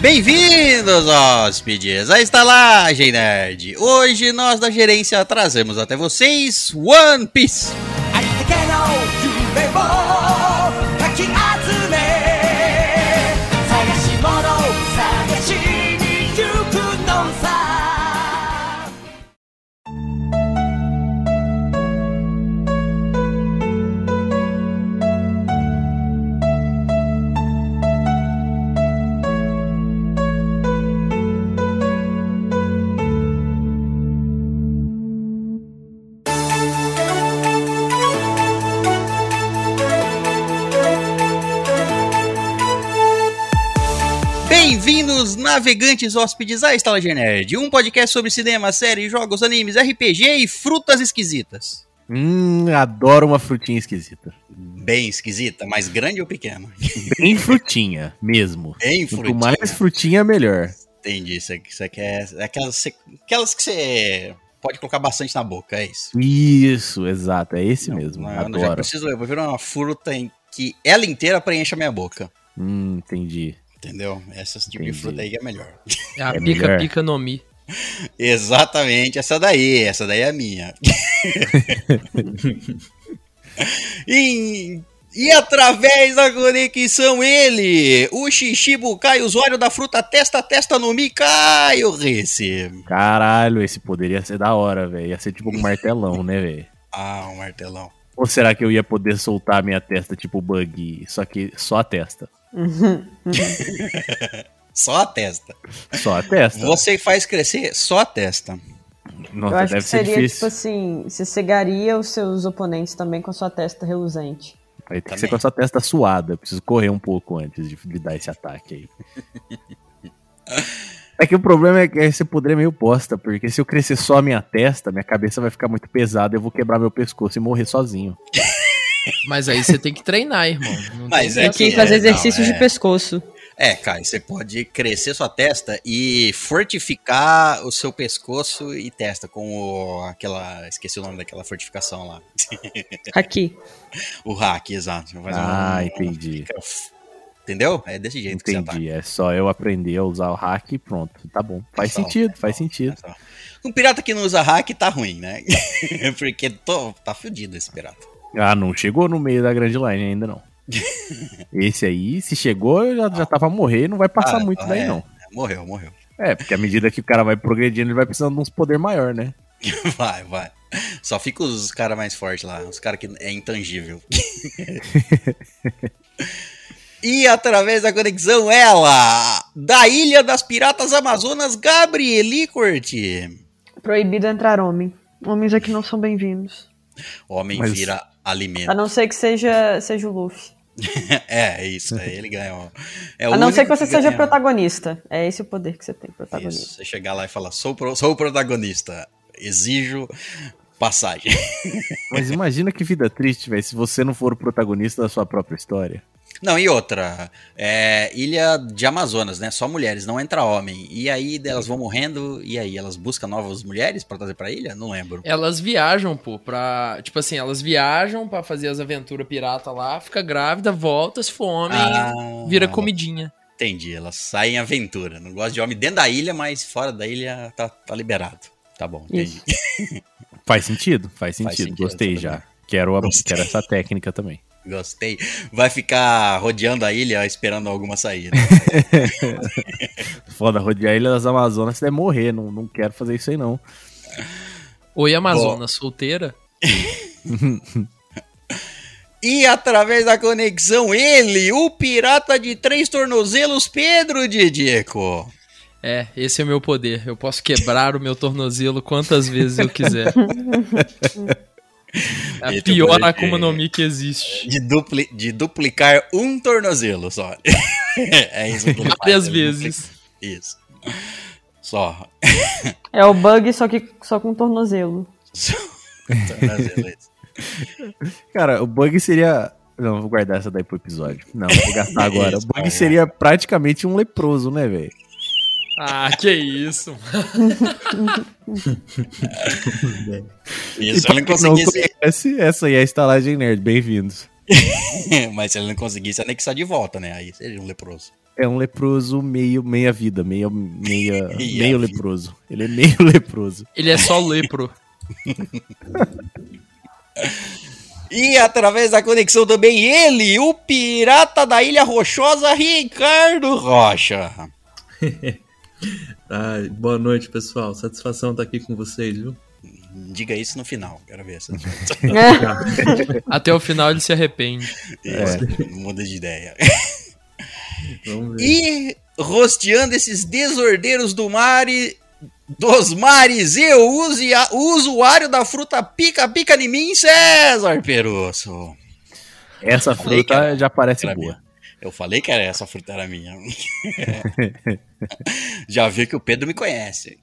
Bem-vindos, hóspedes, à Estalagem Nerd. Hoje nós da gerência trazemos até vocês One Piece. Navegantes hóspedes, à Estalagem Nerd, um podcast sobre cinema, séries, jogos, animes, RPG e frutas esquisitas. Hum, adoro uma frutinha esquisita. Bem esquisita, mas grande ou pequena? Bem frutinha, mesmo. Bem Quanto frutinha. mais frutinha, melhor. Entendi, isso aqui, isso aqui é é aquelas, aquelas que você pode colocar bastante na boca, é isso. Isso, exato, é esse mesmo. Não, eu já adoro. preciso, eu prefiro uma fruta em que ela inteira preencha a minha boca. Hum, entendi. Entendeu? Esse tipo de Entendi. fruta aí é melhor. É a É pica melhor. pica no mi. Exatamente, essa daí, essa daí é a minha. e, e através da conexão ele, o Shichibukai, usuário da fruta testa testa no Mi, Caio Risse. Caralho, esse poderia ser da hora, velho. Ia ser tipo um martelão, né, velho? Ah, um martelão. Ou será que eu ia poder soltar a minha testa tipo bug, só que só a testa? Só a testa. Só a testa? Você faz crescer só a testa. Nossa, eu acho deve que ser seria difícil. tipo assim: você cegaria os seus oponentes também com a sua testa reluzente. Ter que Também. ser com a sua testa suada. Eu preciso correr um pouco antes de, de dar esse ataque aí. É que o problema é que esse poder é meio bosta, porque se eu crescer só a minha testa, minha cabeça vai ficar muito pesada, eu vou quebrar meu pescoço e morrer sozinho. Mas aí você tem que treinar, irmão. Não Mas tem é Tem que que fazer é, exercícios não, é. de pescoço. É, Caio, você pode crescer sua testa e fortificar o seu pescoço e testa com o, aquela. Esqueci o nome daquela fortificação lá. Aqui. O hack, exato. Ah, um- entendi. Entendeu? É desse jeito que você. Entendi. É só eu aprender a usar o hack e pronto. Tá bom. Faz Só, sentido, faz só, sentido. Um pirata que não usa hack tá ruim, né? Porque tô, tá fudido esse pirata. Ah, não chegou no meio da Grand Line ainda não. Esse aí, se chegou, já, já tava a morrer, não vai passar Ah, muito daí é, não. Morreu, morreu. É, porque à medida que o cara vai progredindo, ele vai precisando de uns poder maior, né? Vai, vai. Só fica os caras mais fortes lá, os caras que é intangível. e através da conexão, ela, da Ilha das Piratas Amazonas, Gabrieli Corte. Proibido entrar homem. Homens aqui não são bem-vindos. Homem Mas- vira A alimento. não ser que seja, seja o Luffy. é, é isso, é, ele ganha. ó. É o A não ser que você seja ganha. protagonista. É esse o poder que você tem, protagonista. Isso, você chegar lá e falar, sou, pro- sou o protagonista, exijo passagem. Mas imagina que vida triste, velho, se você não for o protagonista da sua própria história. Não, e outra, é, ilha de Amazonas, né? Só mulheres, não entra homem. E aí elas vão morrendo, e aí elas buscam novas mulheres pra trazer pra ilha? Não lembro. Elas viajam, pô, pra. Tipo assim, elas viajam pra fazer as aventuras pirata lá, fica grávida, volta, se for homem, Ah, vira comidinha. Entendi, elas saem em aventura. Não gosto de homem dentro da ilha, mas fora da ilha tá, tá liberado. Tá bom, entendi. Faz sentido? Faz Faz sentido. sentido, Gostei já. Quero, a- quero essa técnica também. Gostei. Vai ficar rodeando a ilha esperando alguma saída. Foda, rodear a Ilha das Amazonas, você deve morrer. Não, não quero fazer isso aí, não. Oi, Amazona, solteira? E através da conexão, ele, o pirata de três tornozelos, Pedro Didico. É, esse é o meu poder. Eu posso quebrar o meu tornozelo quantas vezes eu quiser. É a pior Akuma no Mi que existe. De, dupli, de duplicar um tornozelo só. é isso que ele Várias faz, vezes. duplica- Isso. Só. É o bug, só que só com tornozelo. Tornozelo, isso. Cara, o bug seria. Não, vou guardar essa daí pro episódio. Não, vou gastar agora. Isso, o bug seria praticamente um leproso, né, velho? Ah, que isso. Isso, E pra ele não não conseguisse. conhece, essa aí é a estalagem nerd. Bem-vindos. Mas se ele não conseguisse anexar de volta, né? Aí seria um leproso. é um leproso meio meia vida, meio, meia, Meia meio vida. leproso. Ele é meio leproso. Ele é só lepro. E através da conexão também ele, o pirata da Ilha Rochosa, Ricardo Rocha. Ah, boa noite, pessoal. Satisfação estar aqui com vocês, viu? Diga isso no final, quero ver essa. Até o final ele se arrepende. Isso, Muda de ideia. Vamos ver. E rosteando esses desordeiros do mar e dos mares, eu uso a- o usuário da fruta pica-pica em mim, César Perusso. Essa fruta já parece boa. minha. Eu falei que era essa fruta era minha. Já viu que o Pedro me conhece.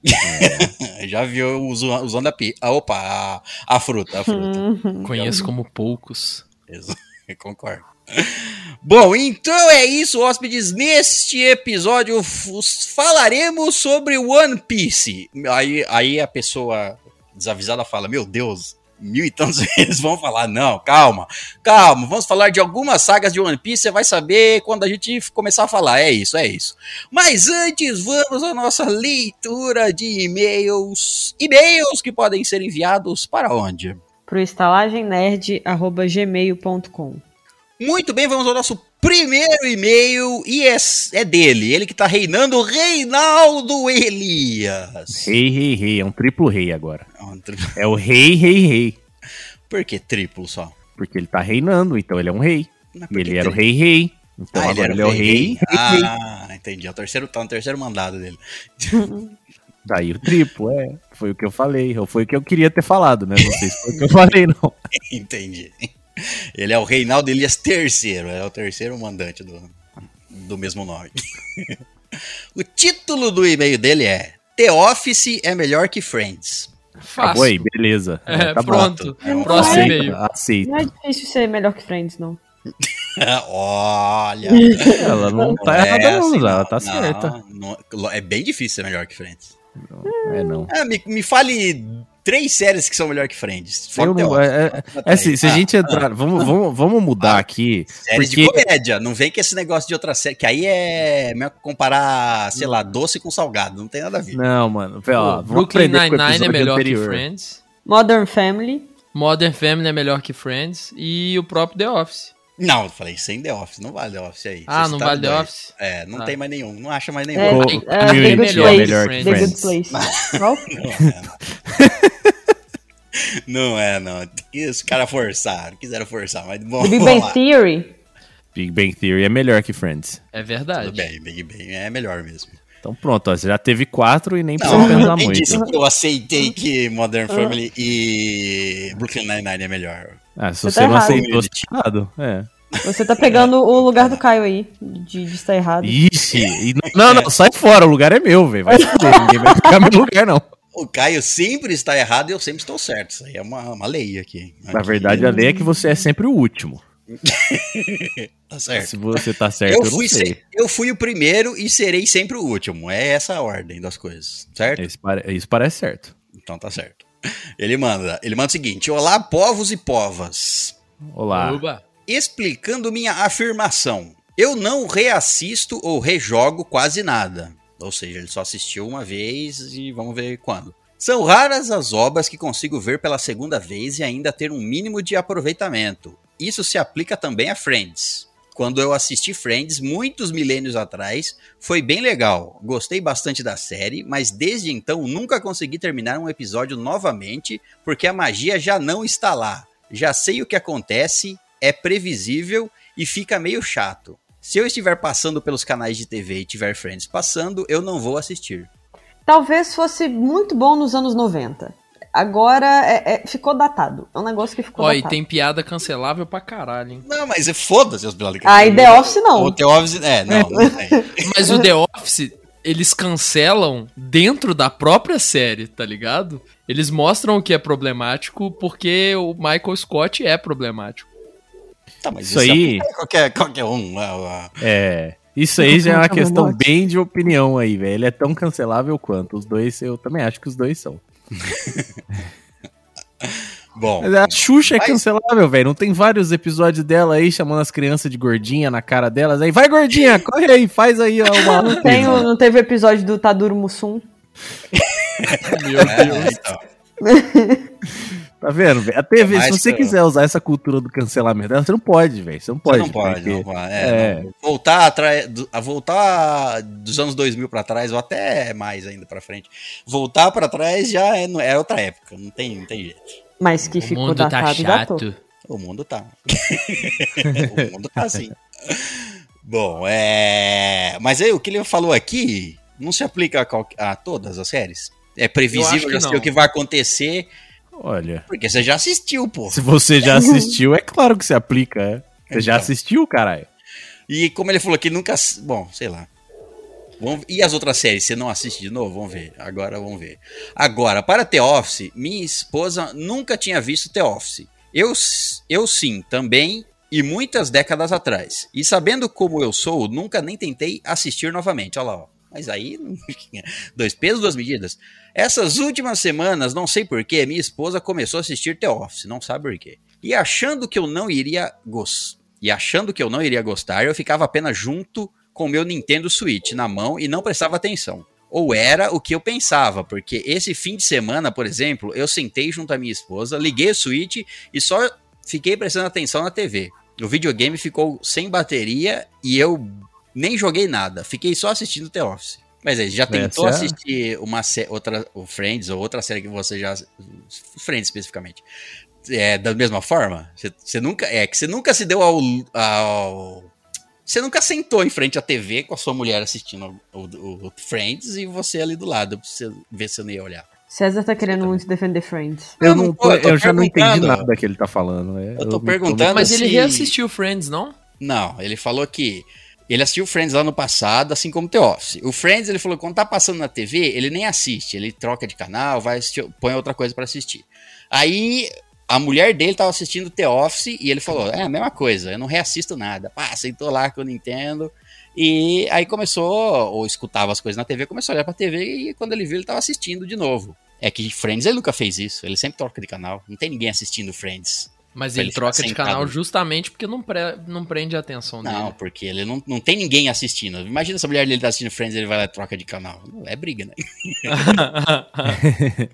Já viu usando a pi. Ah, opa, a, a fruta, a fruta. Conheço como poucos. Eu concordo. Bom, então é isso, hóspedes. Neste episódio falaremos sobre One Piece. Aí, aí a pessoa desavisada fala: Meu Deus, mil e tantos vezes vão falar. Não, calma, calma. Vamos falar de algumas sagas de One Piece. Você vai saber quando a gente começar a falar. É isso, é isso. Mas antes, vamos à nossa leitura de e-mails. E-mails que podem ser enviados para onde? Pro estalagemnerd.gmail.com Muito bem, vamos ao nosso primeiro e-mail e é, é dele, ele que tá reinando, Reinaldo Elias. Rei, rei, rei. É um triplo rei agora. É um tri- É o rei, rei, rei. Por que triplo só? Porque ele tá reinando, então ele é um rei. E ele era o rei, rei. Então Ah, agora ele, é o rei, rei, rei. Ah, entendi. É o terceiro, tá no terceiro mandado dele. Daí o triplo, é. Foi o que eu falei. Ou foi o que eu queria ter falado, né? Não sei se foi o que eu falei, não. entendi. Ele é o Reinaldo Elias terceiro, é o terceiro mandante do, do mesmo nome. o título do e-mail dele é The Office é melhor que Friends. Fácil. aí, beleza. É, tá bom. pronto. É um Próximo e-mail. aceita. Não é difícil ser melhor que Friends, não. Olha. Ela não tá é errada, não, assim, ela não, tá não, certa. não- é bem difícil ser melhor que Friends. É, não. Ah, me, me fale três séries que são melhor que Friends. Fora não- é, é- é assim, se a Ah, gente entrar. Vamos, vamos, vamos mudar aqui. Séries porque- de comédia. Não vem com esse negócio de outra série. Que aí é meio que comparar, sei lá, doce com salgado. Não tem nada a ver. Não, mano. Ó, Brooklyn aprender com o Nine-Nine é melhor anterior. que Friends. Modern Family. Modern Family é melhor que Friends. E o próprio The Office. Não, eu falei sem The Office. Não vale The Office aí. Ah, não citaram vale The. Office? É, não Ah. tem mais nenhum. Não acha mais nenhum. É, Co- é, Good é Place. melhor que The Good Friends. Place. Não é, não. Isso, os caras forçaram. Quiseram forçar, mas bom. The Big Bang. Theory. Big Bang Theory é melhor que Friends. É verdade. Tudo bem, Big Bang é melhor mesmo. Então pronto, ó, você já teve quatro e nem Não, precisa pensar quem muito. disse que eu aceitei que Modern Family e Brooklyn Nine-Nine é melhor? Ah, se Você você tá não errado. aceitou, você tá errado. É. Você tá pegando o lugar do Caio aí, de, de estar errado. Ixi, e não, não, não, sai fora, o lugar é meu, velho. Vai fuder, ninguém vai ficar no meu lugar, não. O Caio sempre está errado e eu sempre estou certo. Isso aí é uma, uma lei aqui. Na Aqui, verdade, a lei é que você é sempre o último. Tá certo. Se você tá certo, Eu eu, fui, não sei. se- eu fui o primeiro e serei sempre o último. É essa a ordem das coisas, certo? Isso, pare- isso parece certo. Então tá certo. Ele manda, ele manda o seguinte: Olá, povos e povas. Olá. Oba. Explicando minha afirmação. Eu não reassisto ou rejogo quase nada. Ou seja, ele só assistiu uma vez e vamos ver quando. São raras as obras que consigo ver pela segunda vez e ainda ter um mínimo de aproveitamento. Isso se aplica também a Friends. Quando eu assisti Friends muitos milênios atrás, foi bem legal. Gostei bastante da série, mas desde então nunca consegui terminar um episódio novamente porque a magia já não está lá. Já sei o que acontece, é previsível e fica meio chato. Se eu estiver passando pelos canais de TV e tiver Friends passando, eu não vou assistir. Talvez fosse muito bom nos anos 90. Agora é- é- ficou datado. É um negócio que ficou Ó, e datado. tem piada cancelável pra caralho, hein? Não, mas é foda-se os Bilal Ah, e The Office não. O The Office, é, não, não. Mas o The Office, eles cancelam dentro da própria série, tá ligado? Eles mostram o que é problemático porque o Michael Scott é problemático. Tá, mas Isso aí- é qualquer, qualquer um. ah. É. Isso aí já é uma questão bem de opinião aí, velho. Ele é tão cancelável quanto. Os dois, eu também acho que os dois são. Bom, Mas a Xuxa é Mas- cancelável, velho. Não tem vários episódios dela aí chamando as crianças de gordinha na cara delas. Aí, vai gordinha, corre aí, faz aí ó, uma. Não, tem, não teve o episódio do Taduro Mussum? Meu é, Deus. então. Tá vendo? A TV, É se você que quiser usar essa cultura do cancelamento, você não pode, velho. Você não pode. Você não pode, porque- não pode. É, É. não. Voltar atrás, do- a voltar dos anos 2000 pra trás, ou até mais ainda pra frente. Voltar pra trás já é, é outra época, não tem, não tem jeito. Mas que O ficou mundo tá datado, datou. chato. O mundo tá. o mundo tá assim. Bom, é. Mas aí o que ele falou aqui não se aplica a, qual- a todas as séries. É Eu acho previsível já o que vai acontecer, Olha, porque você já assistiu, pô. se você já assistiu, é claro que se aplica, é. Você já Então. assistiu, caralho? E como ele falou que nunca. Bom, sei lá. Vamos- E as outras séries, você não assiste de novo? Vamos ver. Agora vamos ver. Agora, para The Office, minha esposa nunca tinha visto The Office. Eu, eu sim, também, e muitas décadas atrás. E sabendo como eu sou, nunca nem tentei assistir novamente. Olha lá, ó. Mas aí, dois pesos, duas medidas. Essas últimas semanas, não sei porquê, minha esposa começou a assistir The Office, não sabe porquê. E achando que eu não iria gostar. E achando que eu não iria gostar, eu ficava apenas junto com meu Nintendo Switch na mão e não prestava atenção. Ou era o que eu pensava, porque esse fim de semana, por exemplo, eu sentei junto à minha esposa, liguei o Switch e só fiquei prestando atenção na TV. O videogame ficou sem bateria e eu nem joguei nada, fiquei só assistindo The Office. Mas aí, já tentou Essa é assistir uma outra, o Friends ou outra série que você já. Friends especificamente. É, da mesma forma? Você- Você nunca. É que você nunca se deu ao. ao você nunca sentou em frente à TV com a sua mulher assistindo o, o- o Friends e você ali do lado, pra você ver se eu não ia olhar. César tá querendo muito defender Friends. Eu, não tô- eu tô eu já não entendi nada que ele tá falando. é. Eu tô perguntando. Mas ele reassistiu Friends, não? Não, ele falou que ele assistiu Friends lá no passado, assim como The Office. O Friends, ele falou quando tá passando na TV, ele nem assiste, ele troca de canal, vai assistir, põe outra coisa pra assistir. Aí a mulher dele tava assistindo The Office e ele falou: "É a mesma coisa, eu não reassisto nada". Pá, sentou lá com o Nintendo e aí começou ou escutava as coisas na TV, começou a olhar pra TV e quando ele viu, ele tava assistindo de novo. É que Friends ele nunca fez isso, ele sempre troca de canal. Não tem ninguém assistindo Friends. Mas ele ele troca de canal justamente porque não, pre- não prende a atenção Não, dele. porque ele não, não tem ninguém assistindo. Imagina se a mulher dele tá assistindo Friends e ele vai lá e troca de canal. É briga, né?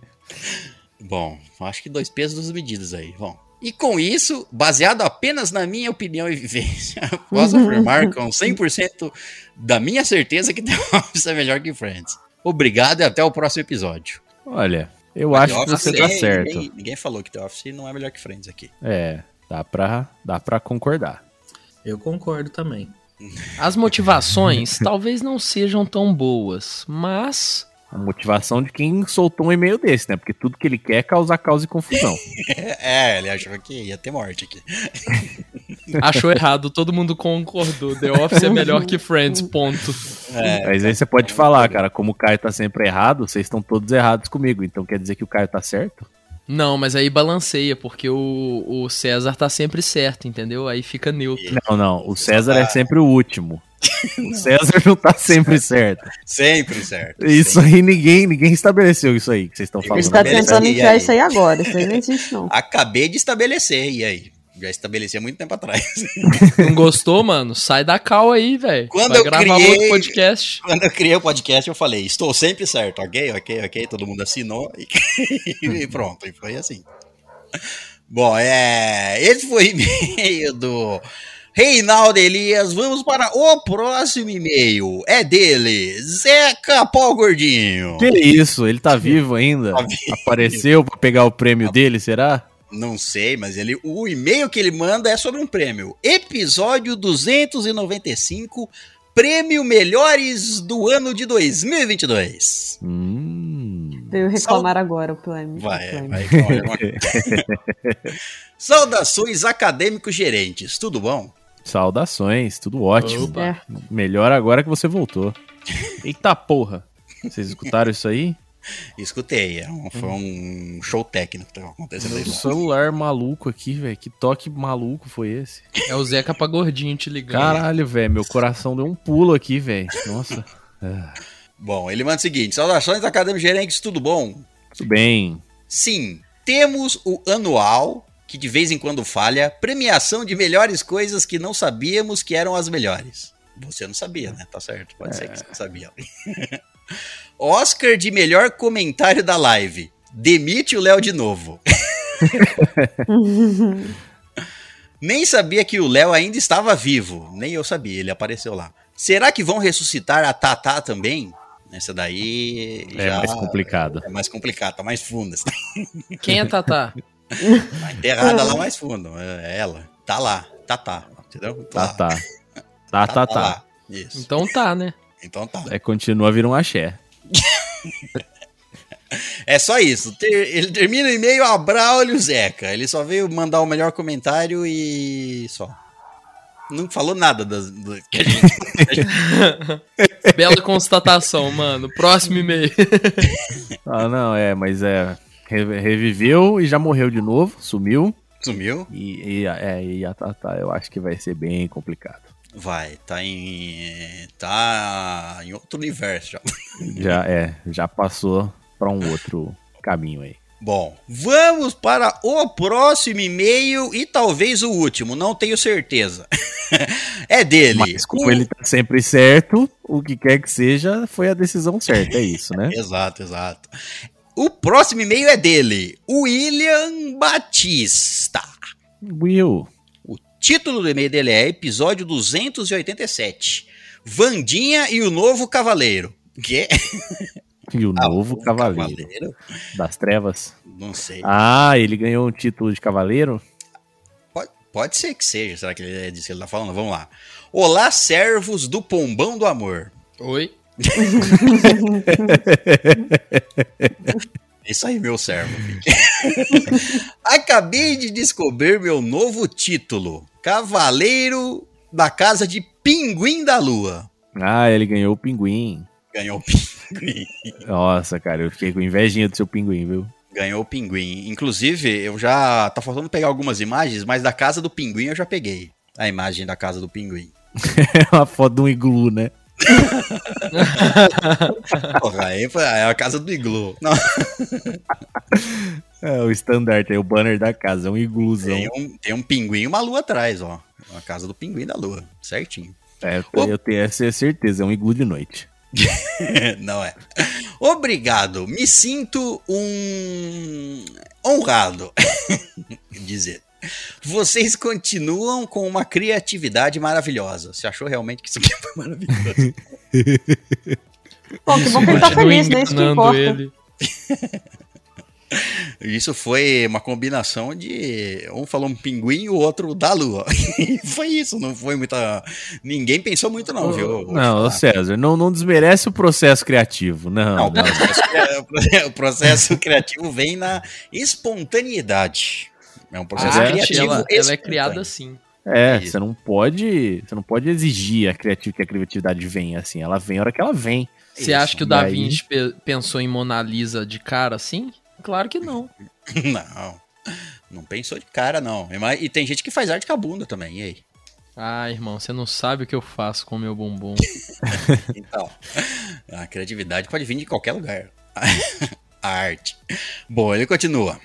Bom, acho que dois pesos, duas medidas aí. Bom. E com isso, baseado apenas na minha opinião e vivência, posso afirmar com 100% da minha certeza que The Office é melhor que Friends. Obrigado e até o próximo episódio. Olha, eu Mas acho que você tá ninguém- certo. Ninguém, ninguém falou que The Office não é melhor que Friends aqui. É, dá pra, dá pra concordar. Eu concordo também. As motivações talvez não sejam tão boas, mas A motivação de quem soltou um e-mail desse, né? Porque tudo que ele quer é causar causa e confusão. É, ele achou que ia ter morte aqui. achou errado, todo mundo concordou. The Office é melhor que Friends, ponto. É, Mas aí você pode falar, cara, como o Caio tá sempre errado, vocês estão todos errados comigo. Então quer dizer que o Caio tá certo? Não, mas aí balanceia, porque o, o César tá sempre certo, entendeu? Aí fica neutro. Não, não. O César é sempre o último. O César não tá sempre certo. sempre certo. Isso aí ninguém, ninguém estabeleceu isso aí que vocês estão falando. Ele tá Estabelece tentando enfiar isso aí agora, isso aí não existe não. Acabei de estabelecer, e aí? Já estabeleci há muito tempo atrás. Não gostou, mano? Sai da cal aí, velho. Quando Vai eu gravar criei- outro podcast. Quando eu criei o podcast, eu falei, estou sempre certo, ok, ok, ok, todo mundo assinou e, e pronto, e foi assim. Bom, é, esse foi o e-mail do Reinaldo Elias. Vamos para o próximo e-mail. É dele, Zeca Pau Gordinho. Que isso? Ele tá vivo ainda? Tá vivo. Apareceu pra pegar o prêmio dele, será? Não sei, mas ele, o e-mail que ele manda é sobre um prêmio. Episódio 295, Prêmio Melhores do ano de 2022. Hum. Veio reclamar agora o Pleme. Vai, o Pleme. vai. olha. Saudações acadêmicos gerentes, tudo bom? Saudações, tudo ótimo. Opa. É. Melhor agora que você voltou. Eita porra. Vocês escutaram isso aí? Escutei, é um- foi um show técnico que tava acontecendo aí. Celular maluco aqui, velho. Que toque maluco foi esse? É o Zeca pra gordinho te ligando. Caralho, velho. Meu coração deu um pulo aqui, velho. Nossa. Bom, ele manda o seguinte: saudações acadêmicos gerentes, tudo bom? Tudo bem. Sim, Temos o anual, que de vez em quando falha, premiação de melhores coisas que não sabíamos que eram as melhores. Você não sabia, né? Tá certo, pode ser que você não sabia. Oscar de melhor comentário da live. Demite o Léo de novo. Nem sabia que o Léo ainda estava vivo. Nem eu sabia, ele apareceu lá. Será que vão ressuscitar a Tatá também? Essa daí É já mais complicado. é mais complicado, tá mais funda. Quem é Tatá? Tá enterrada lá mais fundo. É ela. Tá lá. Tatá. Entendeu? Tá, lá. tá. Tá, tá, tá. lá. Isso. Então tá, né? Então tá. É, continua a vir um axé. É só isso. Ter- ele termina o e-mail a Braulio Zeca. Ele só veio mandar o melhor comentário e só. Não falou nada das, do- que a gente- Bela constatação, mano. Próximo e-mail. Ah, não, é, mas é. Re- Reviveu e já morreu de novo, sumiu. sumiu. E, e, é, e a Tatá eu acho que vai ser bem complicado. Vai, tá em. tá em outro universo já. Já é, já passou pra um outro caminho aí. Bom, vamos para o próximo e-mail e talvez o último, não tenho certeza. é dele. Mas como O- ele tá sempre certo, o que quer que seja, foi a decisão certa, é isso, né? Exato, exato. O próximo e-mail é dele, William Batista. Will, O título do e-mail dele é Episódio 287. Vandinha e o Novo Cavaleiro. Que? e o Ah, novo o cavaleiro, das trevas. Não sei. Ah, ele ganhou um título de cavaleiro? Pode, pode ser que seja. Será que ele é disso que ele tá falando? Vamos lá. Olá, servos do Pombão do Amor. Oi? É Isso aí, meu servo. Acabei de descobrir meu novo título: Cavaleiro da Casa de Pinguim da Lua. Ah, ele ganhou o pinguim. Ganhou o pinguim. Nossa, cara, eu fiquei com invejinha do seu pinguim, viu? Ganhou o pinguim. Inclusive, eu já. Tá faltando pegar algumas imagens, mas da casa do pinguim eu já peguei. A imagem da casa do pinguim. É uma foto de um iglu, né? Porra, aí foi- é a casa do iglu. Não, É o estandarte, é o banner da casa, é um igluzão. tem, um, tem um pinguim e uma lua atrás, ó. A casa do pinguim da lua. Certinho. É, eu tenho essa certeza, é um iglu de noite. Não é. Obrigado. Me sinto um honrado. Dizer. Vocês continuam com uma criatividade maravilhosa. Você achou realmente que isso aqui foi maravilhoso? Bom, que bom que ele tá feliz, né? Isso que importa. ele. Isso foi uma combinação de. Um falou um pinguim e o outro da lua. E foi isso, não foi muita. Ninguém pensou muito, não, viu? Não, César, não, não desmerece o processo criativo. Não, Não, o não. processo, cri- o processo criativo vem na espontaneidade. É um processo Ah, A arte, criativo. ela, ela é criada assim. É, Isso. você não pode. Você não pode exigir a criati- que a criatividade venha assim. Ela vem a hora que ela vem. Você Isso. acha que o Da aí? Vinci pe- pensou em Mona Lisa de cara assim? Claro que não. Não, não pensou de cara, não. E mas- E tem gente que faz arte com a bunda também, e aí? Ah, irmão, você não sabe o que eu faço com o meu bumbum. Então, a criatividade pode vir de qualquer lugar. A arte. Bom, ele continua.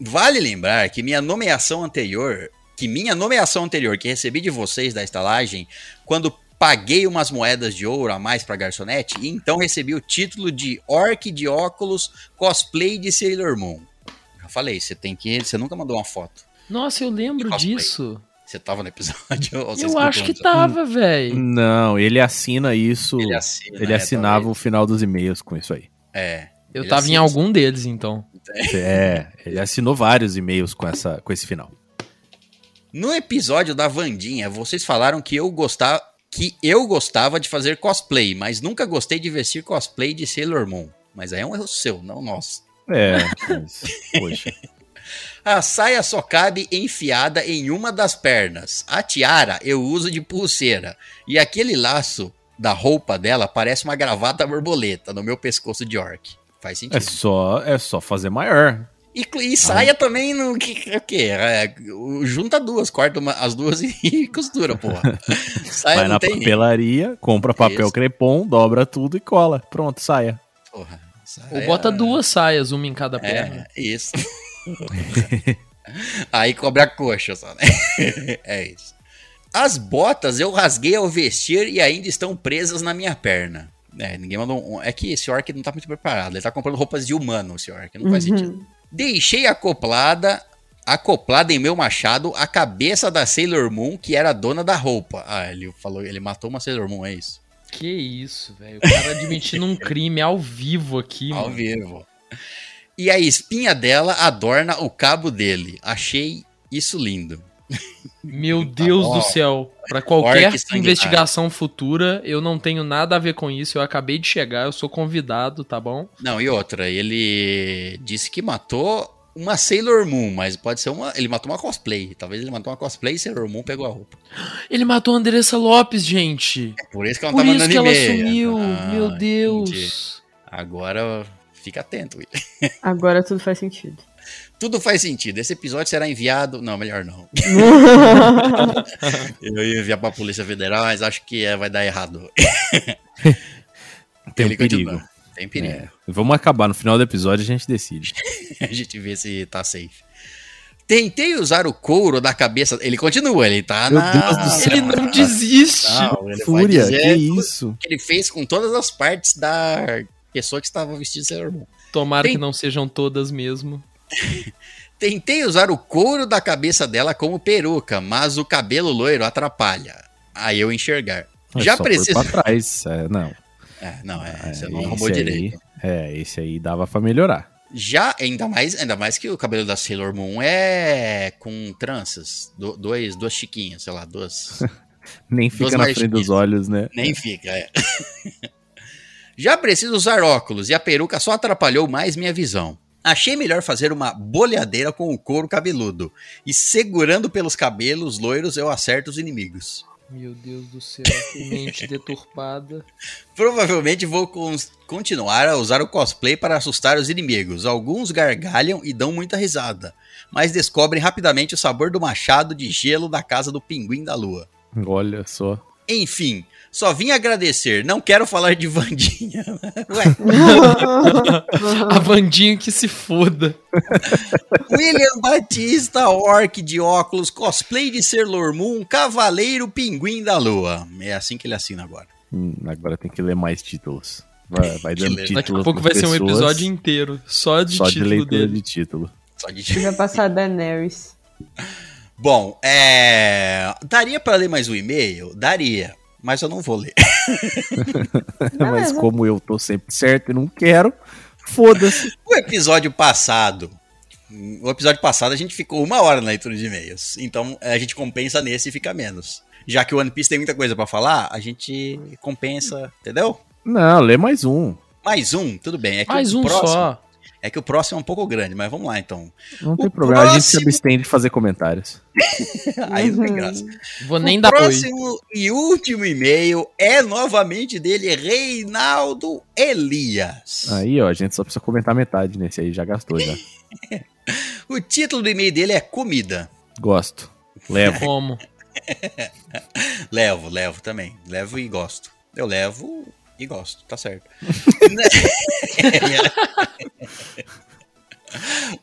Vale lembrar que minha nomeação anterior, que minha nomeação anterior que recebi de vocês da estalagem, quando paguei umas moedas de ouro a mais pra garçonete, e então recebi o título de Orc de óculos cosplay de Sailor Moon. Já falei, você tem que, você nunca mandou uma foto. Nossa, eu lembro disso. Você tava no episódio? ou você Eu acho que tava, velho. Não, ele assina isso. Ele Ele, assina, né, assinava talvez. o final dos e-mails com isso aí. É. Eu Ele tava em assina- algum deles, então. É, ele assinou vários e-mails com, essa, com esse final. No episódio da Vandinha, vocês falaram que eu gostava que eu gostava de fazer cosplay, mas nunca gostei de vestir cosplay de Sailor Moon. Mas aí é um erro seu, não nosso. É, mas, poxa. A saia só cabe enfiada em uma das pernas. A tiara eu uso de pulseira. E aquele laço da roupa dela parece uma gravata borboleta no meu pescoço de orc. Faz É sentido. só, é só fazer maior. E, e saia também no que o quê? É, junta duas, corta uma- as duas e costura, porra. Saia Vai na tem. papelaria, compra papel Isso. crepom, dobra tudo e cola. Pronto, saia. Porra, saia- Ou bota duas saias, uma em cada perna. É, isso. Aí cobre a coxa só, né? é isso. As botas eu rasguei ao vestir e ainda estão presas na minha perna. É, ninguém mandou um... É que esse orc não tá muito preparado. Ele tá comprando roupas de humano, esse orc. Não faz sentido. Deixei acoplada, acoplada em meu machado, a cabeça da Sailor Moon, que era a dona da roupa. Ah, ele falou, ele matou uma Sailor Moon, é isso. Que isso, velho. O cara admitindo um crime ao vivo aqui, Ao mano. vivo. E a espinha dela adorna o cabo dele. Achei isso lindo. Meu Deus bom. do céu. Pra qualquer investigação futura, eu não tenho nada a ver com isso. Eu acabei de chegar, eu sou convidado, tá bom? Não, e outra, ele disse que matou uma Sailor Moon, mas pode ser uma. Ele matou uma cosplay. Talvez ele matou uma cosplay e Sailor Moon pegou a roupa. Ele matou a Andressa Lopes, gente. É por isso que ela não Por tá isso mandando que ela e-mail. sumiu. Ah, Meu entendi. Deus. Agora fica atento. Will. Agora tudo faz sentido. Tudo faz sentido. Esse episódio será enviado. Não, melhor não. Eu ia enviar pra Polícia Federal, mas acho que é, vai dar errado. Tem um Ele perigo. continua. Tem perigo. É, vamos acabar. No final do episódio a gente decide. A gente vê se tá safe. Tentei usar o couro da cabeça. Ele continua, ele tá Meu na. Deus do céu. Ele não desiste. Não, ele vai Fúria, dizer que isso? que ele fez com todas as partes da pessoa que estava vestida de Sailor Moon. Tomara Tem- que não sejam todas mesmo. Tentei usar o couro da cabeça dela como peruca, mas o cabelo loiro atrapalha. Aí eu enxergar. Já precisa. Pra trás. É, não. É, não, é, É, você não arrumou direito. É, esse aí dava pra melhorar. Já, ainda mais, ainda mais que o cabelo da Sailor Moon é com tranças. Do- dois, duas chiquinhas, sei lá, duas. Nem fica na frente dos olhos, né? Nem fica, é. Já preciso usar óculos e a peruca só atrapalhou mais minha visão. Achei melhor fazer uma boleadeira com o couro cabeludo. E segurando pelos cabelos loiros eu acerto os inimigos. Meu Deus do céu, que mente deturpada. Provavelmente vou continuar a usar o cosplay para assustar os inimigos. Alguns gargalham e dão muita risada, mas descobrem rapidamente o sabor do machado de gelo da casa do pinguim da lua. Olha só. Enfim, só vim agradecer, não quero falar de Vandinha. Ué, A Vandinha que se foda. William Batista, orc de óculos, cosplay de Sailor Moon, cavaleiro pinguim da lua. É assim que ele assina agora. Hum, agora tem que ler mais títulos. Vai, vai dando títulos Daqui a pouco vai pras ser um pessoas, episódio inteiro só de só de título leitura dele. de título. Só de Vai passar Daenerys. Bom, é... daria para ler mais um e-mail? Daria, mas eu não vou ler. Mas como eu tô sempre certo e não quero, foda-se. O episódio passado, o episódio passado a gente ficou uma hora na leitura de e-mails, então a gente compensa nesse e fica menos. Já que o One Piece tem muita coisa pra falar, a gente compensa, entendeu? Não, lê mais um. Mais um, tudo bem. É que Mais o um próximo, só. É que o próximo é um pouco grande, mas vamos lá então. Não tem O problema, a gente se próximo- abstém de fazer comentários. Aí não tem Uhum. graça. Vou nem o dar oi. próximo e último e-mail é novamente dele, Reinaldo Elias. Aí, ó, a gente só precisa comentar metade nesse aí, já gastou já. O título do e-mail dele é Comida. Gosto. Levo. Como? Levo, levo também. Levo e gosto. Eu levo e gosto, tá certo.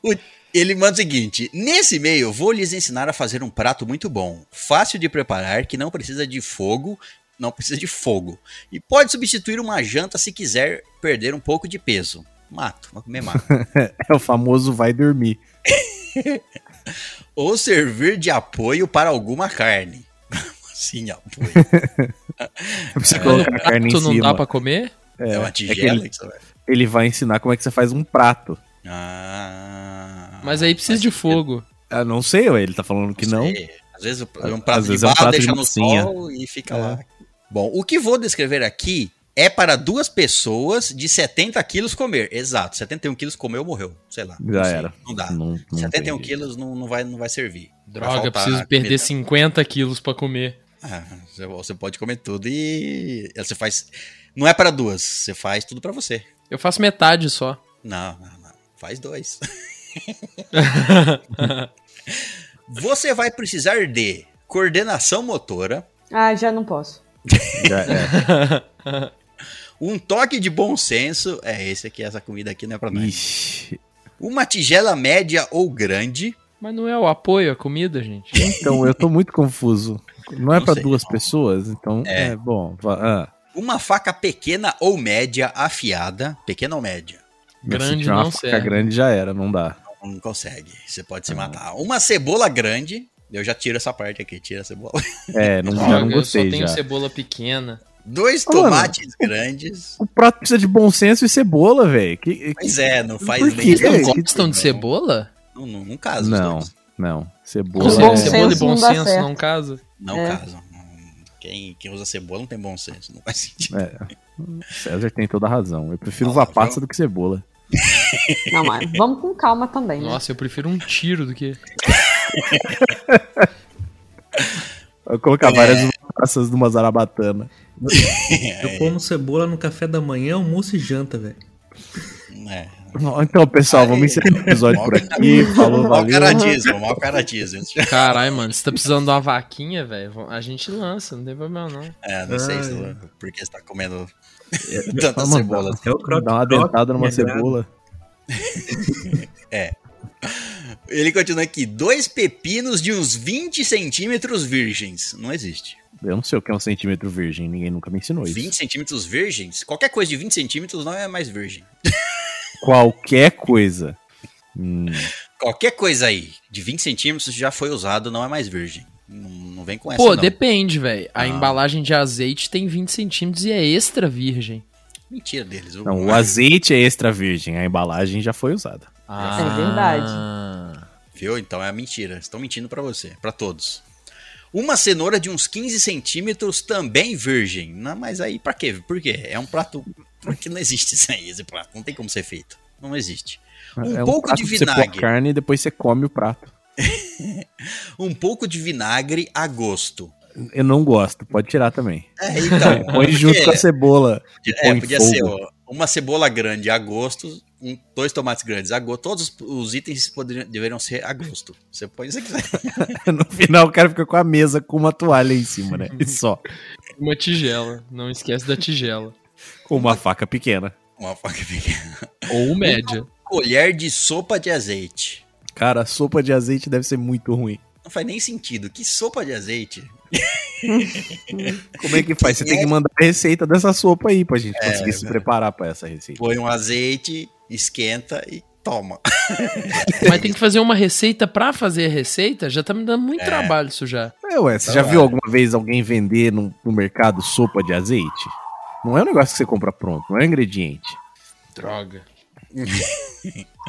O- ele manda o seguinte: Nesse e-mail, vou lhes ensinar a fazer um prato muito bom, fácil de preparar, que não precisa de fogo, não precisa de fogo. E pode substituir uma janta se quiser perder um pouco de peso. Mato, vou comer mato. É o famoso vai dormir. Ou servir de apoio para alguma carne. Sim, apoio. Precisa No colocar a carne em prato não cima. dá pra comer? É, uma é que tigela ele, que você vai. ele vai ensinar como é que você faz um prato. Ah, Mas aí precisa de fogo. Eu não sei, ué, ele tá falando que não. sei. Às vezes um prato Às de é um prato de deixa no massinha. sol e fica É. lá. Bom, o que vou descrever aqui é para duas pessoas de 70 quilos comer. Exato, 71 quilos comeu, morreu. Sei lá. Já não sei, era. Não dá. Não, não 71 tem quilos não, não, vai, não vai servir. Droga, preciso perder comida. 50 quilos pra comer. Ah, você- pode comer tudo e você faz. Não é para duas, você faz tudo para você. Eu faço metade só. Não, não, não. Faz dois. Você vai precisar de coordenação motora, Ah, já não posso. É. um toque de bom senso. É, esse aqui, essa comida aqui não é pra nós. Ixi. Uma tigela média ou grande. Mas não é o apoio à comida, gente? Então, eu tô muito confuso. Não é Não pra sei, duas não. pessoas? Então, É. é, bom. Ah, Uma faca pequena ou média afiada. Pequena ou média? se Grande tiver uma não faca serve. grande já era, não dá. Não consegue. Você pode se matar. Uma cebola grande. Eu já tiro essa parte aqui. Tira a cebola. É, não, já Droga, não eu só gostei tenho já. cebola pequena. Dois Mano. tomates grandes. O prato precisa de bom senso e cebola, velho. Que, que- Pois é, não faz nem. quê? Não É, que- gostam de cebola? Não, não, não casa. os Não, dois. não. Com Cebola bom é... Cebola e bom não senso certo. não casa? Não É. casam. Quem, quem usa cebola não tem bom senso. Não faz sentido. É. César tem toda a razão. Eu prefiro viu? passa do que cebola. Não, mas vamos com calma também, né? Nossa, eu prefiro um tiro do que. Eu colocar várias uvas passas numa zarabatana. Eu como cebola no café da manhã, almoço e janta, velho. É. Então, pessoal, vamos encerrar o episódio por aqui. Falou, valeu. caratismo, mau caratismo. Caralho, mano, você tá precisando de uma vaquinha, velho? A gente lança, não tem problema não. É, não sei se, porque você tá comendo tanta Vamos cebola. É o croque Dá uma dentada numa cebola. Ele continua aqui: dois pepinos de uns 20 centímetros virgens. Não existe. Eu não sei o que é um centímetro virgem, ninguém nunca me ensinou isso. 20 centímetros virgens? Qualquer coisa de 20 centímetros não é mais virgem. Qualquer coisa. Hum, Qualquer coisa aí de 20 centímetros já foi usado, não é mais virgem. Não, não vem com essa. Pô, não. depende, velho. A Ah. embalagem de azeite tem 20 centímetros e é extra virgem. Mentira deles. não, o azeite é extra virgem, a embalagem já foi usada. É verdade. Ah. Viu? Então é mentira. Estão mentindo pra você, pra todos. Uma cenoura de uns 15 centímetros também virgem. Não, mas aí pra quê? Por quê? É um prato. Porque não existe isso aí, esse prato. Não tem como ser feito. Não existe. Um é pouco prato de Você vinagre. a carne e depois você come o prato. Um pouco de vinagre a gosto. Eu não gosto, pode tirar também. É, então. Põe junto porque- com a cebola. É, põe podia fogo. ser ó, uma cebola grande a gosto, um- dois tomates grandes a gosto. Todos os, os itens poderiam, deveriam ser a gosto. Você põe isso aqui. No final o cara fica com a mesa com uma toalha em cima, né? E só. Uma tigela. Não esquece da tigela. Com uma faca pequena. Uma faca pequena. Ou média. Colher de sopa de azeite. Cara, sopa de azeite deve ser muito ruim. Não faz nem sentido. Que sopa de azeite? Como é que faz? Você Quem tem que é? mandar a receita dessa sopa aí pra gente É, conseguir se preparar pra essa receita. Põe um azeite, esquenta e toma. Mas tem que fazer uma receita pra fazer a receita? Já tá me dando muito É. trabalho isso já. É, ué, você Então já vai. viu alguma vez alguém vender no, no mercado sopa de azeite? Não é um negócio que você compra pronto, não é um ingrediente. Droga.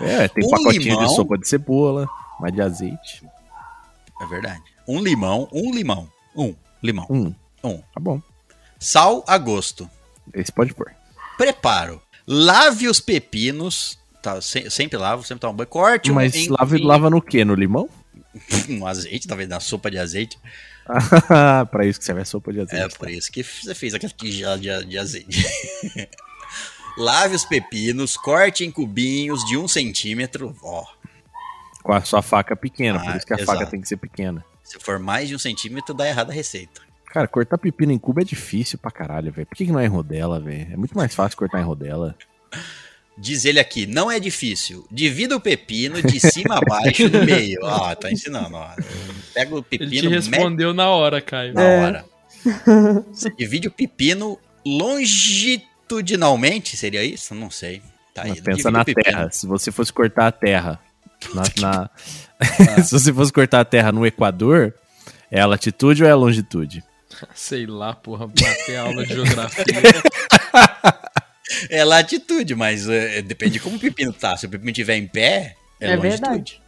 É, tem Um pacotinho limão. de sopa de cebola, mas de azeite. É verdade. Um limão, um limão. Um limão. Hum, Um. tá bom. Sal a gosto. Esse pode pôr. Preparo. Lave os pepinos. Tá, se- sempre lavo, sempre toma um banho. Corte um Mas em- lava, em- lava no quê? No limão? no azeite, talvez na sopa de azeite. pra isso que serve a sopa de É azeite. por isso que você fez aquela tigela de, de azeite. Lave os pepinos, corte em cubinhos de um centímetro. Ó, Com a sua faca pequena, por Ah, isso que a exato. faca tem que ser pequena. se for mais de um centímetro, dá errada a receita. Cara, cortar pepino em cubo é difícil pra caralho, velho. Por que, que não é em rodela, velho? É muito mais fácil cortar em rodela. Diz ele aqui, não é difícil. Divida o pepino de cima a baixo no meio. Ó, tá ensinando, ó. Pega o Ele te pepino, respondeu na hora, Caio. na É. hora. Você divide o pepino longitudinalmente, seria isso? Não sei. Tá aí, pensa na pepino. terra. Se você fosse cortar a terra na, na- Ah. Se você fosse cortar a terra no Equador, é a latitude ou é a longitude? Sei lá, porra, bater a aula de geografia. É latitude, mas é, depende de como o pepino tá. Se o pepino estiver em pé, é, É longitude. verdade.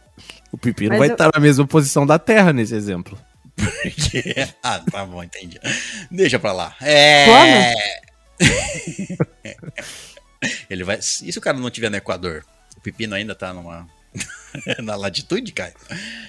O pepino Mas vai eu- estar na mesma posição da terra nesse exemplo. Porque- ah, tá bom, entendi. Deixa pra lá. É. Ele vai. E se o cara não estiver no Equador? O pepino ainda tá numa. na latitude, Caio?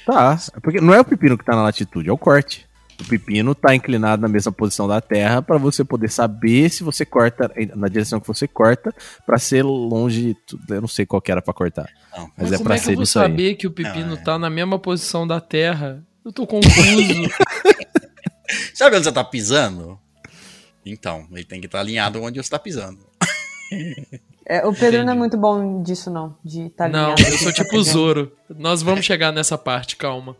Tá, é porque não é o pepino que tá na latitude, é o corte. O pepino tá inclinado na mesma posição da terra pra você poder saber se você corta na direção que você corta pra ser longe. Eu não sei qual que era pra cortar. Não. Mas, Mas é como pra é que ser eu vou isso aí. saber que o pepino Não, é. tá na mesma posição da Terra? Eu tô confuso. Sabe onde você tá pisando? Então, ele tem que estar alinhado onde você tá pisando. É, o Pedro não é Entendi. muito bom disso, não. De estar Não, alinhado. eu sou tipo o Zoro. Nós vamos chegar nessa parte, calma.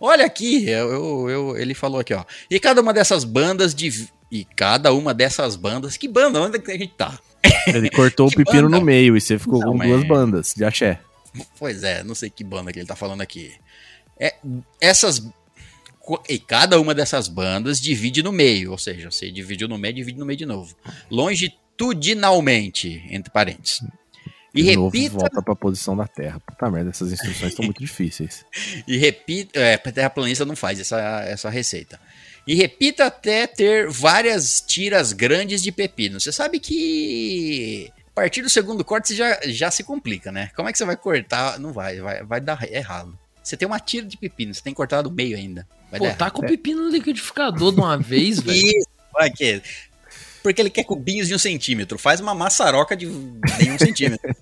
Olha aqui, eu, eu- ele falou aqui, ó. E cada uma dessas bandas de. E cada uma dessas bandas. Que banda? Onde é que a gente tá? Ele cortou o pepino banda? no meio e você ficou Não, com duas bandas de axé. Pois é, não sei que banda que ele tá falando aqui. É, essas. E cada uma dessas bandas divide no meio, ou seja, você dividiu no meio, divide no meio de novo. Longitudinalmente, entre parênteses. E de novo, repita, volta pra posição da Terra. Puta merda, essas instruções estão muito difíceis. e repita. É, terraplanista não faz essa, essa receita. E repita até ter várias tiras grandes de pepino. Você sabe que. A partir do segundo corte você já, já se complica, né? Como é que você vai cortar? Não vai, vai, vai dar errado. Você tem uma tira de pepino, você tem que cortar do meio ainda. Vai Pô, dar tá com o pepino no liquidificador de uma vez, velho. Isso, vai que. Porque ele quer cubinhos de um centímetro. Faz uma maçaroca de nenhum centímetro.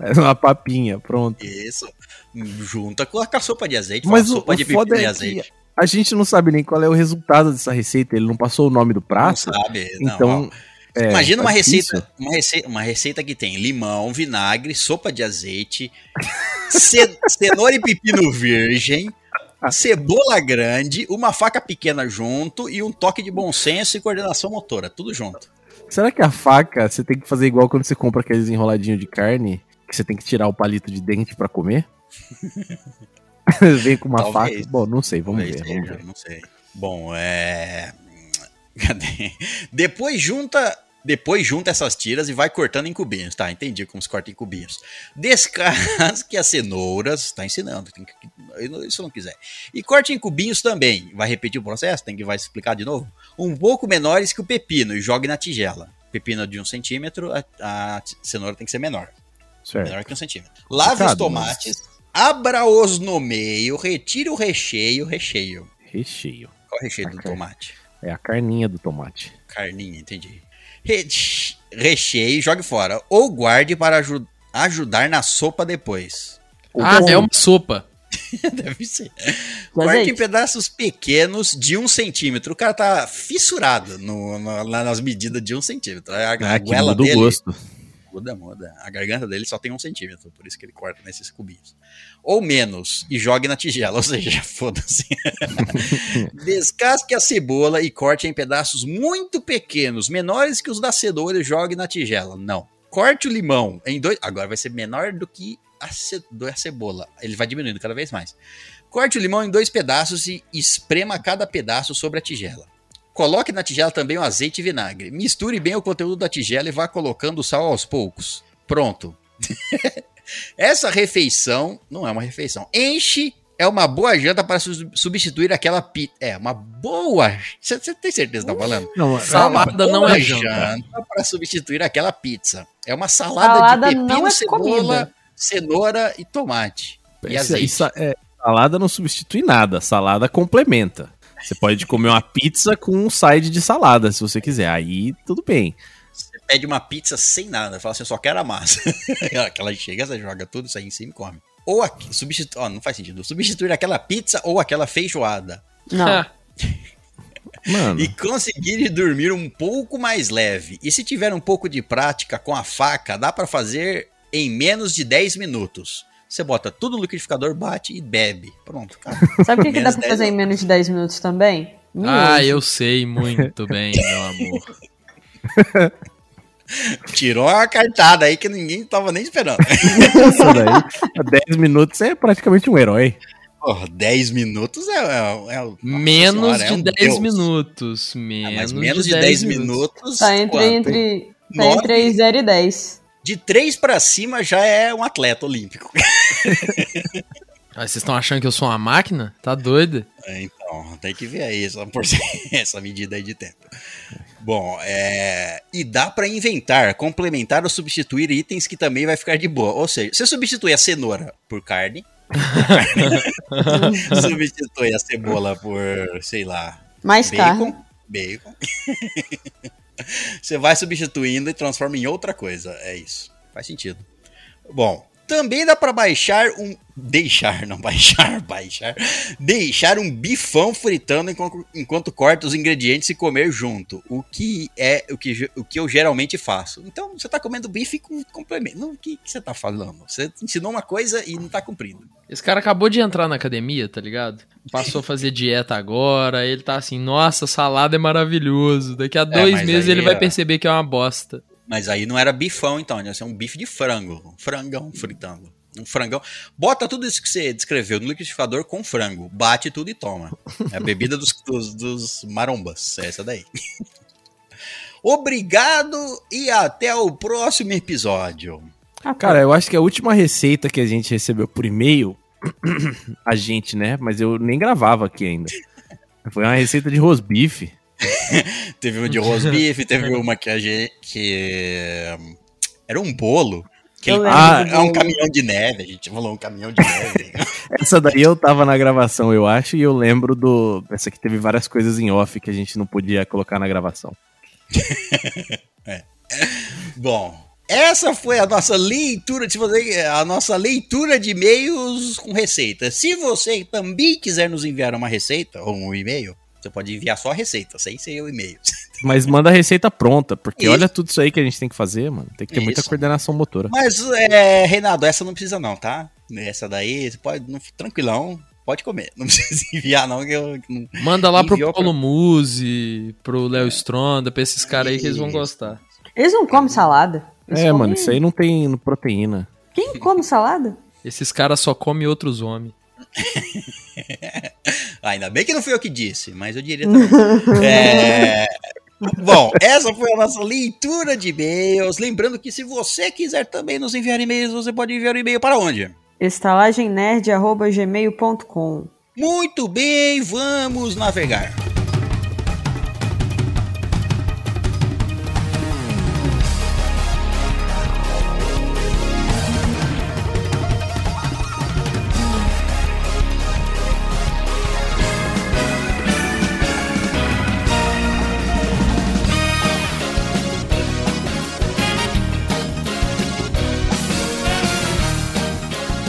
É uma papinha, pronto. Isso. Junta com a, sopa de azeite. Mas faz o, sopa o de foda é azeite. a gente não sabe nem qual é o resultado dessa receita. Ele não passou o nome do Não prato. sabe. Não, Então, ó. é, Imagina uma difícil. receita, uma receita, uma receita que tem limão, vinagre, sopa de azeite, ce- cenoura e pepino virgem, cebola grande, uma faca pequena junto e um toque de bom senso e coordenação motora, tudo junto. Será que a faca você tem que fazer igual quando você compra aqueles enroladinhos de carne que você tem que tirar o palito de dente pra comer? Vem com uma Talvez. faca. Bom, não sei, vamos Talvez ver, vamos seja, ver. Não sei. Bom, é. Cadê? Depois junta. Depois junta essas tiras e vai cortando em cubinhos, tá? Entendi como se corta em cubinhos. Descasque as cenouras, tá ensinando, tem que, não- se eu não quiser. E corte em cubinhos também. Vai repetir o processo? Tem que vai explicar de novo? Um pouco menores que o pepino e jogue na tigela. Pepino de um centímetro, a, a cenoura tem que ser menor. Certo. Menor que um centímetro. Lave os Complicado, tomates, abra-os no meio, retire o recheio, recheio. Recheio. Qual é o recheio do Ok. tomate? É a carninha do tomate. Carninha, entendi. Reche- Recheie e jogue fora. Ou guarde para aju- ajudar na sopa depois. Ah, é uma sopa. Deve ser. Com Corte em azeite. pedaços pequenos de um centímetro. O cara tá fissurado no- no- nas medidas de um centímetro. A, a Ah, que o dele gosto. muda, muda. A garganta dele só tem um centímetro, por isso que ele corta nesses cubinhos. Ou menos, e jogue na tigela, ou seja, foda-se. Descasque a cebola e corte em pedaços muito pequenos, menores que os da cenoura e jogue na tigela. Não. Corte o limão em dois. Agora vai ser menor do que a, ce... do- a cebola. Ele vai diminuindo cada vez mais. Corte o limão em dois pedaços e esprema cada pedaço sobre a tigela. Coloque na tigela também o azeite e vinagre. Misture bem o conteúdo da tigela e vá colocando o sal aos poucos. Pronto. Essa refeição não é uma refeição. Enche é uma boa janta para su- substituir aquela pizza. É, uma boa. Você tem certeza que tá falando? Não, Salada não Boa é janta. para substituir aquela pizza. É uma salada, Salada de pepino, não é cebola, comida. cenoura e tomate. E Isso- azeite. isso- é, salada não substitui nada, salada complementa. Você pode comer uma pizza com um side de salada, se você quiser. Aí tudo bem. Pede uma pizza sem nada, fala assim, eu só quero a massa. aquela chega, você joga tudo isso aí em cima e come. Ou aqui, substitu... ó, não faz sentido. Substituir aquela pizza ou aquela feijoada. Não. Ah, Mano, E conseguir dormir um pouco mais leve. E se tiver um pouco de prática com a faca, dá pra fazer em menos de 10 minutos. Você bota tudo no liquidificador, bate e bebe. Pronto, cara. Sabe o que, que dá pra 10 fazer em menos de 10 minutos também? ah, eu sei muito bem, meu amor. Tirou uma cartada aí que ninguém tava nem esperando. isso daí, 10 minutos é praticamente um herói. Porra, 10 minutos é. é, é Menos senhora, é de um 10 Deus. minutos. Ah, Menos, mas menos de 10 minutos. Tá entre, quanto? entre, tá entre 0 e 10. De 3 pra cima já é um atleta olímpico. Ah, vocês estão achando que eu sou uma máquina? Tá doido? É, Então, tem que ver aí essa, essa medida aí de tempo. Bom, é... e dá pra inventar, complementar ou substituir itens que também vai ficar de boa. Ou seja, você substitui a cenoura por carne, substitui a cebola por, sei lá, Mais carne. bacon, bacon. você vai substituindo e transforma em outra coisa. É isso. Faz sentido. Bom, Também dá pra baixar um. Deixar, não baixar, baixar. Deixar um bifão fritando enquanto, enquanto corta os ingredientes e comer junto. O que é o que, o que eu geralmente faço. Então você tá comendo bife com complemento. Não, O que, que você tá falando? Você ensinou uma coisa e não tá cumprindo. Esse cara acabou de entrar na academia, tá ligado? Passou a fazer dieta agora, ele tá assim, nossa, salada é maravilhoso. Daqui a dois mas meses ele vai é- perceber que é uma bosta. Mas aí não era bifão, então. Ia ser um bife de frango. Um frangão fritando. Um frangão. Bota tudo isso que você descreveu no liquidificador com frango. Bate tudo e toma. É a bebida dos, dos, dos marombas. É essa daí. Obrigado e até o próximo episódio. Cara, eu acho que a última receita que a gente recebeu por e-mail, a gente, né? Mas eu nem gravava aqui ainda. Foi uma receita de rosbife. Teve uma de rosbife, teve uma que a gente. Que, hum, era um bolo. Que ah, é um caminhão de neve. A gente falou um caminhão de neve. Essa daí eu tava na gravação, eu acho, e eu lembro do. Essa aqui teve várias coisas em off que a gente não podia colocar na gravação. Bom, essa foi a nossa leitura, você, a nossa leitura de e-mails com receita. Se você também quiser nos enviar uma receita ou um e-mail, você pode enviar só a receita, sem ser o e-mail. Mas manda a receita pronta, porque Isso. olha tudo isso aí que a gente tem que fazer, mano. Tem que ter muita Isso. coordenação motora. Mas, é, Reinaldo, essa não precisa não, tá? Essa daí, você pode, não, tranquilão, pode comer. Não precisa enviar não, que eu... não- Manda lá pro Enviou pra- Paulo Musi, pro Léo Stronda, pra esses caras aí que eles vão gostar. Eles não comem salada. Eles É, comem- mano, isso aí não tem proteína. Quem come salada? Esses caras só comem outros homens. Ainda bem que não fui eu que disse, mas eu diria também. É, Bom, essa foi a nossa leitura de e-mails. Lembrando que se você quiser também nos enviar e-mails, você pode enviar um e-mail para onde? estalagemnerd.gmail.com Muito bem, vamos navegar.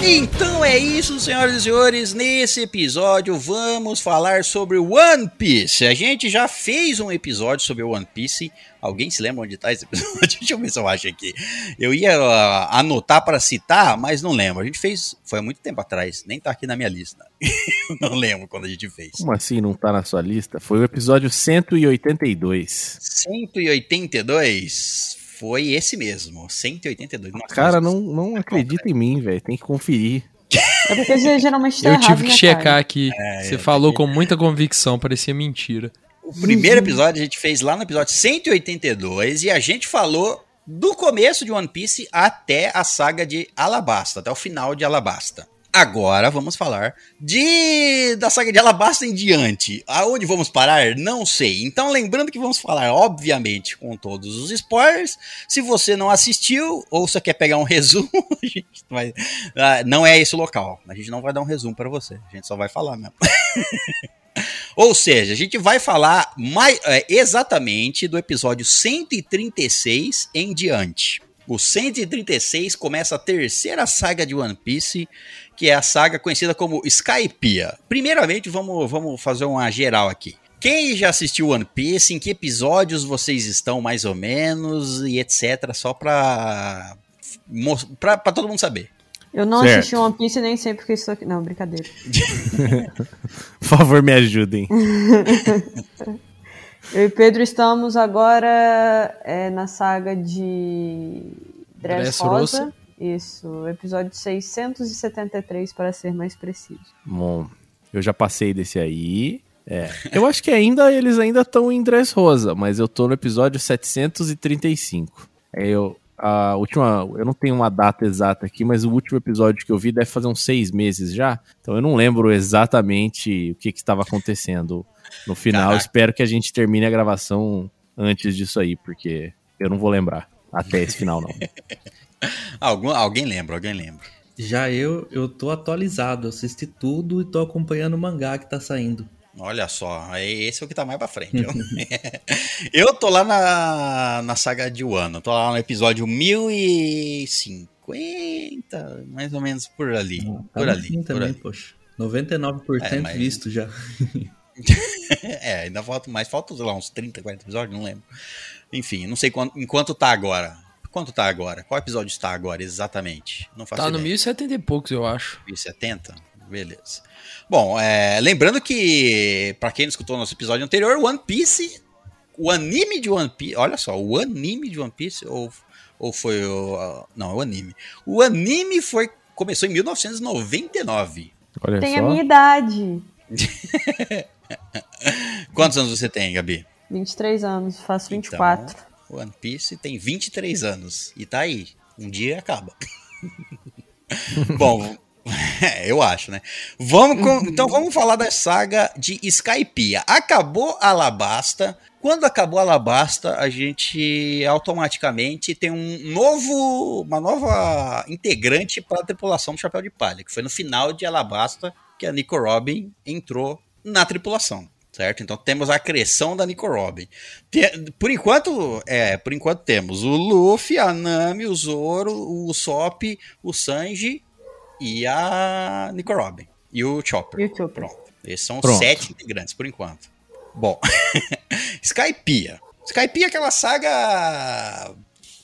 Então é isso, senhoras e senhores. Nesse episódio vamos falar sobre One Piece. A gente já fez um episódio sobre One Piece. Alguém se lembra onde tá esse episódio? Deixa eu ver se eu acho aqui. Eu ia ah, anotar para citar, mas não lembro. A gente fez. Foi há muito tempo atrás. Nem tá aqui na minha lista. Eu não lembro quando a gente fez. Como assim não tá na sua lista? Foi o episódio 182. 182 foi esse mesmo. 182. Nossa, Cara, não, não acredita em mim, velho. Tem que conferir. É porque você geralmente tá Eu errado, tive que né, checar cara? aqui. É, Você falou com muita convicção, parecia mentira. O primeiro episódio a gente fez lá no episódio 182 e a gente falou do começo de One Piece até a saga de Alabasta, até o final de Alabasta. Agora vamos falar de da saga de Alabasta em diante. Aonde vamos parar? Não sei. Então lembrando que vamos falar, obviamente, com todos os spoilers. Se você não assistiu ou você quer pegar um resumo, vai, ah, não é esse o local. A gente não vai dar um resumo para você. A gente só vai falar mesmo. Ou seja, a gente vai falar mais, é, exatamente do episódio 136 em diante. O 136 começa a terceira saga de One Piece, que é a saga conhecida como Skypiea. Primeiramente, vamos, vamos fazer uma geral aqui. Quem já assistiu One Piece, em que episódios vocês estão mais ou menos e etc, só pra, pra, pra todo mundo saber. Eu não Certo. assisti One Piece nem sei porque estou aqui. Não, brincadeira. Por favor, me ajudem. Eu e Pedro estamos agora é, na saga de Dress Dressrosa. Isso, episódio 673 para ser mais preciso. Bom, eu já passei desse aí. É, eu acho que ainda eles ainda estão em Dress Rosa, mas eu tô no episódio 735. É, eu, a última, eu não tenho uma data exata aqui, mas o último episódio que eu vi deve fazer uns seis meses já. Então eu não lembro exatamente o que que estava acontecendo no final. Caraca. Espero que a gente termine a gravação antes disso aí, porque eu não vou lembrar até esse final não. Algum, alguém lembra, alguém lembra. Já eu, eu tô atualizado, assisti tudo e tô acompanhando o mangá que tá saindo. Olha só, esse é o que tá mais pra frente. Eu, tô lá na, na saga de Wano, tô lá no episódio 1005. 50, mais ou menos por ali. Tá por ali. por também, ali. poxa. 99% É, mas- visto já. É, ainda falta mais, falta lá, uns 30, 40 episódios, não lembro. Enfim, não sei quanto, em quanto tá agora. Quanto tá agora? Qual episódio está agora exatamente? Não faço Tá no ideia. 1070 e poucos, eu acho. 1070? Beleza. Bom, é, lembrando que, pra quem não escutou nosso episódio anterior, One Piece, o anime de One Piece, olha só, o anime de One Piece, ou, ou foi o. Não, é o anime. O anime foi, começou em 1999. Olha Tem só. a minha idade. Quantos anos você tem, Gabi? 23 anos, faço 24. Então, One Piece tem 23 anos. E tá aí. Um dia acaba. Bom, é, eu acho, né? Vamos com- então vamos falar da saga de Skypiea. Acabou Alabasta. Quando acabou Alabasta, a gente automaticamente tem um novo, uma nova integrante para a tripulação do Chapéu de Palha, que foi no final de Alabasta que a Nico Robin entrou na tripulação. Certo? Então temos a acreção da Nico Robin. Te- Por enquanto, é, por enquanto temos o Luffy, a Nami, o Zoro, o Sop, o Sanji e a Nico Robin. E o Chopper. E o Chopper. Pronto. Esses são os Pronto. sete integrantes, por enquanto. Bom, Skypiea. Skypiea é aquela saga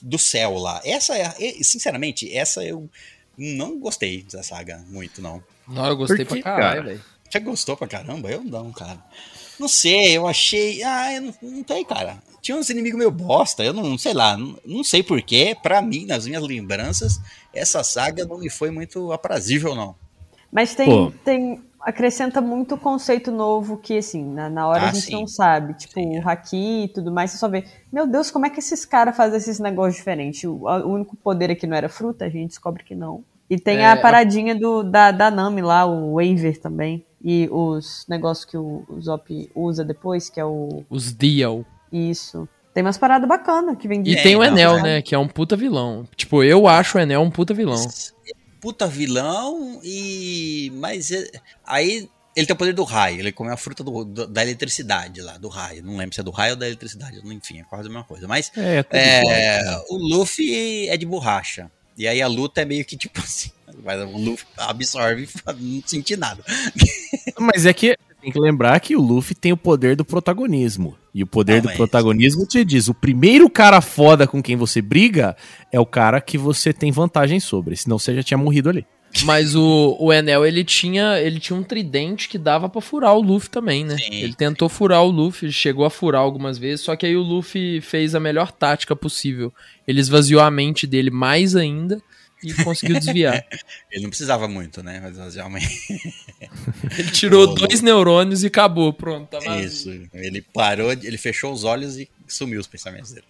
do céu lá. Essa é, sinceramente, essa eu não gostei dessa saga muito, não. Não, eu gostei Por que, pra caralho, cara? velho. Você gostou pra caramba? Eu não, cara. Não sei, eu achei. Ah, eu não, não tem, cara. Tinha uns inimigos meio bosta, eu não sei lá, não, não sei porquê. Pra mim, nas minhas lembranças, essa saga não me foi muito aprazível, não. Mas tem, Pô. tem. Acrescenta muito conceito novo que, assim, na, na hora Ah, a gente sim. não sabe. Tipo, Sim, é. o haki e tudo mais, você só vê. Meu Deus, como é que esses caras fazem esses negócios diferentes? O, o único poder aqui não era fruta, a gente descobre que não. E tem É, a a- paradinha do, da, da Nami lá, o Waver também. E os negócios que o, o Zop usa depois, que é o. Os Dial. Isso. Tem umas paradas bacanas que vem E de. É, tem o não, Enel, é. né? Que é um puta vilão. Tipo, eu acho o Enel um puta vilão. Puta vilão e. Mas é- aí ele tem o poder do raio, ele come a fruta do- do- da eletricidade lá, do raio. Não lembro se é do raio ou da eletricidade, enfim, é quase a mesma coisa. Mas É, igual. É, o Luffy é de borracha. E aí a luta é meio que tipo assim. Mas o Luffy absorve e não sentir nada. Mas é que tem que lembrar que o Luffy tem o poder do protagonismo. E o poder do mas- protagonismo te diz: o primeiro cara foda com quem você briga é o cara que você tem vantagem sobre. Senão você já tinha morrido ali. Mas o, o Enel, ele tinha, ele tinha um tridente que dava pra furar o Luffy também, né? Sim. Ele tentou furar o Luffy, chegou a furar algumas vezes, só que aí o Luffy fez a melhor tática possível. Ele esvaziou a mente dele mais ainda e conseguiu desviar. Ele não precisava muito, né? Mas realmente. Ele tirou Ô, dois neurônios e acabou, pronto, tá. Isso. Ele parou, ele fechou os olhos e sumiu os pensamentos dele.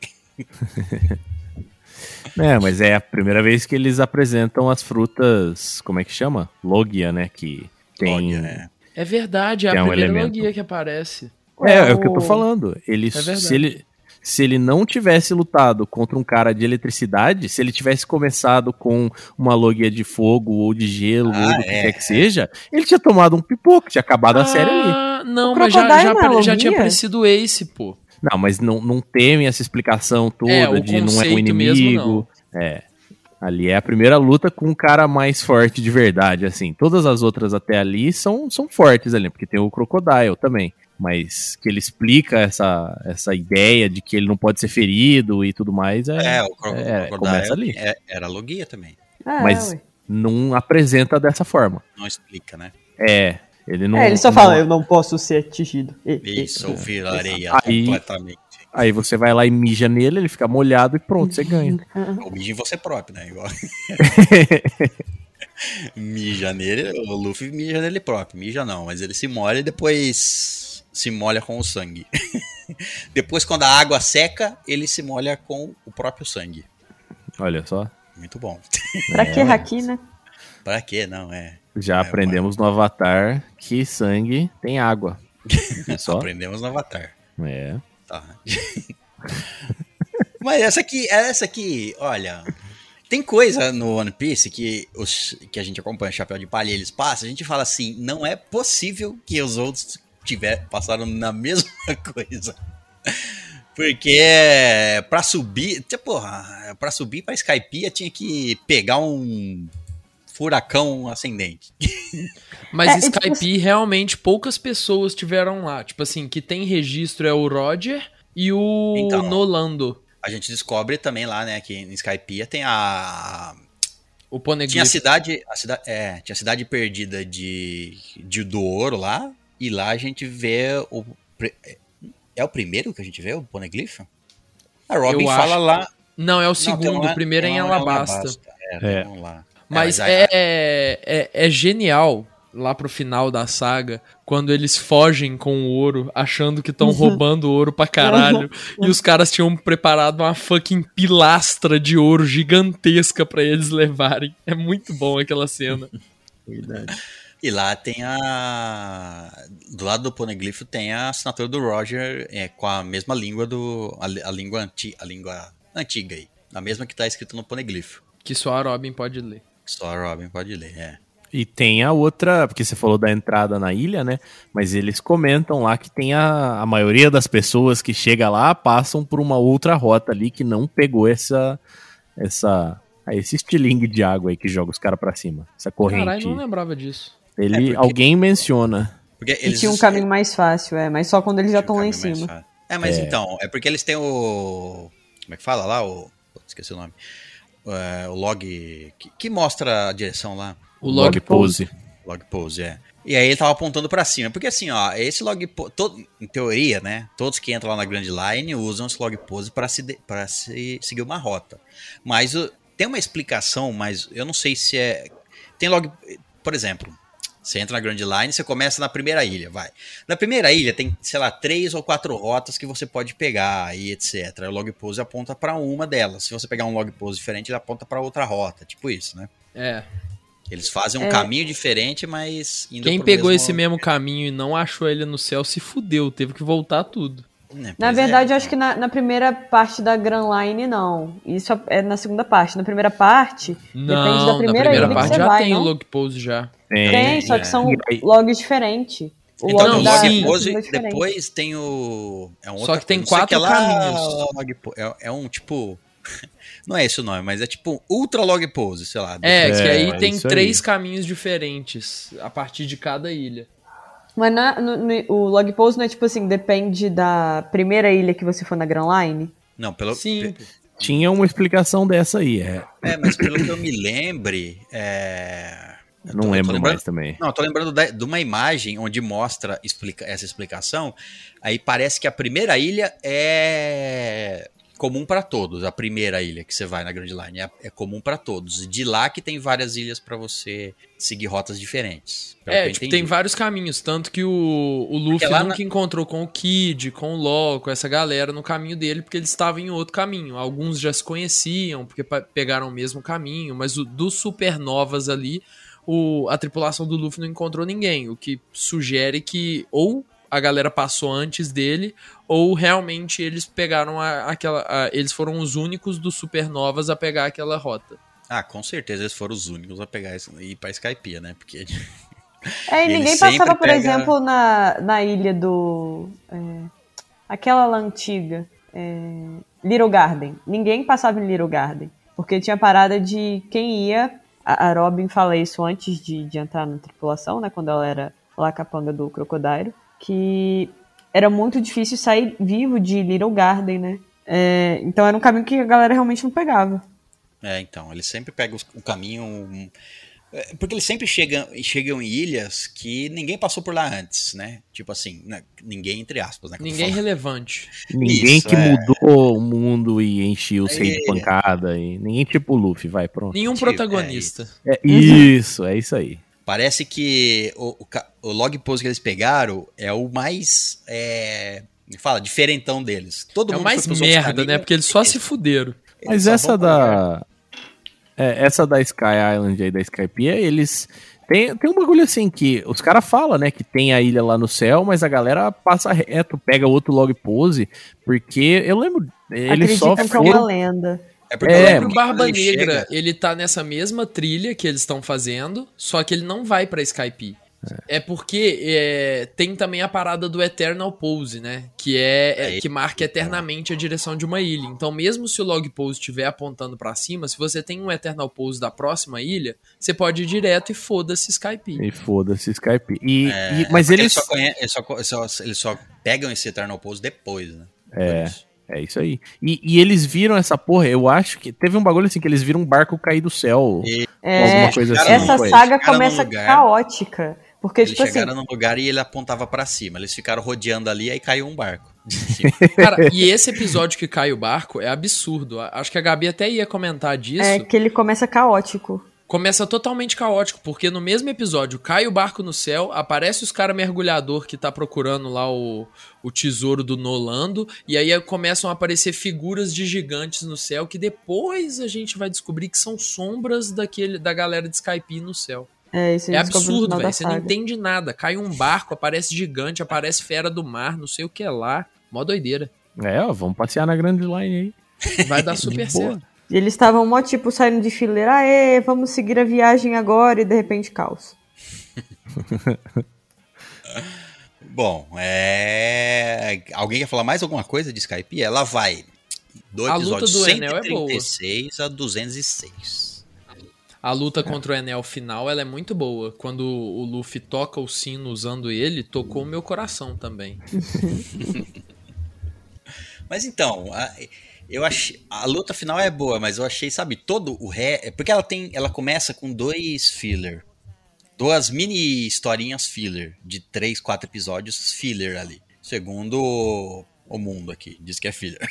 É, mas é a primeira vez que eles apresentam as frutas. Como é que chama? Logia, né? Que tem. Logia, é. É verdade, é a é um primeira elemento. logia que aparece. É, é o que eu tô falando. Ele, É verdade. se, ele, se ele não tivesse lutado contra um cara de eletricidade, se ele tivesse começado com uma logia de fogo ou de gelo Ah, ou do que é, quer que seja, ele tinha tomado um pipoco, tinha acabado a série ali. Ah, não, O mas já, já, é já tinha aparecido o Ace, pô. Não, mas não, não teme essa explicação toda É, o de não é um conceito mesmo, inimigo. É. Ali é a primeira luta com um cara mais forte de verdade, assim. Todas as outras até ali são, são fortes ali, porque tem o Crocodile também. Mas que ele explica essa, essa ideia de que ele não pode ser ferido e tudo mais, é, É, o Cro- é, Crocodile começa ali. é- era Logia também. É, mas não apresenta dessa forma. Não explica, né? É, ele não. É, ele só não- fala, eu não posso ser atingido. Isso, eu virarei Aí- completamente. Aí você vai lá e mija nele, ele fica molhado e pronto, você ganha. Ou mija em você próprio, né? Igual. mija nele, o Luffy mija nele próprio. Mija não, mas ele se molha e depois se molha com o sangue. depois, quando a água seca, ele se molha com o próprio sangue. Olha só. Muito bom. Pra que haki, né? pra quê? Não, é. Já É, aprendemos no Avatar que sangue tem água. É só? Aprendemos no Avatar. É. Tá. Mas essa aqui, essa aqui, olha. Tem coisa no One Piece que, os, que a gente acompanha Chapéu de Palha e eles passam, a gente fala assim, não é possível que os outros tiver, passaram na mesma coisa. Porque pra subir, tipo, pra subir pra Skypiea tinha que pegar um furacão ascendente. Mas É, e tipo Skype realmente poucas pessoas tiveram lá. Tipo assim, que tem registro é o Roger e o Então. Nolando. A gente descobre também lá, né, que em Skypiea tem a O Poneglyph. tinha a cidade, a cidade, é, tinha a cidade perdida de, de do ouro lá, e lá a gente vê o pre- é o primeiro que a gente vê o Poneglyph? A Robin Eu fala acho- lá. Não, é o Não, segundo. um- o primeiro é em um Alabasta. É, É. lá. Mas aí- é, é, é genial lá pro final da saga, quando eles fogem com o ouro, achando que estão roubando ouro pra caralho, e os caras tinham preparado uma fucking pilastra de ouro gigantesca pra eles levarem. É muito bom aquela cena. Verdade. E lá tem a. Do lado do Poneglyph tem a assinatura do Roger é, com a mesma língua do. A, a língua anti, a língua antiga aí. A mesma que tá escrito no Poneglyph. Que só a Robin pode ler. Só a Robin pode ler, é. E tem a outra, porque você falou da entrada na ilha, né? Mas eles comentam lá que tem a, a maioria das pessoas que chega lá passam por uma outra rota ali que não pegou essa essa esse estilingue de água aí que joga os caras pra cima. Essa corrente. Caralho, não lembrava disso. Ele É porque- alguém menciona. Porque E tinha um caminho mais fácil, é, mas só quando eles já estão lá em cima. É, mas então, é porque eles têm o. Como é que fala lá? O. Esqueci o nome. É, o log. Que, que mostra a direção lá. O log, Log pose. Log pose, é. E aí ele tava apontando pra cima. Porque assim, ó, esse log pose. Todo, em teoria, né? Todos que entram lá na Grand Line usam esse log pose pra, se, de- pra se seguir uma rota. Mas o- tem uma explicação, mas eu não sei se é. Tem log. Por exemplo, você entra na Grand Line, você começa na primeira ilha, vai. Na primeira ilha tem, sei lá, três ou quatro rotas que você pode pegar e etc. O log pose aponta pra uma delas. Se você pegar um log pose diferente, ele aponta pra outra rota, tipo isso, né? É. Eles fazem um É. caminho diferente, mas indo Quem pegou mesmo- esse mesmo caminho e não achou ele no céu se fudeu, teve que voltar tudo. Né, Na pois verdade, é. eu acho que na, na primeira parte da Grand Line, não. Isso é na segunda parte. Na primeira parte, depende da Não, na primeira, primeira ilha que parte você já vai, tem não? o log pose já. Tem, só é. que são logs diferentes. O Então, Não, da- log sim. da pose, é diferente. depois tem o. É um Só que tem coisa, não quatro que lá, caminhos. log é, é um tipo. Não é esse o nome, mas é tipo Ultra Log Pose, sei lá. É, que É, aí é tem isso aí. três caminhos diferentes a partir de cada ilha. Mas na- no- no- o log pose não é tipo assim, depende da primeira ilha que você for na Grand Line? Não, pelo. Sim. Tinha uma explicação dessa aí, é. É, mas pelo que eu me lembre. É... eu Não tô- tô lembro lembrando- mais também. Não, eu tô lembrando da- de uma imagem onde mostra explica- essa explicação. Aí parece que a primeira ilha é comum para todos. A primeira ilha que você vai na Grand Line é, é comum para todos. E de lá que tem várias ilhas para você seguir rotas diferentes. É, tipo, tem vários caminhos, tanto que o, o Luffy nunca na- encontrou com o Kid, com o Law, com essa galera no caminho dele, porque eles estavam em outro caminho. Alguns já se conheciam, porque pegaram o mesmo caminho, mas o, dos supernovas ali, o, a tripulação do Luffy não encontrou ninguém, o que sugere que ou a galera passou antes dele, ou realmente eles pegaram a- aquela. a- eles foram os únicos dos supernovas a pegar aquela rota. Ah, com certeza eles foram os únicos a pegar isso e ir pra Skypiea, né? Porque É, e ninguém passava, por pega- exemplo, na, na ilha do. é, aquela lá antiga. é, Little Garden. Ninguém passava em Little Garden. Porque tinha parada de quem ia. A, a Robin fala isso antes de, de entrar na tripulação, né? Quando ela era lá capanga do Crocodile. Que era muito difícil sair vivo de Little Garden, né? É, então era um caminho que a galera realmente não pegava. É, então, eles sempre pegam o caminho. é, Porque eles sempre chegam, chegam em ilhas que ninguém passou por lá antes, né? Tipo assim, né, ninguém entre aspas, né? Ninguém relevante. Ninguém Isso, que é. mudou o mundo e encheu o seio de É. pancada. E ninguém tipo o Luffy, vai, pronto. Nenhum Tipo, é protagonista. É isso, é isso aí. Parece que o, o, o log pose que eles pegaram é o mais. É, me fala, diferentão deles. Todo É o mundo mais merda, né? caminhos, Porque eles só se fuderam. eles Mas só essa da. é, essa da Sky Island aí, da Skypiea, eles. Tem, tem um bagulho assim que os caras falam, né, que tem a ilha lá no céu, mas a galera passa reto, pega outro log pose, porque eu lembro, eles só Acreditam que é uma foram. lenda. É porque É, O Barba ele Negra, chega- ele tá nessa mesma trilha que eles estão fazendo, só que ele não vai pra Skype. É porque é, tem também a parada do Eternal Pose, né? Que é, é, que marca eternamente a direção de uma ilha. Então, mesmo se o log pose estiver apontando pra cima, se você tem um Eternal Pose da próxima ilha, você pode ir direto e foda-se Skype. E foda-se Skype. E, É, e- mas eles. só, conhe- eles, só, só- eles só pegam esse Eternal Pose depois, né? É. É isso aí. E, e eles viram essa porra, eu acho que. Teve um bagulho assim que eles viram um barco cair do céu. E É, alguma coisa assim. essa saga começa lugar- caótica. Porque, eles tipo assim, chegaram num lugar e ele apontava pra cima. Eles ficaram rodeando ali, aí caiu um barco. Cara, e esse episódio que cai o barco é absurdo. Acho que a Gabi até ia comentar disso. é que ele começa caótico. Começa totalmente caótico, porque no mesmo episódio cai o barco no céu, aparece os cara mergulhador que tá procurando lá o, o tesouro do Nolando, e aí começam a aparecer figuras de gigantes no céu, que depois a gente vai descobrir que são sombras daquele da galera de Skype no céu. É, É absurdo, velho. Você não entende nada. Cai um barco, aparece gigante, aparece fera do mar, não sei o que é lá. Mó doideira. É, ó, vamos passear na Grand Line aí. Vai dar super certo. E eles estavam mó tipo saindo de fileira, aê, vamos seguir a viagem agora, e de repente caos. Bom, é. Alguém quer falar mais alguma coisa de Skype? Ela vai do A episódio luta do Enel é boa. 136 a 206. A luta contra o Enel final, ela é muito boa. Quando o Luffy toca o sino usando ele, tocou o meu coração também. Mas então, a, eu achei. A luta final é boa, mas eu achei, sabe, todo o ré. é Porque ela tem. Ela começa com dois filler. Duas mini historinhas filler. De três, quatro episódios filler ali. Segundo o, mundo aqui. Diz que é filler.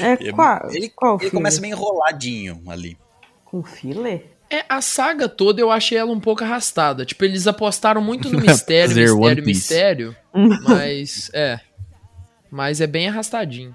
É, qual, ele qual ele começa meio enroladinho ali. Com filler? É, a saga toda eu achei ela um pouco arrastada. Tipo, eles apostaram muito no mistério, One mistério, Piece. mistério. Mas, é. Mas é bem arrastadinho.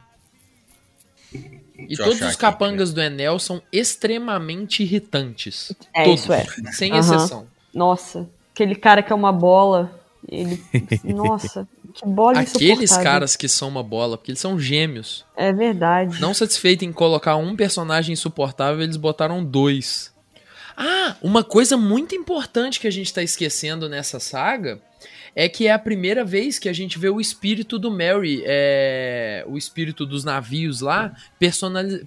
E todos os aqui, capangas do Enel são extremamente irritantes. É, todos, isso é. Sem Aham. exceção. Nossa, aquele cara que é uma bola. Ele. Nossa, que bola Aqueles caras que são uma bola, porque eles são gêmeos. É verdade. Não satisfeito em colocar um personagem insuportável, eles botaram dois. Ah, uma coisa muito importante que a gente tá esquecendo nessa saga é que é a primeira vez que a gente vê o espírito do Mary, é, o espírito dos navios lá,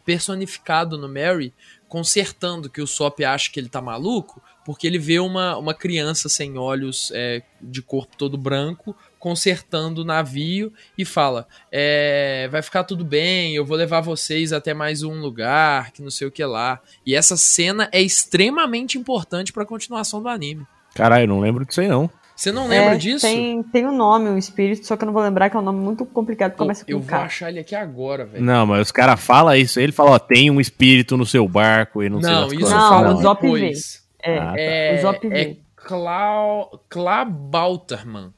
personificado no Mary, consertando que o Sop acha que ele tá maluco, porque ele vê uma, uma criança sem olhos, é, de corpo todo branco, consertando o navio e fala: é, vai ficar tudo bem, eu vou levar vocês até mais um lugar, que não sei o que lá. E essa cena é extremamente importante pra continuação do anime. Caralho, não lembro disso aí não. Você não lembra É, disso? Tem, tem um nome, um espírito, só que eu não vou lembrar que é um nome muito complicado, começa com eu vou achar ele aqui agora, velho. Não, mas os caras falam isso ele fala, ó, tem um espírito no seu barco e não, sei Não, das isso. Não, fala o Zop depois. É, Ah, tá. É, O Zop é vê. Clau, Klabauterman,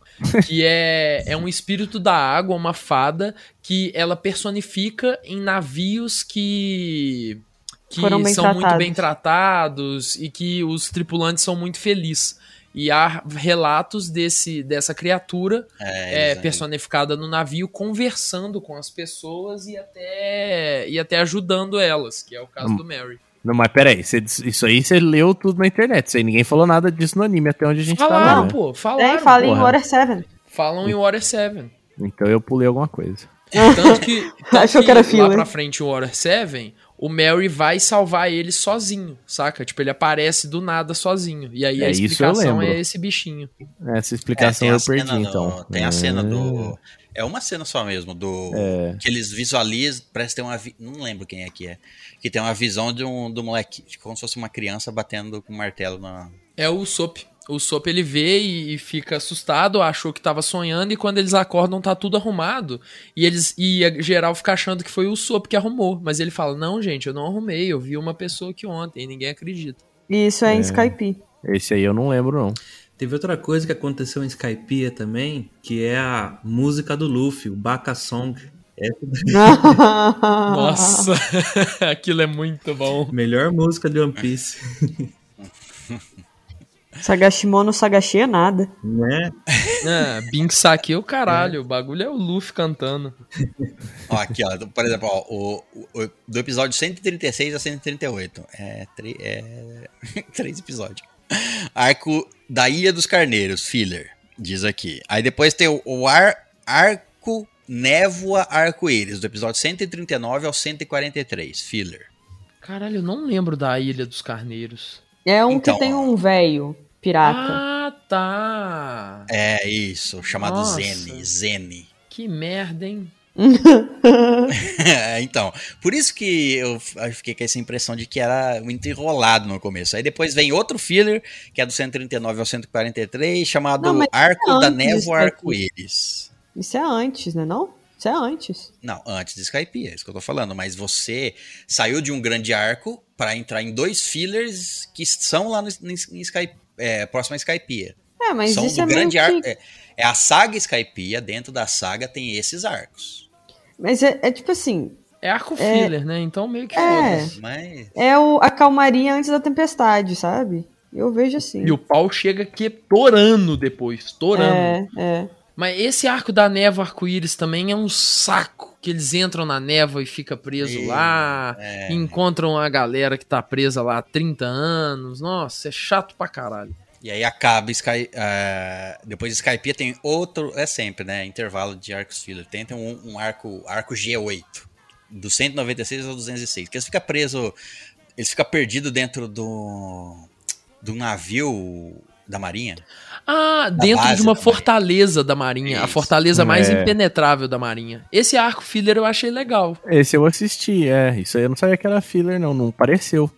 que é, é um espírito da água, uma fada, que ela personifica em navios que, que são muito tratados. bem tratados e que os tripulantes são muito felizes. E há relatos desse, dessa criatura É, é, personificada no navio, conversando com as pessoas e até, e até ajudando elas, que é o caso Hum. do Mary. Não, mas peraí, cê- isso aí você leu tudo na internet, isso aí ninguém falou nada disso no anime até onde a gente Falaram, tá, né? pô, falaram. É, fala em porra. Water 7. Falam em Water 7. Então eu pulei alguma coisa. Tanto que, tanto Achou que era lá filler. pra frente o Water 7, o Mary vai salvar ele sozinho, saca? Tipo, ele aparece do nada sozinho. E aí É, a explicação é esse bichinho. Essa É, explicação a eu perdi, do- então. Tem a cena É. do. É uma cena só mesmo, do. É. Que eles visualizam. Parece ter uma. Não lembro quem é que é. Que tem uma visão de um do moleque. Como se fosse uma criança batendo com um martelo na. É o Sop. O Sop ele vê e, e fica assustado, achou que tava sonhando, e quando eles acordam tá tudo arrumado. E eles e a geral fica achando que foi o Sop que arrumou. Mas ele fala: Não, gente, eu não arrumei, eu vi uma pessoa aqui ontem, e ninguém acredita. E isso é, em Skype. Esse aí eu não lembro, não. Teve outra coisa que aconteceu em Skypiea também, que é a música do Luffy, o Baka Song. É. Nossa, aquilo é muito bom. melhor música de One Piece. Sagashimono Sagashi é nada. né? É, Bink Saki é o caralho, o bagulho é o Luffy cantando. Ó, aqui, ó. Por exemplo, ó, o, o- do episódio 136 a 138. É, tri- é três episódios. Arco da Ilha dos Carneiros, filler, diz aqui. Aí depois tem o, o ar, Arco Névoa Arco-Íris, do episódio 139 ao 143, filler. Caralho, eu não lembro da Ilha dos Carneiros. É um Então, que tem um velho pirata. Ah, tá. É isso, chamado Nossa. Zene. Zene. Que merda, hein? então, por isso que eu fiquei com essa impressão de que era muito enrolado no começo. Aí depois vem outro filler, que é do 139 ao 143, chamado Não, mas Arco é da Névoa. Arco-Íris. Isso é antes, né não? Isso é antes. Não, antes de Skype, é isso que eu tô falando. Mas você saiu de um grande arco pra entrar em dois fillers que são lá no, em Skype, é, próximo a Skypiea. É, mas são isso do é meio grande que... arco. É, é a saga Skypiea, dentro da saga tem esses arcos. Mas é, é tipo assim, É arco É. filler, né? Então meio que É. Mas. é o, a calmaria antes da tempestade, sabe? Eu vejo assim. E o pau chega aqui torando depois, torando. É, é. Mas esse arco da névoa arco-íris também é um saco. Que eles entram na névoa e fica preso lá. é. encontram a galera que tá presa lá há 30 anos. Nossa, é chato pra caralho. E aí acaba Sky, ah, depois de Skypiea tem outro, é sempre, né? Intervalo de arcos filler. Tem, tem um, um arco, arco G8, do 196 ao 206, que eles ficam presos, eles ficam perdidos dentro do, do navio da marinha. Ah, dentro base de uma fortaleza da marinha. A Isso. fortaleza mais É. impenetrável da marinha. Esse arco filler eu achei legal. Esse eu assisti, é. Isso aí eu não sabia que era filler, não. Não pareceu.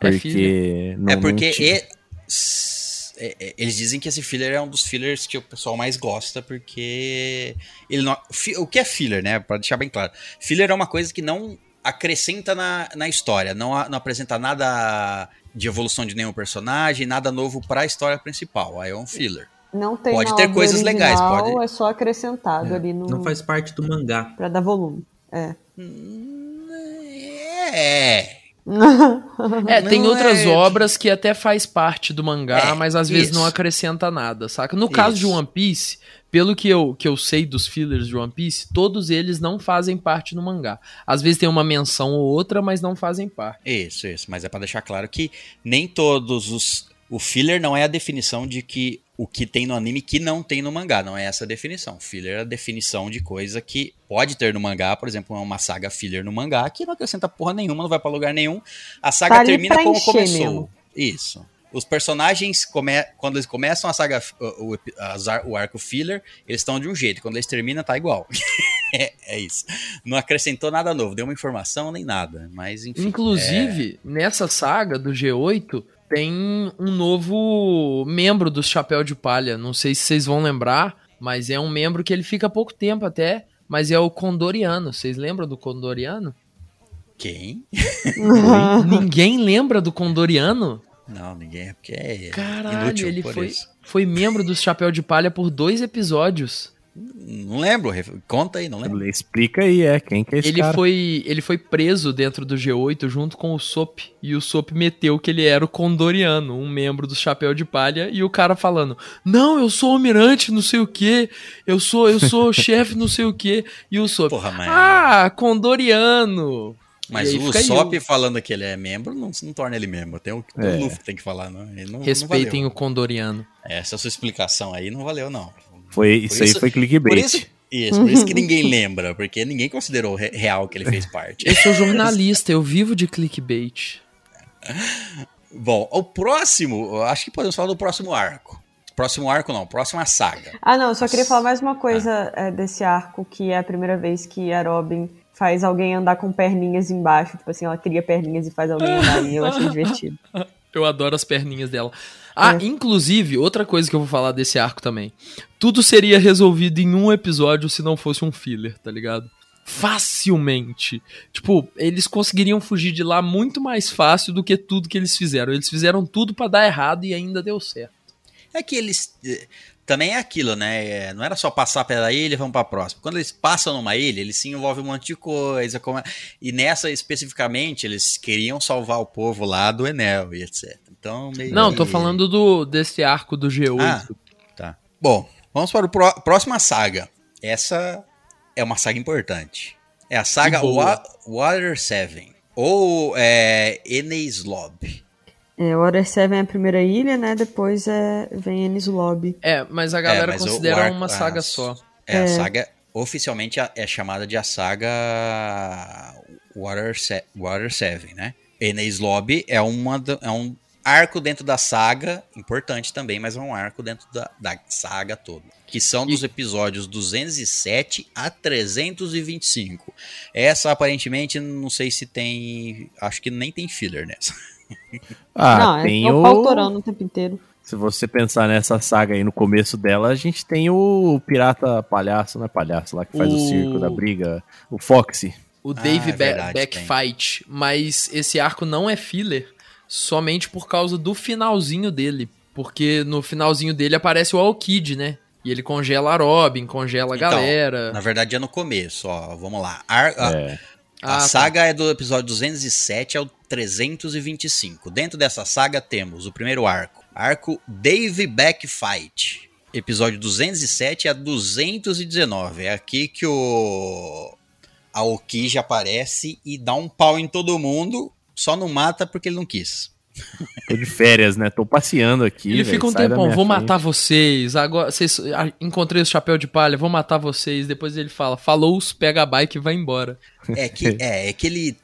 É Porque. não- é não porque tinha- e- s- é- é- eles dizem que esse filler é um dos fillers que o pessoal mais gosta, porque ele não, o que é filler, né? Pra deixar bem claro. Filler é uma coisa que não acrescenta na, na história, não, a- não apresenta nada de evolução de nenhum personagem, nada novo pra história principal. Aí é um filler. Não tem Pode ter coisas legais, original, pode- É só acrescentado ali no. Não faz parte do mangá. Pra dar volume. É. É. É, tem Não outras é- obras que até faz parte do mangá, É, mas às vezes isso. não acrescenta nada, saca? No caso de. One Piece, pelo que eu, que eu sei dos fillers de One Piece, todos eles não fazem parte do mangá. Às vezes tem uma menção ou outra, mas não fazem parte. Isso, isso. Mas é pra deixar claro que nem todos os. O filler não é a definição de que o que tem no anime que não tem no mangá. Não é essa a definição. Filler é a definição de coisa que pode ter no mangá. Por exemplo, uma saga filler no mangá que não acrescenta porra nenhuma, não vai pra lugar nenhum. A saga Tá termina como começou. mesmo. Isso. Os personagens, come... quando eles começam a saga, o, o o arco filler, eles estão de um jeito. Quando eles terminam, tá igual. é, é isso. Não acrescentou nada novo, deu uma informação nem nada. Mas enfim. Inclusive, nessa saga do G8, tem um novo membro dos Chapéu de Palha. Não sei se vocês vão lembrar, mas é um membro que ele fica há pouco tempo até, mas é o Condoriano. Vocês lembram do Condoriano? Quem? Ninguém lembra do Condoriano? Não, ninguém é porque é Caralho, inútil ele por foi, isso. foi membro dos Chapéu de Palha por dois episódios. Não lembro, conta aí, não lembro. Explica aí, é. Quem que é esse Ele cara? foi, ele foi preso dentro do G8 junto com o Sop. E o Sop meteu que ele era o Condoriano, um membro do Chapéu de Palha. E o cara falando: Não, eu sou almirante, não sei o que. Eu sou, eu sou chefe, não sei o que. E o Sop: Porra, mas, Ah, Condoriano. Mas o Sop o- falando que ele é membro não, não torna ele membro. Tem o, tem É. o Luffy que tem que falar, não. Ele não Respeitem não o Condoriano. Essa sua explicação aí não valeu, não. Foi, Por isso, aí isso- foi Por clickbait. isso, isso, por isso que ninguém lembra, porque ninguém considerou re- real que ele fez parte. Eu sou jornalista, eu vivo de clickbait. Bom, o próximo, acho que podemos falar do próximo arco. Próximo arco não, próxima saga. Ah, não, eu só queria falar mais uma Ah. coisa é, desse arco, que é a primeira vez que a Robin faz alguém andar com perninhas embaixo. Tipo assim, ela cria perninhas e faz alguém andar. e eu achei divertido. Eu adoro as perninhas dela. Ah, É. inclusive, outra coisa que eu vou falar desse arco também. Tudo seria resolvido em um episódio se não fosse um filler, tá ligado? Facilmente. Tipo, eles conseguiriam fugir de lá muito mais fácil do que tudo que eles fizeram. Eles fizeram tudo pra dar errado e ainda deu certo. É que eles. Também é aquilo, né? É, Não era só passar pela ilha e vamos pra próxima. Quando eles passam numa ilha, eles se envolvem um monte de coisa. como- E nessa especificamente, eles queriam salvar o povo lá do Enel e etc. Então, meio Não, tô falando do desse arco do G8. Ah, tá. Bom, vamos para a pró próxima saga. Essa é uma saga importante. É a saga. Wa Water 7. Ou é, Enes Lob. É, Water 7 é a primeira ilha, né? Depois é, vem Ennis Lobby. É, mas a galera É, mas considera arco- uma saga a- só. É, a saga oficialmente é chamada de a saga Water, Se Water 7, né? Enes Lobby é, uma, é um arco dentro da saga, importante também, mas é um arco dentro da, da saga toda. Que são dos episódios 207 a 325. Essa, aparentemente, não sei se tem. Acho que nem tem filler nessa. Ah, não, tem é o o. pau torando o tempo inteiro. Se você pensar nessa saga aí no começo dela, a gente tem o pirata palhaço, não é palhaço lá que faz o, O- circo da briga, o Foxy. O Dave é Ba- verdade, Backfight. Mas esse arco não é filler somente por causa do finalzinho dele. Porque no finalzinho dele aparece o Alkid, né? E ele congela a Robin, congela a Então, galera. Na verdade, é no começo, ó. Vamos lá. Ar- a- É. A Ah, tá. saga é do episódio 207 ao 325. Dentro dessa saga temos o primeiro arco, arco Dave Backfight. Episódio 207 a 219. É aqui que o Aokiji aparece e dá um pau em todo mundo, só não mata porque ele não quis. Tô de férias, né? Tô passeando aqui. Ele velho, fica um tempão, vou frente. matar vocês. Agora, vocês ah, encontrei o chapéu de palha, vou matar vocês. Depois ele fala, falou, pega a bike e vai embora. É que, é, é que ele.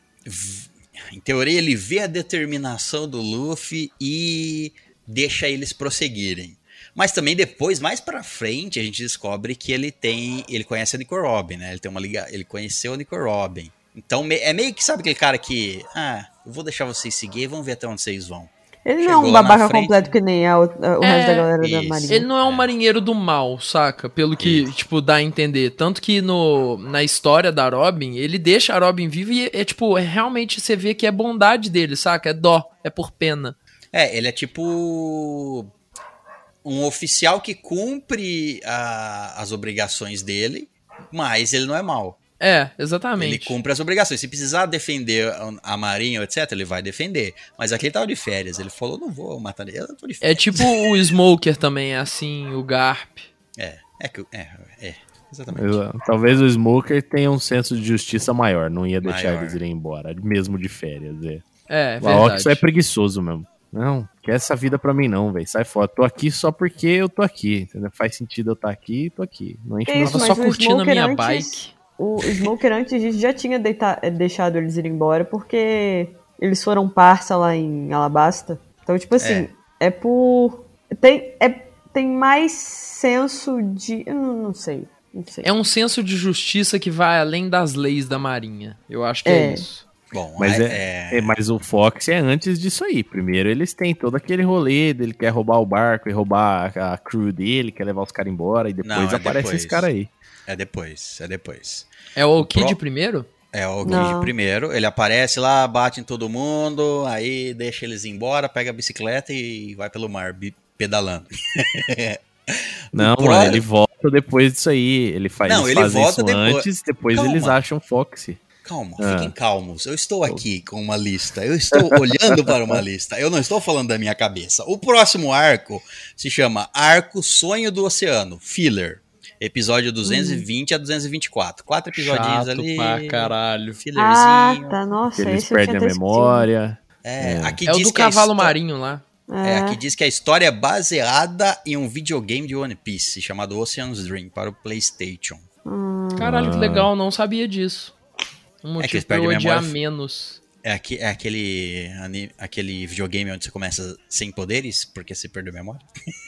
Em teoria, ele vê a determinação do Luffy e deixa eles prosseguirem. Mas também depois, mais pra frente, a gente descobre que ele tem. Ele conhece a Nico Robin, né? Ele tem uma liga. Ele conheceu a Nico Robin. Então é meio que sabe aquele cara que. Ah, eu vou deixar vocês seguir e vamos ver até onde vocês vão. Ele não é um babaca completo que nem a, o, o É, resto da galera da isso. Marinha. Ele não é um marinheiro do mal, saca? Pelo que, tipo, dá a entender. Tanto que no, na história da Robin, ele deixa a Robin viva e é, tipo, é, realmente você vê que é bondade dele, saca? É dó, é por pena. É, ele é tipo. Um oficial que cumpre a- as obrigações dele, mas ele não é mau. É, exatamente. Ele cumpre as obrigações. Se precisar defender a- a marinha, etc., ele vai defender. Mas aqui ele tava de férias. Ele falou: não vou matar ele, eu tô de É férias. tipo o Smoker também, é assim, o Garp. É, é que. É, é, exatamente. Eu- talvez o Smoker tenha um senso de justiça maior, não ia deixar Maior. eles irem embora, mesmo de férias. É. É, o Aoki verdade. só é preguiçoso mesmo. Não, quer essa vida pra mim não, velho. Sai fora. Tô aqui só porque eu tô aqui. Entendeu? Faz sentido eu estar aqui, tô aqui. Não enche Que meu isso, Tava mas só o curtindo a minha antes- bike. O Smoker antes disso já tinha deita- eh, deixado eles irem embora porque eles foram parça lá em Alabasta. Então, tipo assim, é, por. Tem, é, tem mais senso de. Eu não, não sei. Não sei. É um senso de justiça que vai além das leis da marinha. Eu acho que é, É. isso. Bom, Mas, é, é, é, mas o Fox é antes disso aí. Primeiro eles têm todo aquele rolê dele quer roubar o barco e roubar a, a crew dele, quer levar os caras embora, e depois Não, é aparece depois. esse cara aí. é depois. É depois. É o Kid Pro- primeiro? É o Não. Gigi primeiro. Ele aparece lá, bate em todo mundo, aí deixa eles embora, pega a bicicleta e vai pelo mar, pedalando. Não, Pro- mano, ele volta depois disso aí. Ele faz Não, ele volta isso depois. antes, depois Calma. eles acham Foxy. Calma, Ah. fiquem calmos. Eu estou aqui com uma lista. Eu estou olhando para uma lista. Eu não estou falando da minha cabeça. O próximo arco se chama Arco Sonho do Oceano, Filler. Episódio 220 a 224. Quatro episódios Chato ali. pra caralho. Ah, Fillerzinho. tá. Nossa, eles perdem a memória. É, aqui É o diz do que a cavalo marinho lá. assistido. É, aqui diz que a história é baseada em um videogame de One Piece chamado Ocean's Dream para o PlayStation. Caralho, que legal, não sabia disso. Um É que motivo eles pra eu odiar memória. menos. É, aqui, é aquele, aquele videogame onde você começa sem poderes, porque você perdeu a memória.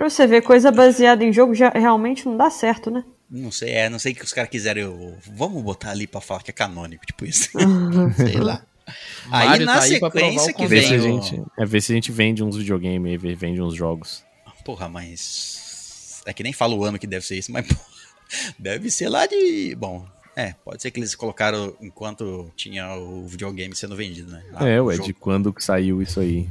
Pra você ver, coisa baseada em jogo já realmente não dá certo, né? Não sei, é, não sei o que os caras quiserem. eu- Vamos botar ali pra falar que é canônico, tipo isso. sei lá. Aí Mario na tá sequência que Ver se, vem. a o- gente, é ver se a gente vende uns videogames aí, vende uns jogos. Porra, mas. É que nem falo o ano que deve ser isso, mas porra, deve ser lá de. Bom, é, pode ser que eles colocaram enquanto tinha o videogame sendo vendido, né? Ah, é, ué, jogo. de quando que saiu isso aí?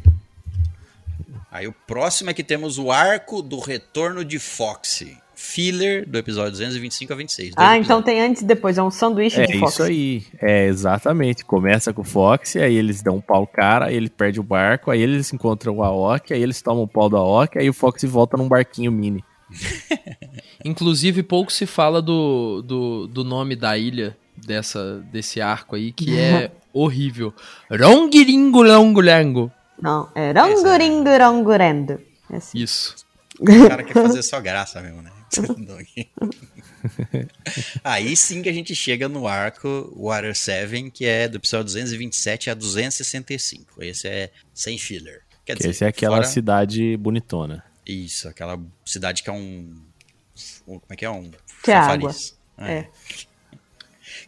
Aí o próximo é que temos o arco do retorno de Foxy. Filler do episódio 225 a 26. dois Ah, então episódios. tem antes e depois, é um sanduíche É de Fox. isso aí. É, exatamente. Começa com o Fox, aí eles dão um pau cara, aí ele perde o barco, aí eles encontram o Aoki, aí eles tomam o pau do Aoki, aí o Fox volta num barquinho mini. Inclusive, pouco se fala do, do, do nome da ilha dessa, desse arco aí, que é horrível. Rongiringulongulango. Não, é ranguringo, rangurendo. É assim. Isso. O cara quer fazer só graça mesmo, né? Aí sim que a gente chega no arco Water 7, que é do episódio 227 a 265. Esse é sem filler. Quer Que esse é aquela fora- cidade bonitona. Isso, aquela cidade que é um. um- como é que é? Um. Que é chafariz. É.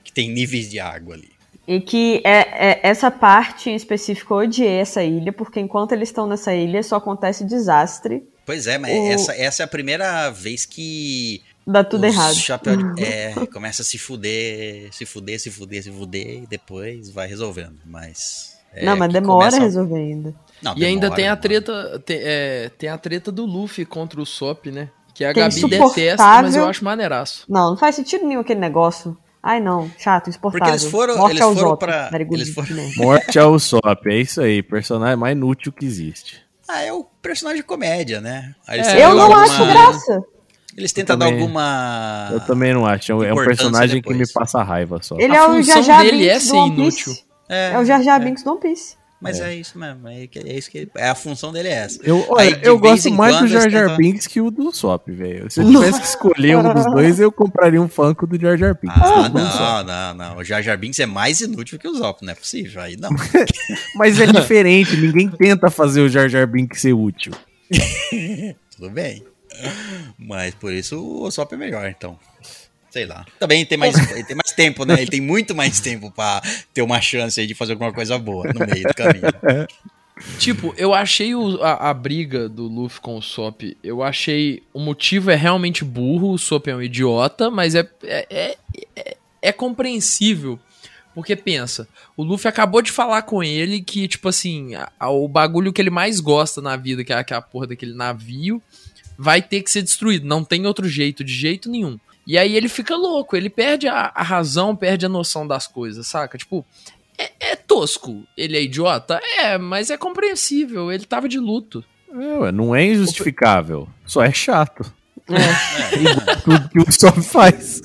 Que tem níveis de água ali. E que é, é- essa parte em específico eu odiei essa ilha, porque enquanto eles estão nessa ilha só acontece desastre, Pois é, mas O- essa, essa é a primeira vez que. dá tudo os errado. Chapéu de... É, começa a se fuder, se fuder, se fuder, se fuder, e depois vai resolvendo. Mas. é não, mas demora começa- a resolver ainda. Não, E ainda demora, tem a treta. Tem, é, tem a treta do Luffy contra o Sop, né? Que a Que é Gabi detesta, mas eu acho maneiraço. Não, não faz sentido nenhum aquele negócio. Ai, não, chato, insuportável. Porque eles foram- Morte eles aos foram Zop, pra- eles foram-. Morte ao Sop, é isso aí. Personagem mais inútil que existe. Ah, é o personagem de comédia, né? É, Eu dar não alguma- acho graça. Eles tentam dar também- alguma. Eu também não acho. É um- É personagem que me depois. passa raiva só. Ele A é o Jar é Binks ser do One Piece. inútil. É o Jar Jar Binks do One Piece. Mas é. isso mesmo. É, é isso que é a função dele é essa. Eu, Aí, olha, de eu gosto mais do Jar Jar Binks que o do Sop, velho. Se eu tivesse que escolher um dos dois, eu compraria um Funko do Jar Jar Binks. Ah, Usopp. não, não, não. O Jar Jar Binks é mais inútil que o Zop, não é possível. Aí não. Mas é diferente, ninguém tenta fazer o Jar Jar Binks ser útil. Tudo bem. Mas por isso o Usopp é melhor, então. Sei lá. Também tem mais, ele tem mais tempo, né? Ele tem muito mais tempo pra ter uma chance aí de fazer alguma coisa boa no meio do caminho. Tipo, eu achei o- a, a briga do Luffy com o Sop. Eu achei. O motivo é realmente burro. O Sop é um idiota, mas é, é, é, é- é compreensível. Porque pensa, o Luffy acabou de falar com ele que, tipo assim, a- a- o bagulho que ele mais gosta na vida, que é aquela porra daquele navio, vai ter que ser destruído. Não tem outro jeito, de jeito nenhum. E aí ele fica louco, ele perde a, a razão, perde a noção das coisas, saca? Tipo, é, é tosco. Ele é idiota? É, mas é compreensível. Ele tava de luto. É, ué, não é injustificável, só é chato. É. Tudo que o Sop faz.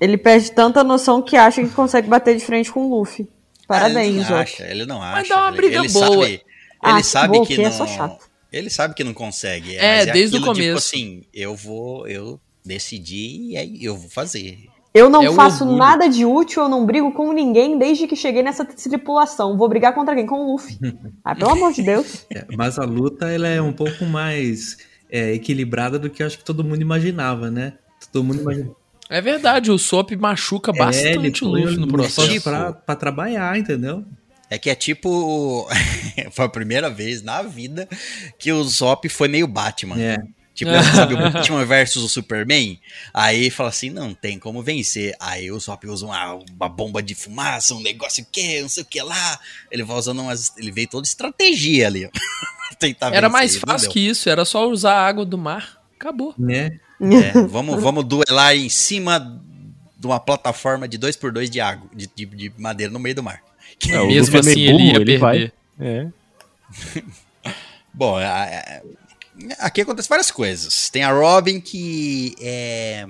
Ele perde tanta noção que acha que consegue bater de frente com o Luffy. Parabéns, ele não acha, ele não acha. Mas dá uma Ele- briga ele boa. Sabe, Ah, ele que sabe bom, que que é não. só chato. Ele sabe que não consegue. É, mas desde o Tipo começo. assim, eu vou, eu decidi e aí eu vou fazer. Eu não É faço orgulho. nada de útil, eu não brigo com ninguém desde que cheguei nessa tripulação. Vou brigar contra quem? Com o Luffy. Ah, pelo amor de Deus. É, mas a luta ela é um pouco mais é, equilibrada do que acho que todo mundo imaginava, né? Todo mundo imaginava. É verdade, o Sop machuca bastante o Luffy no processo. Tipo, pra, pra trabalhar, entendeu? É que é tipo. foi a primeira vez na vida que o Zop foi meio Batman. É. Tipo, sabe, o Batman versus o Superman? Aí fala assim: não tem como vencer. Aí o Zop usa uma, uma bomba de fumaça, um negócio que, não sei o que lá. Ele vai usando umas. Ele veio toda estratégia ali, Tentar Era vencer, mais não fácil que isso, era só usar a água do mar. Acabou. Né? É, vamos, vamos duelar em cima de uma plataforma de 2x2 de água, de, de, de madeira no meio do mar. É, o Mesmo Luffy é assim, meio ele ia burro, perder. vai. É. Bom, a- a- aqui acontece várias coisas. Tem a Robin que é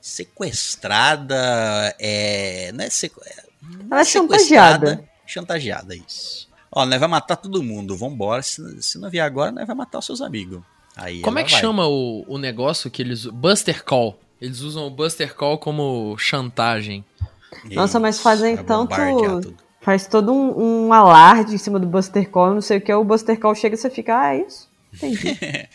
sequestrada, é, não é, sequ... não Ela é chantageada. Chantageada, isso. Ó, nós vai matar todo mundo, vambora. Se, se não vier agora, nós vai matar os seus amigos. Aí Como é que vai. chama o, o negócio que eles. Buster Call. Eles usam o Buster Call como chantagem. Nossa, mas fazem vai tanto-. Faz todo um, um alarde em cima do Buster Call, não sei o que. O Buster Call chega e você fica, ah, é isso? Entendi.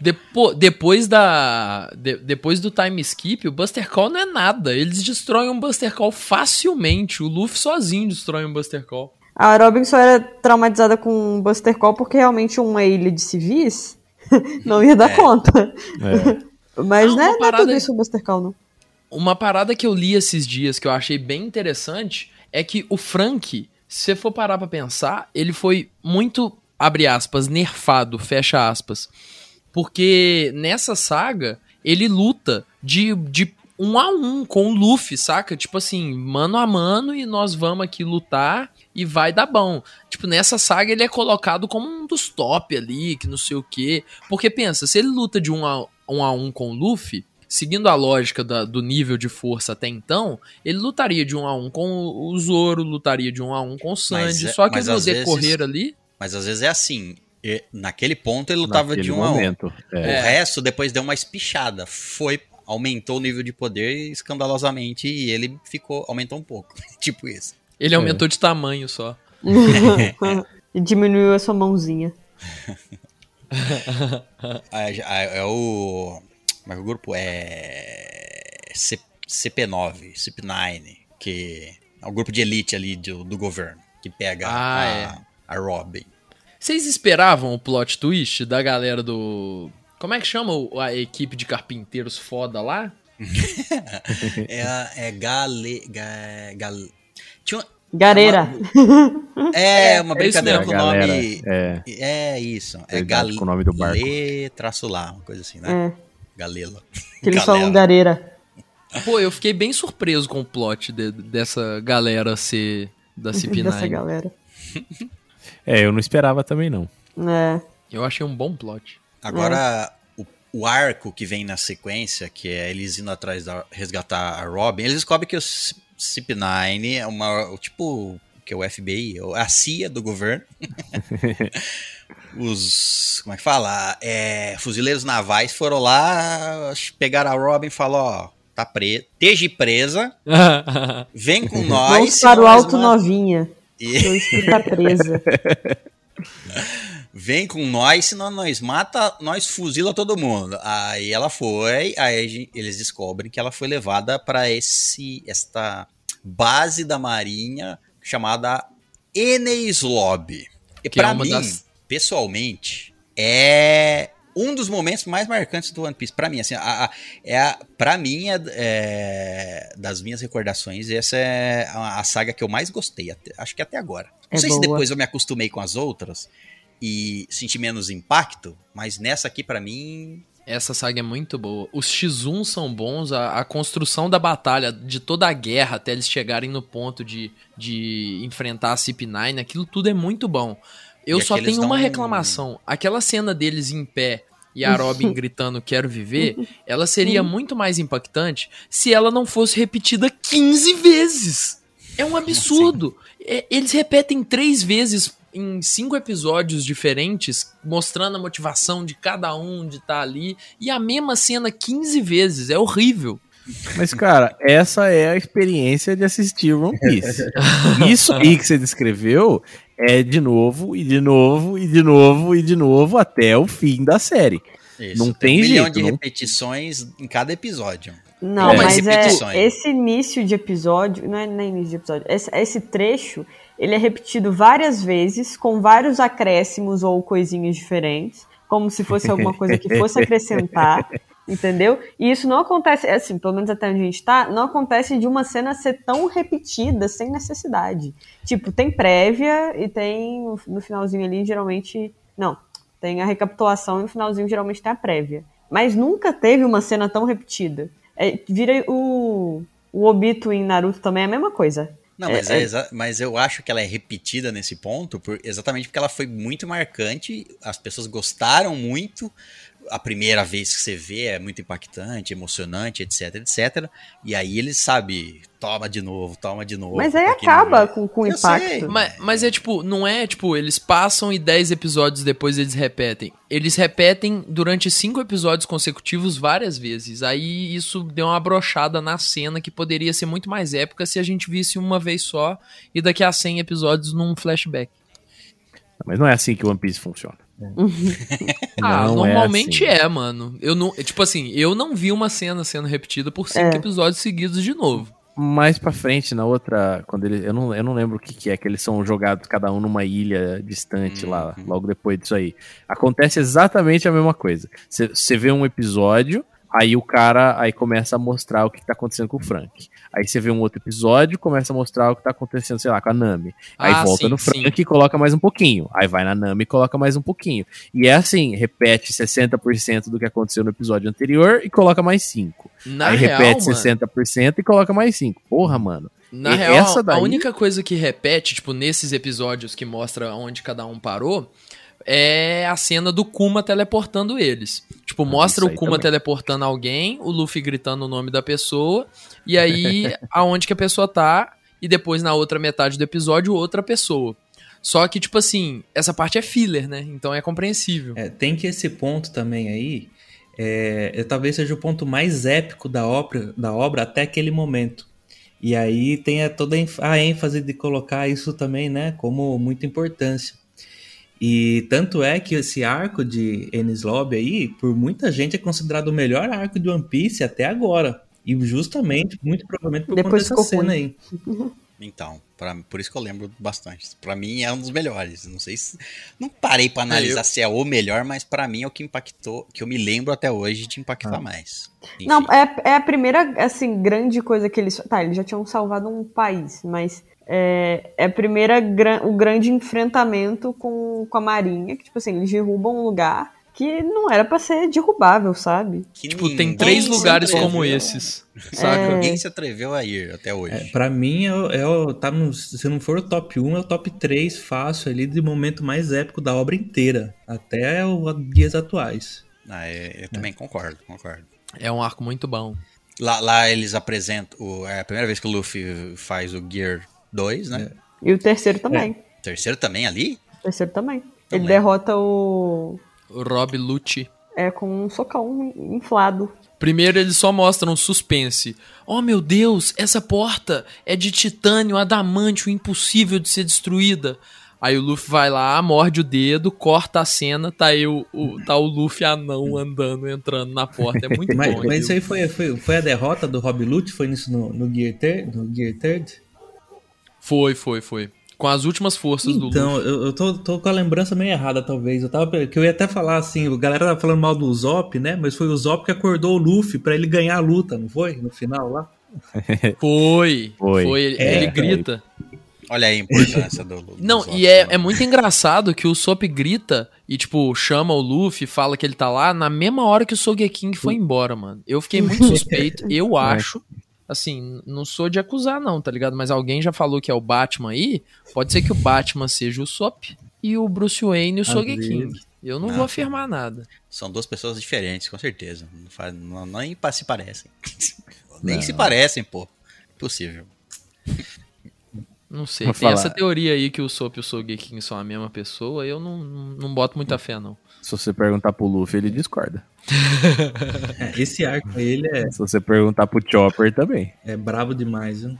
Depo- depois da. de- depois do time skip, o Buster Call não é nada. Eles destroem um Buster Call facilmente. O Luffy sozinho destrói um Buster Call. A Robin só era traumatizada com o Buster Call porque realmente uma ilha de civis não ia dar É. conta. É. Mas Ah, né, não é parada- tudo isso o Buster Call, não. Uma parada que eu li esses dias que eu achei bem interessante é que o Frank, se você for parar pra pensar, ele foi muito, abre aspas, nerfado, fecha aspas. Porque nessa saga, ele luta de, de um a um com o Luffy, saca? Tipo assim, mano a mano e nós vamos aqui lutar e vai dar bom. Tipo, nessa saga ele é colocado como um dos top ali, que não sei o quê. Porque pensa, se ele luta de um a um, a um com o Luffy, seguindo a lógica da- do nível de força até então, ele lutaria de um a um com o Zoro, lutaria de um a um com o Sanji. É- só que no decorrer vezes- ali. Mas às vezes é assim. e naquele ponto ele lutava Naquele de um a um. momento. O É. resto depois deu uma espichada. Foi, aumentou o nível de poder escandalosamente e ele ficou, aumentou um pouco. tipo isso. Ele aumentou de tamanho só. e diminuiu a sua mãozinha. É, é- é o. Como é que o grupo é. C- CP9, CP9, que é o grupo de elite ali do, do governo, que pega Ah, a, é. a Robin. Vocês esperavam o plot twist da galera do. Como é que chama a equipe de carpinteiros foda lá? É, a- é Gale. Ga, gal, tinha uma- Gareira. é, uma é brincadeira mesmo. com o nome. é. É isso. É Gale, com o nome do barco. traço lá, uma coisa assim, né? É, Galela. que eles falam gareira. Pô, eu fiquei bem surpreso com o plot de- dessa galera ser da Dessa CP9. galera. É, eu não esperava também, não. É. Eu achei um bom plot. Agora, o, o arco que vem na sequência, que é eles indo atrás da resgatar a Robin, eles descobrem que o C- CP9 é uma. o Tipo, que é o FBI, a CIA do governo. Os. Como é que fala? É, fuzileiros navais foram lá, pegaram a Robin e falaram: ó, tá presa, esteja presa, vem com nós. Vamos para o alto novinha. E- Seu espírito tá presa. Vem com nós, senão nós mata, nós fuzila todo mundo. Aí ela foi, aí eles descobrem que ela foi levada para esse esta base da marinha chamada Enes Lobby. E é para uma mim, das- pessoalmente, é um dos momentos mais marcantes do One Piece para mim, assim, a, a, é a, para mim é, é, das minhas recordações, essa é a, a saga que eu mais gostei, até- acho que até agora. Não É sei se boa. depois eu me acostumei com as outras e senti menos impacto, mas nessa aqui pra mim Essa saga é muito boa. Os X1 são bons, a, a construção da batalha, de toda a guerra até eles chegarem no ponto de, de enfrentar a CP9, aquilo tudo é muito bom. Eu E só tenho uma reclamação. Aquela cena deles em pé e a Robin gritando quero viver, ela seria muito mais impactante se ela não fosse repetida 15 vezes. É um absurdo. É, eles repetem três vezes em cinco episódios diferentes, mostrando a motivação de cada um de estar ali, e a mesma cena 15 vezes. É horrível. Mas, cara, essa é a experiência de assistir One Piece. Isso aí que você descreveu é de novo, e de novo, e de novo, e de novo, até o fim da série. isso, Não tem um milhão jeito, de não- repetições em cada episódio. Não, É. mas é, esse início de episódio, não é, é início de episódio, esse, esse trecho, ele é repetido várias vezes, com vários acréscimos ou coisinhas diferentes, como se fosse alguma coisa que fosse acrescentar, entendeu? E isso não acontece, assim, pelo menos até onde a gente tá, não acontece de uma cena ser tão repetida, sem necessidade. Tipo, tem prévia e tem no- finalzinho ali, geralmente, não, tem a recapitulação e no finalzinho geralmente tem a prévia. Mas nunca teve uma cena tão repetida. É, vira o, o Obito em Naruto também é a mesma coisa. Não, É, mas, é é- exa- mas eu acho que ela é repetida nesse ponto, por- exatamente porque ela foi muito marcante, as pessoas gostaram muito, a primeira vez que você vê é muito impactante, emocionante, etc, etc. E aí eles, sabe, toma de novo, toma de novo. Mas aí acaba é- com, com o impacto. Mas, mas é tipo, não é tipo, eles passam e 10 episódios depois eles repetem. Eles repetem durante cinco episódios consecutivos várias vezes. Aí isso deu uma brochada na cena que poderia ser muito mais épica se a gente visse uma vez só e daqui a 100 episódios num flashback. Mas não é assim que One Piece funciona. Ah, Não normalmente assim. é, mano. Eu não, tipo assim, eu não vi uma cena sendo repetida por cinco É. episódios seguidos de novo. Mais pra frente, na outra, quando ele, eu não, eu não lembro o que, que é, que eles são jogados cada um numa ilha distante lá, logo depois disso aí. Acontece exatamente a mesma coisa. Você vê um episódio, aí o cara aí começa a mostrar o que tá acontecendo com o Frank. Aí você vê um outro episódio, começa a mostrar o que tá acontecendo, sei lá, com a Nami. Aí Ah, volta sim, no sim. Frank e coloca mais um pouquinho. Aí vai na Nami e coloca mais um pouquinho. E é assim, repete 60% do que aconteceu no episódio anterior e coloca mais 5. Na aí real, repete mano, 60% e coloca mais 5. Porra, mano. Na E real, daí- a única coisa que repete, tipo, nesses episódios que mostra onde cada um parou, é a cena do Kuma teleportando eles. Tipo, mostra isso o Kuma também. teleportando alguém, o Luffy gritando o nome da pessoa, e aí aonde que a pessoa tá, e depois na outra metade do episódio, outra pessoa. Só que, tipo assim, essa parte é filler, né? Então é compreensível. É, tem que esse ponto também aí, é, é, talvez seja o ponto mais épico da obra, da obra até aquele momento. E aí tem a, toda a ênfase de colocar isso também, né, como muita importância. E tanto é que esse arco de Enies Lobby aí, por muita gente, é considerado o melhor arco de One Piece até agora. E justamente, muito provavelmente por Depois conta dessa cena aí. Então, pra, por isso que eu lembro bastante. Pra mim é um dos melhores. Não sei se. Não parei pra analisar eu- se é o melhor, mas pra mim é o que impactou, que eu me lembro até hoje de impactar mais. Enfim. Não, é, é a primeira, assim, grande coisa que eles. Tá, eles já tinham salvado um país, mas é, é a primeira, gran- o grande enfrentamento com, com a Marinha, que, tipo assim, eles derrubam um lugar que não era pra ser derrubável, sabe? Que Tipo, tem três lugares atreveu- como esses. Saca? Ninguém se atreveu a ir até hoje. É, pra mim, é, o- é tá no- se não for o top 1, é o top 3 fácil ali de momento mais épico da obra inteira. Até os dias atuais. Ah, é, eu também concordo, concordo. É um arco muito bom. Lá, lá eles apresentam. o- é a primeira vez que o Luffy faz o Gear 2, né? E o terceiro também. Terceiro também ali? O terceiro também. Ele Também. derrota o. O Rob Lucci. É, com um socão inflado. Primeiro eles só mostram um suspense. Oh meu Deus, essa porta é de titânio adamantio impossível de ser destruída. Aí o Luffy vai lá, morde o dedo, corta a cena, tá aí o, o- tá o Luffy anão andando, entrando na porta. É muito Mas, bom. mas isso aquilo. aí foi, foi, foi a derrota do Rob Lute? Foi nisso no, no, Gear, Third, no Gear Third? Foi, foi, foi. Com as últimas forças do Então, Luffy. eu, eu tô, tô com a lembrança meio errada, talvez. Eu tava. Que eu ia até falar assim, o galera tava falando mal do Zop, né? Mas foi o Zop que acordou o Luffy pra ele ganhar a luta, não foi? No final lá. Foi, Foi. foi. Ele, É, ele grita. Olha aí a importância do, do Não, dos e é, é muito engraçado que o Sop grita e, tipo, chama o Luffy, fala que ele tá lá na mesma hora que o Sogeking foi embora, mano. Eu fiquei muito suspeito, eu acho. Assim, não sou de acusar, não, tá ligado? Mas alguém já falou que é o Batman aí. Pode ser que o Batman seja o Sop e o Bruce Wayne o Sogeking. Eu não Não. vou afirmar nada. São duas pessoas diferentes, com certeza. Não, faz, não, nem pa- se parecem. nem se parecem, pô. Impossível. Não sei. Vou Tem falar. essa teoria aí que o Sop e o Sogeking são a mesma pessoa. Eu não, não, não boto muita fé, não. Se você perguntar pro Luffy, ele discorda. É, esse arco aí, ele é, Se você perguntar pro Chopper, também. é brabo demais, viu?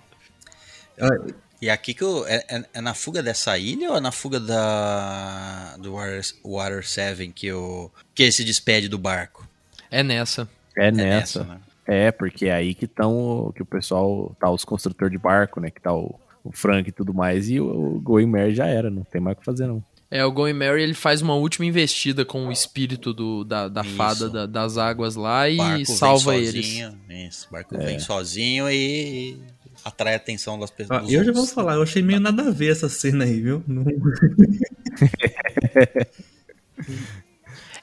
E aqui que eu, é, é- é na fuga dessa ilha ou é na fuga da do Water, Water 7 que, o, que ele se despede do barco? É nessa. É É nessa. né? É, porque é aí que estão que o pessoal tá os construtores de barco, né? Que tá o, o Frank e tudo mais, e o, o já era, não tem mais o que fazer, não. É, o Going Mary ele faz uma última investida com o espírito do, da, da fada da- das águas lá e barco salva vem eles. sozinho, Isso, o barco É. vem sozinho e atrai a atenção das pessoas. dos eu já vou falar, eu achei meio nada a ver essa cena aí, viu? Não-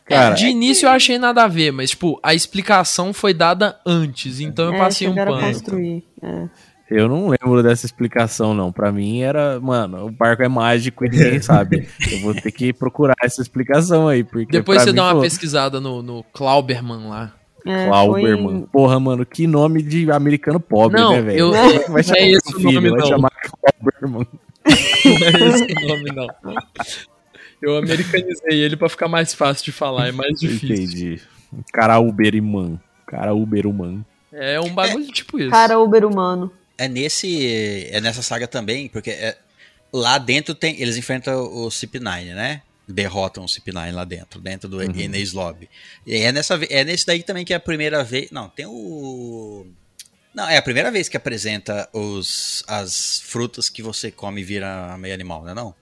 Cara, de início eu achei nada a ver, mas tipo, a explicação foi dada antes, então eu é, passei um pano. construir. É. Eu não lembro dessa explicação, não. Pra mim era, mano, o barco é mágico e ninguém sabe. Eu vou ter que procurar essa explicação aí, porque Depois você mim dá uma falou, pesquisada no, no Klauberman lá. É, Klauberman. foi- Porra, mano, que nome de americano pobre, Não, né, velho? eu- é vai não é chamar esse o nome? Vai não. chamar Klauberman. Não é esse o nome, não. Eu americanizei ele pra ficar mais fácil de falar, é mais difícil. Entendi. Cara Uberman. Cara Uberman. É um bagulho tipo isso. Cara Uber humano. É nesse. É nessa saga também, porque é- lá dentro tem. Eles enfrentam o CP9, né? Derrotam o CP9 lá dentro, dentro do Uhum. Enes Lobby. E é, nessa, é nesse daí também que é a primeira vez. Não, tem o. Não, é a primeira vez que apresenta os, as frutas que você come e vira meio animal, não é não?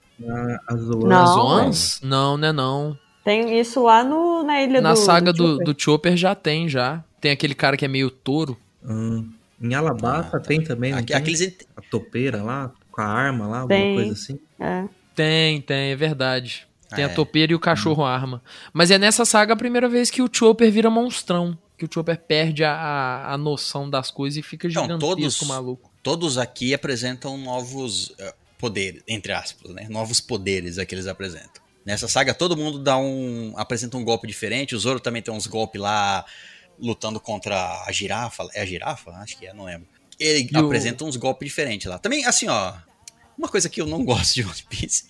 As Zoans? Não, né não. Tem isso lá no, na ilha Na do saga do, Chopper. do Chopper já tem, já. Tem aquele cara que é meio touro. Hum, em Alabasta Ah, tá. tem também, não Aqui- tem? aqueles A topeira lá, com a arma lá, alguma Tem. coisa assim. É. Tem, tem, é verdade. Tem Ah, a é. topeira e o cachorro arma. Mas é nessa saga a primeira vez que o Chopper vira monstrão. Que o Chopper perde a, a, a noção das coisas e fica Então, gigantesco, todos- maluco. todos aqui apresentam novos eh, poderes, entre aspas, né? Novos poderes é que eles apresentam. Nessa saga, todo mundo dá um. apresenta um golpe diferente. O Zoro também tem uns golpes lá lutando contra a girafa. É a girafa? Acho que é, não lembro. Ele E o- apresenta uns golpes diferentes lá. Também, assim, ó. Uma coisa que eu não gosto de One Piece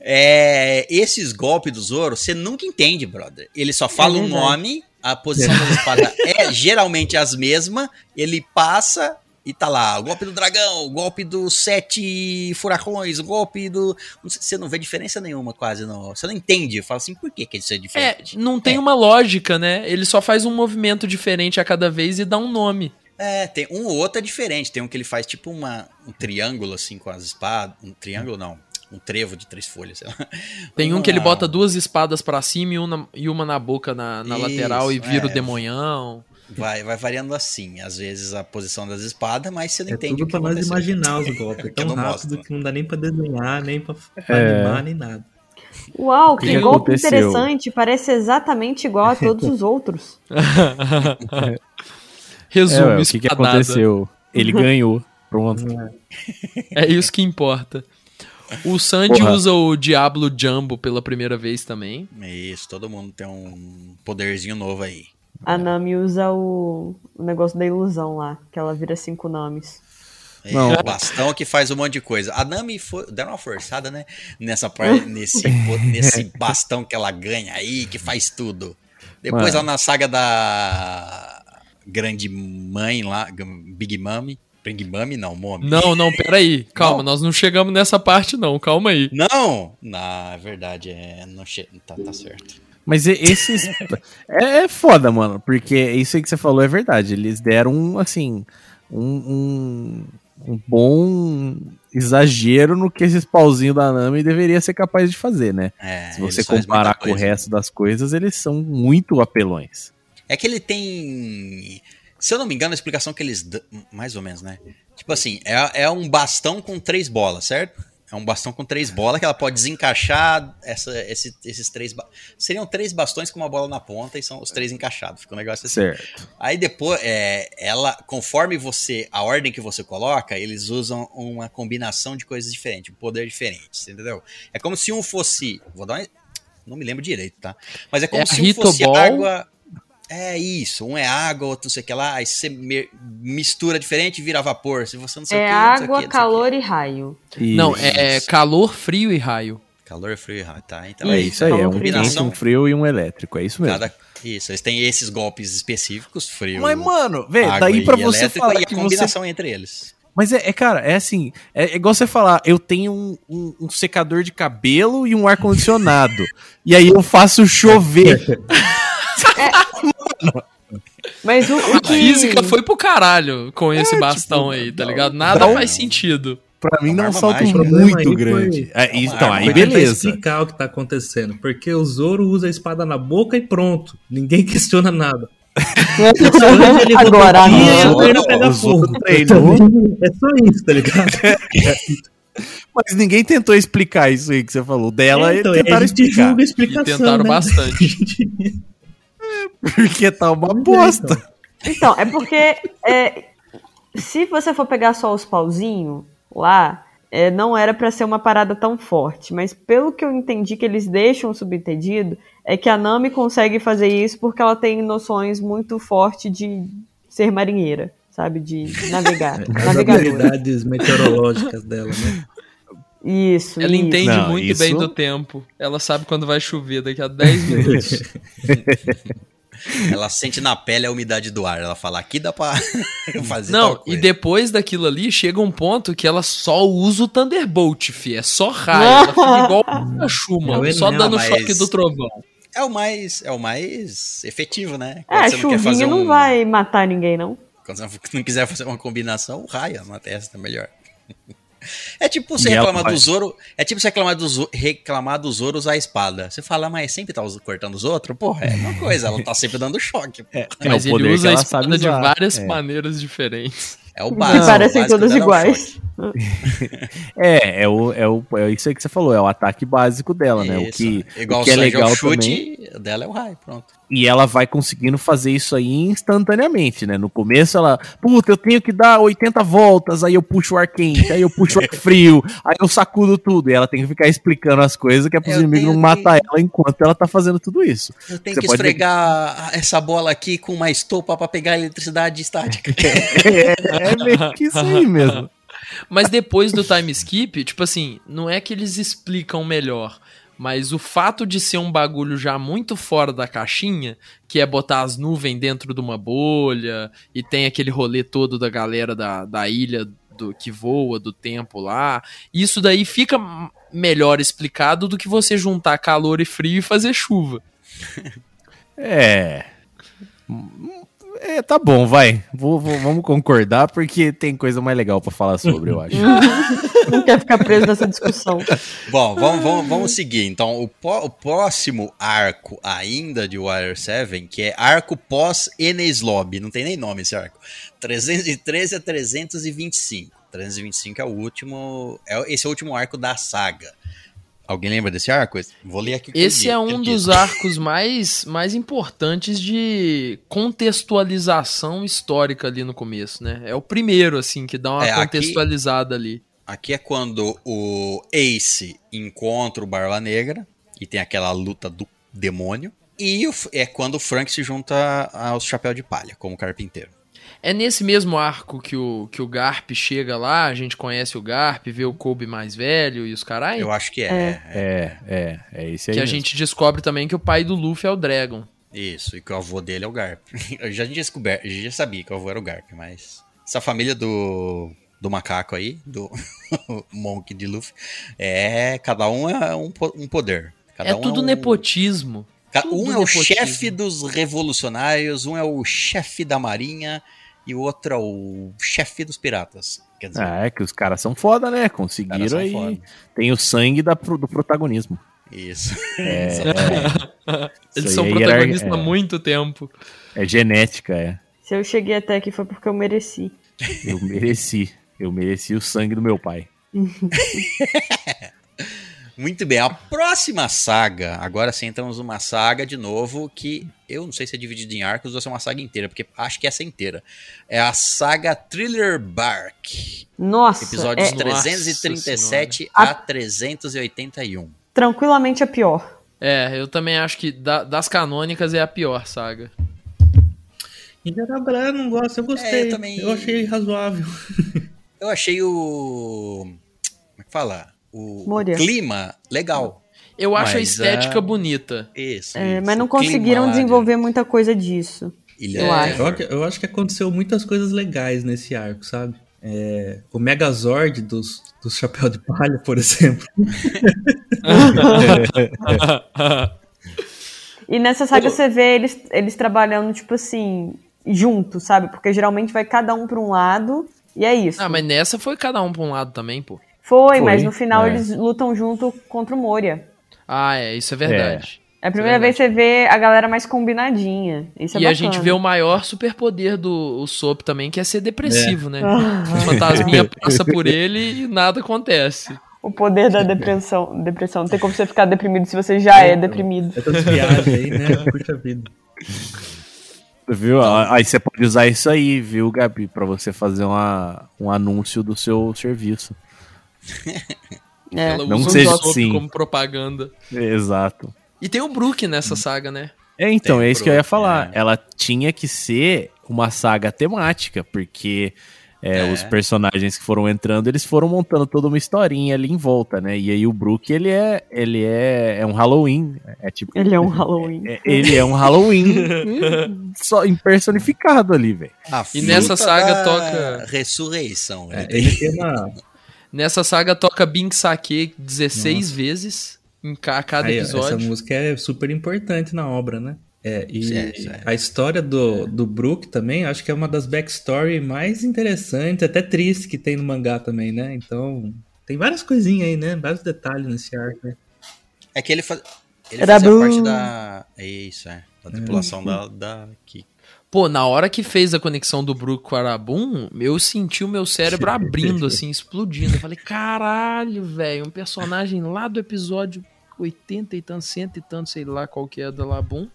É, esses golpes do Zoro, você nunca entende, brother. Ele só fala o verdade. nome, a posição da espada é geralmente as mesmas, ele passa e tá lá, o golpe do dragão, o golpe dos sete furacões, o golpe do... Você não vê diferença nenhuma quase, não. Você não entende, fala assim, por que que isso é É, diferente? não tem É. uma lógica, né? Ele só faz um movimento diferente a cada vez e dá um nome. É, tem um ou outro é diferente. Tem um que ele faz tipo uma, um triângulo assim com as espadas. Um triângulo não. Um trevo de três folhas, sei lá. Tem um que ele bota duas espadas pra cima e uma, e uma na boca na, na Isso, lateral e vira é. o demonhão. Vai, vai variando assim. Às vezes a posição das espadas, mas você não É entende tudo o que pra nós imaginar os golpes. É tão não rápido mostra. que não dá nem pra desenhar, nem pra, pra É. animar, nem nada. Uau, que que golpe aconteceu? interessante. Parece exatamente igual a todos os outros. Resumo, É, o que, que aconteceu? Ele ganhou. Pronto. É isso que importa. O Sandy Porra. usa o Diablo Jumbo pela primeira vez também. Isso, todo mundo tem um poderzinho novo aí. A Nami usa o, o negócio da ilusão lá, que ela vira cinco nomes. É, Não. o bastão que faz um monte de coisa. A Nami foi, deram uma forçada, né? Nessa parte, nesse, nesse bastão que ela ganha aí, que faz tudo. Depois Mano. lá na saga da Grande Mãe lá, Big Mami. Big Mami não, Mommy. Não, não, peraí. Calma, Não. nós não chegamos nessa parte, não. Calma aí. Não! Na é verdade, é, não che... tá, tá certo. Mas esses. é, é foda, mano. Porque isso aí que você falou é verdade. Eles deram, um, assim. Um, um, um bom exagero no que esses pauzinhos da Nami deveria ser capaz de fazer, né? É, Se você comparar com o resto das coisas, eles são muito apelões. É que ele tem. Se eu não me engano, a explicação que eles. dão- Mais ou menos, né? Tipo assim, é, é um bastão com três bolas, certo? É um bastão com três bolas que ela pode desencaixar essa, esse- esses três. ba- Seriam três bastões com uma bola na ponta e são os três encaixados. Fica um negócio assim. Certo. Aí depois, é, ela, conforme você, a ordem que você coloca, eles usam uma combinação de coisas diferentes, um poder diferente, entendeu? É como se um fosse, vou dar um, não me lembro direito, tá? Mas é como É se um fosse água, é isso, um é água, outro não sei o que lá, aí você mistura diferente e vira vapor, se você não sei É o que, água, que, que. calor e raio. Não, Isso. é calor, frio e raio. Calor, frio, e raio, tá? Então É isso aí, é um quente, combinação. um frio e um elétrico, é isso mesmo. Cada, isso, eles têm esses golpes específicos, frio, Mas, mano, água daí e pra você falar e a que você combinação entre eles. Mas é, é, cara, é assim, é, é igual você falar, eu tenho um, um- um secador de cabelo e um ar-condicionado. e aí eu faço chover. Mas o, o A que... física foi pro caralho com esse É, bastão tipo, aí, tá dá- ligado? Nada um- faz sentido. Pra mim dá um salto mágica. O problema muito aí grande. foi- É, então, aí beleza. explicar o que tá acontecendo. Porque o Zoro usa a espada na boca e pronto. Ninguém questiona nada. Agora e a não. pega O Zoro fogo. treinou. É só isso, tá ligado? Mas ninguém tentou explicar isso aí que você falou. Dela, então, eles tentaram a gente explicar. julga a E explicação, tentaram né? bastante. Porque tá uma bosta. Então, é porque é, se você for pegar só os pauzinhos lá, é, não era pra ser uma parada tão forte. Mas pelo que eu entendi que eles deixam subentendido, é que a Nami consegue fazer isso porque ela tem noções muito fortes de ser marinheira, sabe? De navegar. As habilidades meteorológicas dela, né? Isso. Ela isso. entende Não, muito isso- bem do tempo. Ela sabe quando vai chover daqui a 10 minutos. Ela sente na pele a umidade do ar. Ela fala, aqui dá pra fazer Não, tal e depois daquilo ali, chega um ponto que ela só usa o Thunderbolt, fi. É só raio. Ela fica igual a Shuma, Não, só não, dando mas- choque do trovão. É o mais, é o mais efetivo, né? Quando É, você não quer chuvinha fazer não um- vai matar ninguém, não. Quando você não quiser fazer uma combinação, raia na testa, melhor. É tipo você E ela reclamar do Zoro. É tipo você reclamar do, reclamar do Zoro usar a espada. Você fala, mas sempre tá cortando os outros? Porra, é uma coisa, ela tá sempre dando choque. É, É, Mas o ele usa que a espada de várias É. maneiras diferentes. o Que básico. parecem o básico todas dela é o iguais. É, é, o, é, o, é isso aí que você falou, é o ataque básico dela, né? O que, Igual o que é legal o também. chute, dela é o raio, pronto. E ela vai conseguindo fazer isso aí instantaneamente, né? No começo ela, puta, eu tenho que dar 80 voltas, aí eu puxo o ar quente, aí eu puxo o ar frio, aí eu sacudo tudo. E ela tem que ficar explicando as coisas que é pros Eu inimigos não matar ela enquanto ela tá fazendo tudo isso. Eu tenho Você que esfregar essa bola aqui com uma estopa pra pegar a eletricidade estática. É, é meio que isso aí mesmo. Mas depois do time skip, tipo assim, não é que eles explicam melhor, mas o fato de ser um bagulho já muito fora da caixinha, que é botar as nuvens dentro de uma bolha, e tem aquele rolê todo da galera da, da ilha do que voa, do tempo lá, isso daí fica melhor explicado do que você juntar calor e frio e fazer chuva. É. É, tá bom, vai. Vou- vou- vamos concordar, porque tem coisa mais legal pra falar sobre, eu acho. Não quer ficar preso nessa discussão. Bom, vamos, vamos, vamos seguir. Então, o, o próximo arco ainda de Warrior 7, que é arco pós-Enes Lobby. Não tem nem nome esse arco. 313 a 325. 325 é o último. É, esse é o último arco da saga. Alguém lembra desse arco? Vou ler aqui. o que Esse é um dos arcos mais, mais importantes de contextualização histórica ali no começo, né? É o primeiro, assim, que dá uma É, aqui- contextualizada ali. Aqui é quando o Ace encontra o Barba Negra e tem aquela luta do demônio. E é quando o Frank se junta aos Chapéu de Palha, como carpinteiro. É nesse mesmo arco que o, que o Garp chega lá, a gente conhece o Garp, vê o Kobe mais velho e os carai, Eu acho que é. É. é. É, é, é esse aí. que a mesmo. gente descobre também que o pai do Luffy é o Dragon. Isso, e que o avô dele é o Garp. Eu já tinha descoberto, já sabia que o avô era o Garp, mas. Essa família do, do macaco aí, do Monk de Luffy, é. Cada um é um, um poder. Cada é um tudo um, nepotismo. ca- tudo Um é o nepotismo. chefe dos revolucionários, um é o chefe da marinha e o outro é o chefe dos piratas. Quer dizer, Ah, é que os caras são foda, né? Conseguiram são aí. foda. Tem o sangue da, do protagonismo. Isso. É, Eles Isso são é protagonistas há muito tempo. é genética, é. Se eu cheguei até aqui foi porque eu mereci. Eu mereci. Eu mereci o sangue do meu pai. Muito bem, a próxima saga, agora sim entramos numa saga de novo que eu não sei se é dividida em arcos ou se é uma saga inteira, porque acho que essa é inteira. É a saga Thriller Bark, Nossa, episódios é Nossa 337 a 381. tranquilamente a pior. É, eu também acho que da- das canônicas é a pior saga. Em geral, a galera não gosta, eu gostei. É, eu eu, também- achei razoável. Eu achei o como é que fala? O, o clima legal. Eu acho a Mas, estética ah, bonita. Isso, É, isso, mas não clima conseguiram desenvolver muita coisa disso. Ilha eu acho. Eu, Terror. acho que- eu acho que aconteceu muitas coisas legais nesse arco, sabe? É, o Megazord dos, dos Chapéu de Palha, por exemplo. E nessa saga você vê eles, eles trabalhando, tipo assim, junto, sabe? Porque geralmente vai cada um pra um lado e é isso. Ah, mas nessa foi cada um pra um lado também, pô. Foi, Foi, mas no final é. eles lutam junto contra o Moria. Ah, é, isso é verdade. É a Isso primeira é vez que você vê a galera mais combinadinha. Isso é e a bacana. gente vê o maior superpoder do o Sop também, que é ser depressivo, né? O fantasminha passa por ele e nada acontece. O poder da depressão. depressão. Não tem como você ficar deprimido se você já é deprimido. Essas viagens aí, né? Puxa vida. Viu? Aí você pode usar isso aí, viu, Gabi? Pra você fazer uma, um anúncio do seu serviço. É. Ela Não usa o assim. como propaganda. Exato. E tem o Brook nessa saga, né? É, então, Tem é isso que eu ia falar. é. Ela tinha que ser uma saga temática, porque é, É. os personagens que foram entrando, eles foram montando toda uma historinha ali em volta, né? E aí o Brook, ele é, ele é, é um Halloween. É tipo. Ele é um Halloween. é- ele é um Halloween só impersonificado ali, velho. E nessa saga toca- Ressurreição. É, né? ele tem uma. Nessa saga toca Bing Sake 16 vezes em ca- cada Aí, essa episódio. música é super importante na obra, né? É, e É, é. a história do, do Brook também, acho que é uma das backstory mais interessantes, até triste que tem no mangá também, né? Então, tem várias coisinhas aí, né? Vários detalhes nesse arco. né? É que ele, faz, ele Era fazia bom. parte da. Isso, é. Da tripulação da, da. Que, Pô, na hora que fez a conexão do Brook com o Arabum, eu senti o meu cérebro abrindo, assim, explodindo. Eu falei, caralho, velho, um personagem lá do episódio 80 e tanto, cento e tanto, sei lá qual que é da Labum,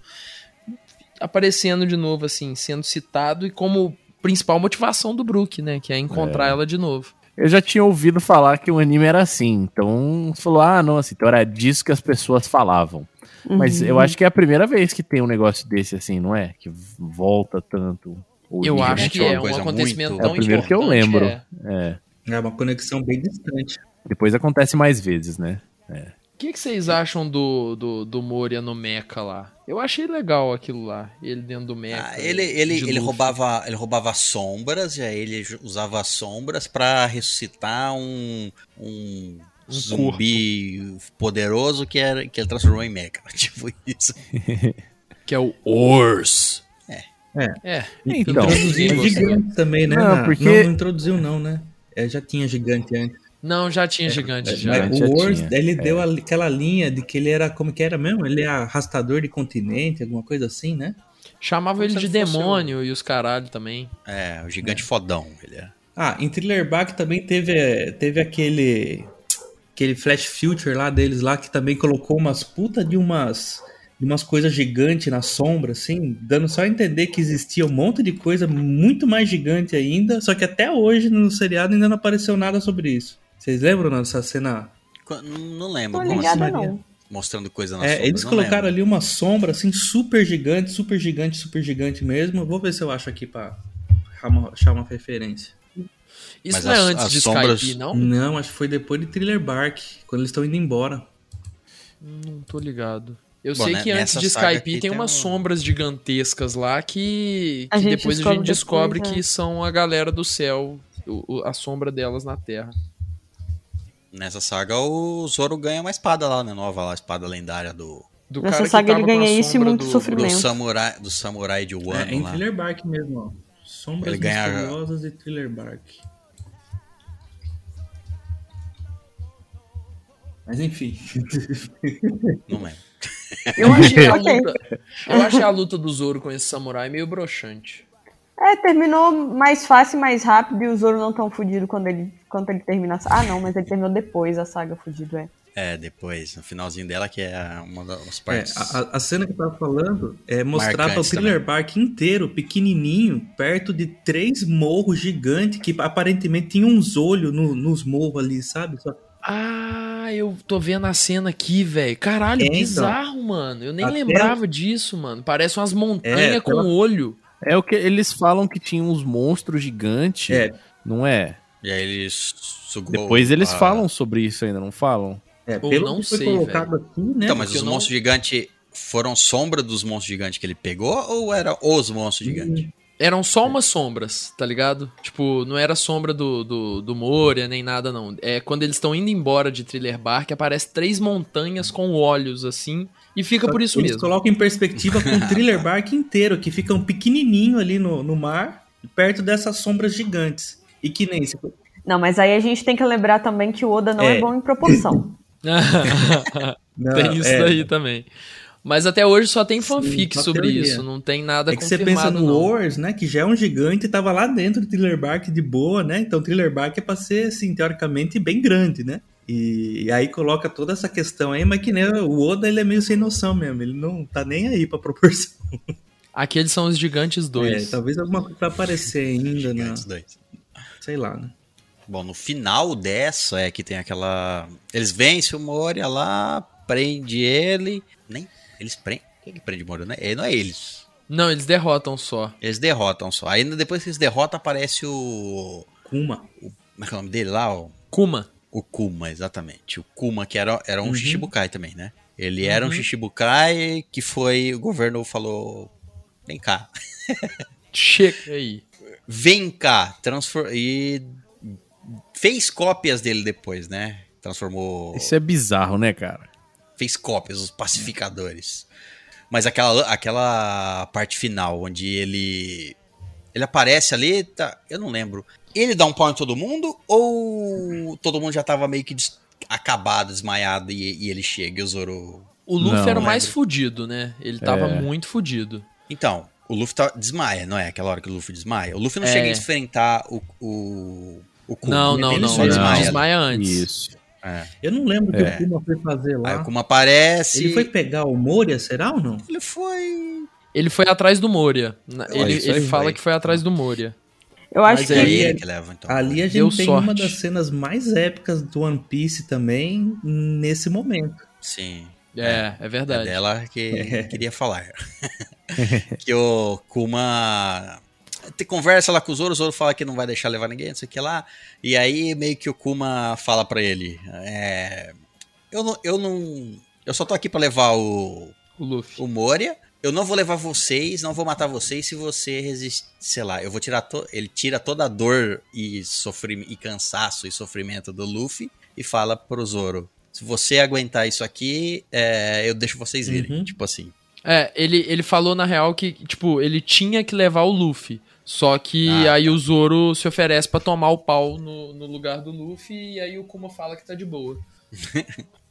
aparecendo de novo, assim, sendo citado e como principal motivação do Brook, né, que é encontrar ela de novo. Eu já tinha ouvido falar que o anime era assim, então falou, ah, não, assim, então era disso que as pessoas falavam. Mas eu acho que é a primeira vez que tem um negócio desse assim, não é? Que volta tanto. o Eu acho que é é um acontecimento muito- É tão o primeiro que eu importante, lembro. é. É. É uma conexão bem distante. Depois acontece mais vezes, né? O que, que vocês acham do, do, do Moria no Mecha lá? Eu achei legal aquilo lá, ele dentro do Mecha. Ah, ele, ele, ele, roubava, ele roubava sombras, e aí ele usava as sombras pra ressuscitar um, um, Um zumbi poderoso que, era, que ele transformou em mecha. Tipo isso. Que é o Ors. É. É. É. Então, introduziu gigante também, né? Não, porque- não, não introduziu não, né? É, já tinha gigante antes. Não, já tinha gigante já. Mas já o Wars, tinha, ele deu ali- aquela linha de que ele era, como que era mesmo? Ele é arrastador de continente, alguma coisa assim, né? Chamava ele de ele fosse demônio e os caralho também. É, o gigante fodão. Ele é. Ah, em Thriller Bark também teve, teve aquele aquele Flash Future lá deles lá que também colocou umas puta de umas de umas coisas gigantes na sombra, assim, dando só a entender que existia um monte de coisa muito mais gigante ainda, só que até hoje no seriado ainda não apareceu nada sobre isso. Vocês lembram dessa cena? Não lembro. Tô ligada assim? não. Mostrando coisa na É, sombra, eles colocaram lembro. ali uma sombra assim super gigante, super gigante, super gigante mesmo. Vou ver se eu acho aqui pra achar uma referência. Isso Mas não é as- antes as de sombras- Skype, não? Não, acho que foi depois de Thriller Bark, quando eles estão indo embora. Não tô ligado. Eu Bom, sei né, que antes de Skype tem tem umas um- sombras gigantescas lá que, A que gente depois a gente descobre depois, que é. são a galera do céu, o- o- a sombra delas na Terra. Nessa saga, o Zoro ganha uma espada lá, né? Nova lá, a espada lendária do, Do Nessa cara que saga ele a ganha isso e muito do- do, sofrimento. samurai, do samurai de É, Wano em lá. Thriller Bark mesmo, ó. Sombras Ele ganha- misteriosas de Thriller Bark. Mas enfim. Não lembro. Eu achei, a luta, eu achei a luta do Zoro com esse samurai meio broxante. É, terminou mais fácil, mais rápido e o Zoro não tão fudido quando ele, quando ele termina a saga. Ah, não, mas ele terminou depois a saga fudido, é. É, depois, no finalzinho dela, que é uma das É, partes. a, a- a cena que eu tava falando é mostrava o Thriller também. Bark inteiro, pequenininho, perto de três morros gigantes que aparentemente tinham uns olhos no- nos morros ali, sabe? Só- Ah, eu tô vendo a cena aqui, velho. Caralho, É, então. bizarro, mano. Eu nem Até- lembrava disso, mano. Parece umas montanhas É, com pela- olho. É o que eles falam que tinha uns monstros gigantes, É, não é? E aí eles sugou. Depois eles a- falam sobre isso ainda, não falam? é, Ou pelo não que foi sei, colocado aqui, né? Então, mas os eu não- monstros gigantes foram sombra dos monstros gigantes que ele pegou ou eram os monstros gigantes? Eram só umas sombras, tá ligado? Tipo, não era sombra do, do, do Moria nem nada, não. É quando eles estão indo embora de Thriller Bark, aparece três montanhas com olhos, assim, e fica por isso Eles mesmo. colocam em perspectiva com o Thriller Bark inteiro, que fica um pequenininho ali no, no mar, perto dessas sombras gigantes. E que nem se Não, mas aí a gente tem que lembrar também que o Oda não é, É. bom em proporção. Não, tem isso é, daí também. Mas até hoje só tem fanfic só sobre teoria. isso, não tem nada É que você confirmado, pensa no não. Wars, né? Que já é um gigante e tava lá dentro do Thriller Bark de boa, né? Então o Thriller Bark é pra ser, assim, teoricamente, bem grande, né? E, e aí coloca toda essa questão aí, mas que nem o Oda, ele é meio sem noção mesmo. Ele não tá nem aí pra proporção. Aqueles são os gigantes É, dois. talvez alguma coisa vai aparecer ainda, né? Gigantes dois. Sei lá, né? Bom, no final dessa é que tem aquela. Eles vencem o Moria lá, prende ele. Nem. Eles prendem. Quem que prende o Moria? Não é, não é eles. Não, eles derrotam só. Eles derrotam só. Ainda depois que eles derrotam, aparece o. Kuma. Como é que é o nome dele lá? O, Kuma. o Kuma, exatamente. O Kuma, que era, era um Uhum. Shichibukai também, né? Ele era um Shichibukai que foi. O governo falou. Vem cá. Chega aí. Vem cá. Transfor e fez cópias dele depois, né? Transformou. Isso é bizarro, né, cara? Fez cópias, os pacificadores. Mas aquela, aquela parte final, onde ele. Ele aparece ali, tá, eu não lembro. Ele dá um pau em todo mundo ou todo mundo já tava meio que des- acabado, desmaiado e, e ele chega e o Zoro. O Luffy Não, era o mais fudido, né? Ele tava É. muito fudido. Então, o Luffy tá, desmaia, não é? Aquela hora que o Luffy desmaia. O Luffy não É. chega a enfrentar o. o, o. Não, não, ele não. só Ele desmaia. desmaia antes. Isso. É. Eu não lembro o que É. o Kuma foi fazer Aí lá. o Kuma aparece. Ele foi pegar o Moria, será ou não? Ele foi. Ele foi atrás do Moria. Ele, ele aí, fala vai. que foi atrás do Moria. Eu acho Mas que É aí- ele que leva, então. Ali a gente Deu tem sorte. uma das cenas mais épicas do One Piece também nesse momento. Sim. É, é É verdade. dela que queria falar. que o Kuma te conversa lá com o Zoro, o Zoro fala que não vai deixar levar ninguém, não sei o que lá. E aí meio que o Kuma fala pra ele: é, eu não, eu não, eu só tô aqui pra levar o, O Luffy. o Moria. Eu não vou levar vocês, não vou matar vocês se você resistir. Sei lá, eu vou tirar. To... Ele tira toda a dor e, sofrim... e cansaço e sofrimento do Luffy e fala pro Zoro: Se você aguentar isso aqui, é, eu deixo vocês irem. Uhum. Tipo assim. É, ele, ele falou na real que, tipo, ele tinha que levar o Luffy. Só que Ah, aí o Zoro se oferece pra tomar o pau no, no lugar do Luffy e aí o Kuma fala que tá de boa.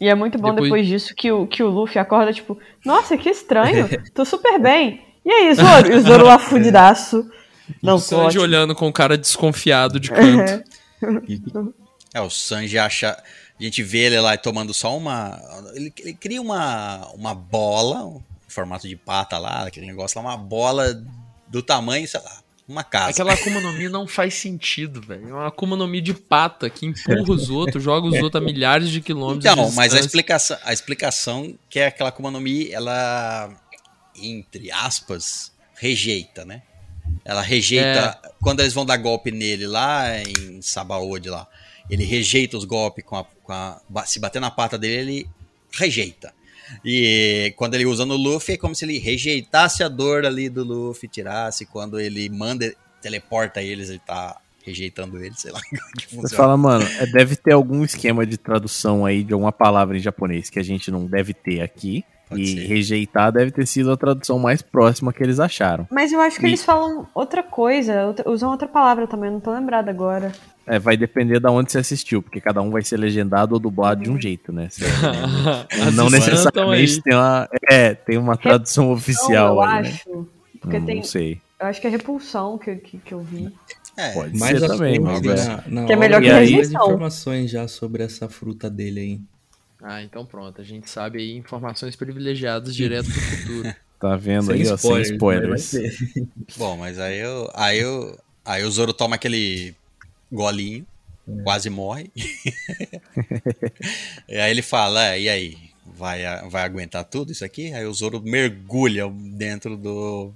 E é muito bom Depois- depois, disso que o, que o Luffy acorda, tipo, nossa, que estranho, tô super bem. E aí, Zoro? E o Zoro lá fudidaço. Não o Sanji pode. olhando com cara desconfiado de canto. É, o Sanji acha. A gente vê ele lá tomando só uma. Ele, ele cria uma, uma bola, um formato de pata lá, aquele negócio lá, uma bola do tamanho, sei lá, uma casa. Aquela Akuma no Mi não faz sentido, velho. É uma Akuma no Mi de pata que empurra os outros, joga os outros a milhares de quilômetros Então, de mas a explicação, a explicação que é aquela Akuma no Mi, ela, entre aspas, rejeita, né? Ela rejeita. Quando eles vão dar golpe nele lá em Sabaody lá, ele rejeita os golpes com a, com a- Se bater na pata dele, ele rejeita. E quando ele usa no Luffy, é como se ele rejeitasse a dor ali do Luffy, tirasse. Quando ele manda, teleporta eles, ele tá rejeitando eles, sei lá que Você fala, mano, é, deve ter algum esquema de tradução aí de alguma palavra em japonês que a gente não deve ter aqui. Pode e ser. rejeitar deve ter sido a tradução mais próxima que eles acharam. Mas eu acho que Me- eles falam outra coisa, outra- usam outra palavra também, não tô lembrada agora. É, vai depender da onde você assistiu, porque cada um vai ser legendado ou dublado de um jeito, né? Você- não necessariamente tem uma, é, tem uma tradução oficial Não, eu aí, né? acho. Porque Não, tem. não sei. Eu acho que é repulsão que, que, que eu vi. É, Pode Mais ser também, mas é. na, na Que é melhor que rejeição. informações já sobre essa fruta dele aí. Ah, então pronto. A gente sabe aí informações privilegiadas direto do futuro. Tá vendo aí, ó, sem spoilers. ter. Bom, mas aí eu, aí eu, aí o Zoro toma aquele golinho, quase morre. e aí ele fala, é, e aí, vai, vai aguentar tudo isso aqui? Aí o Zoro mergulha dentro do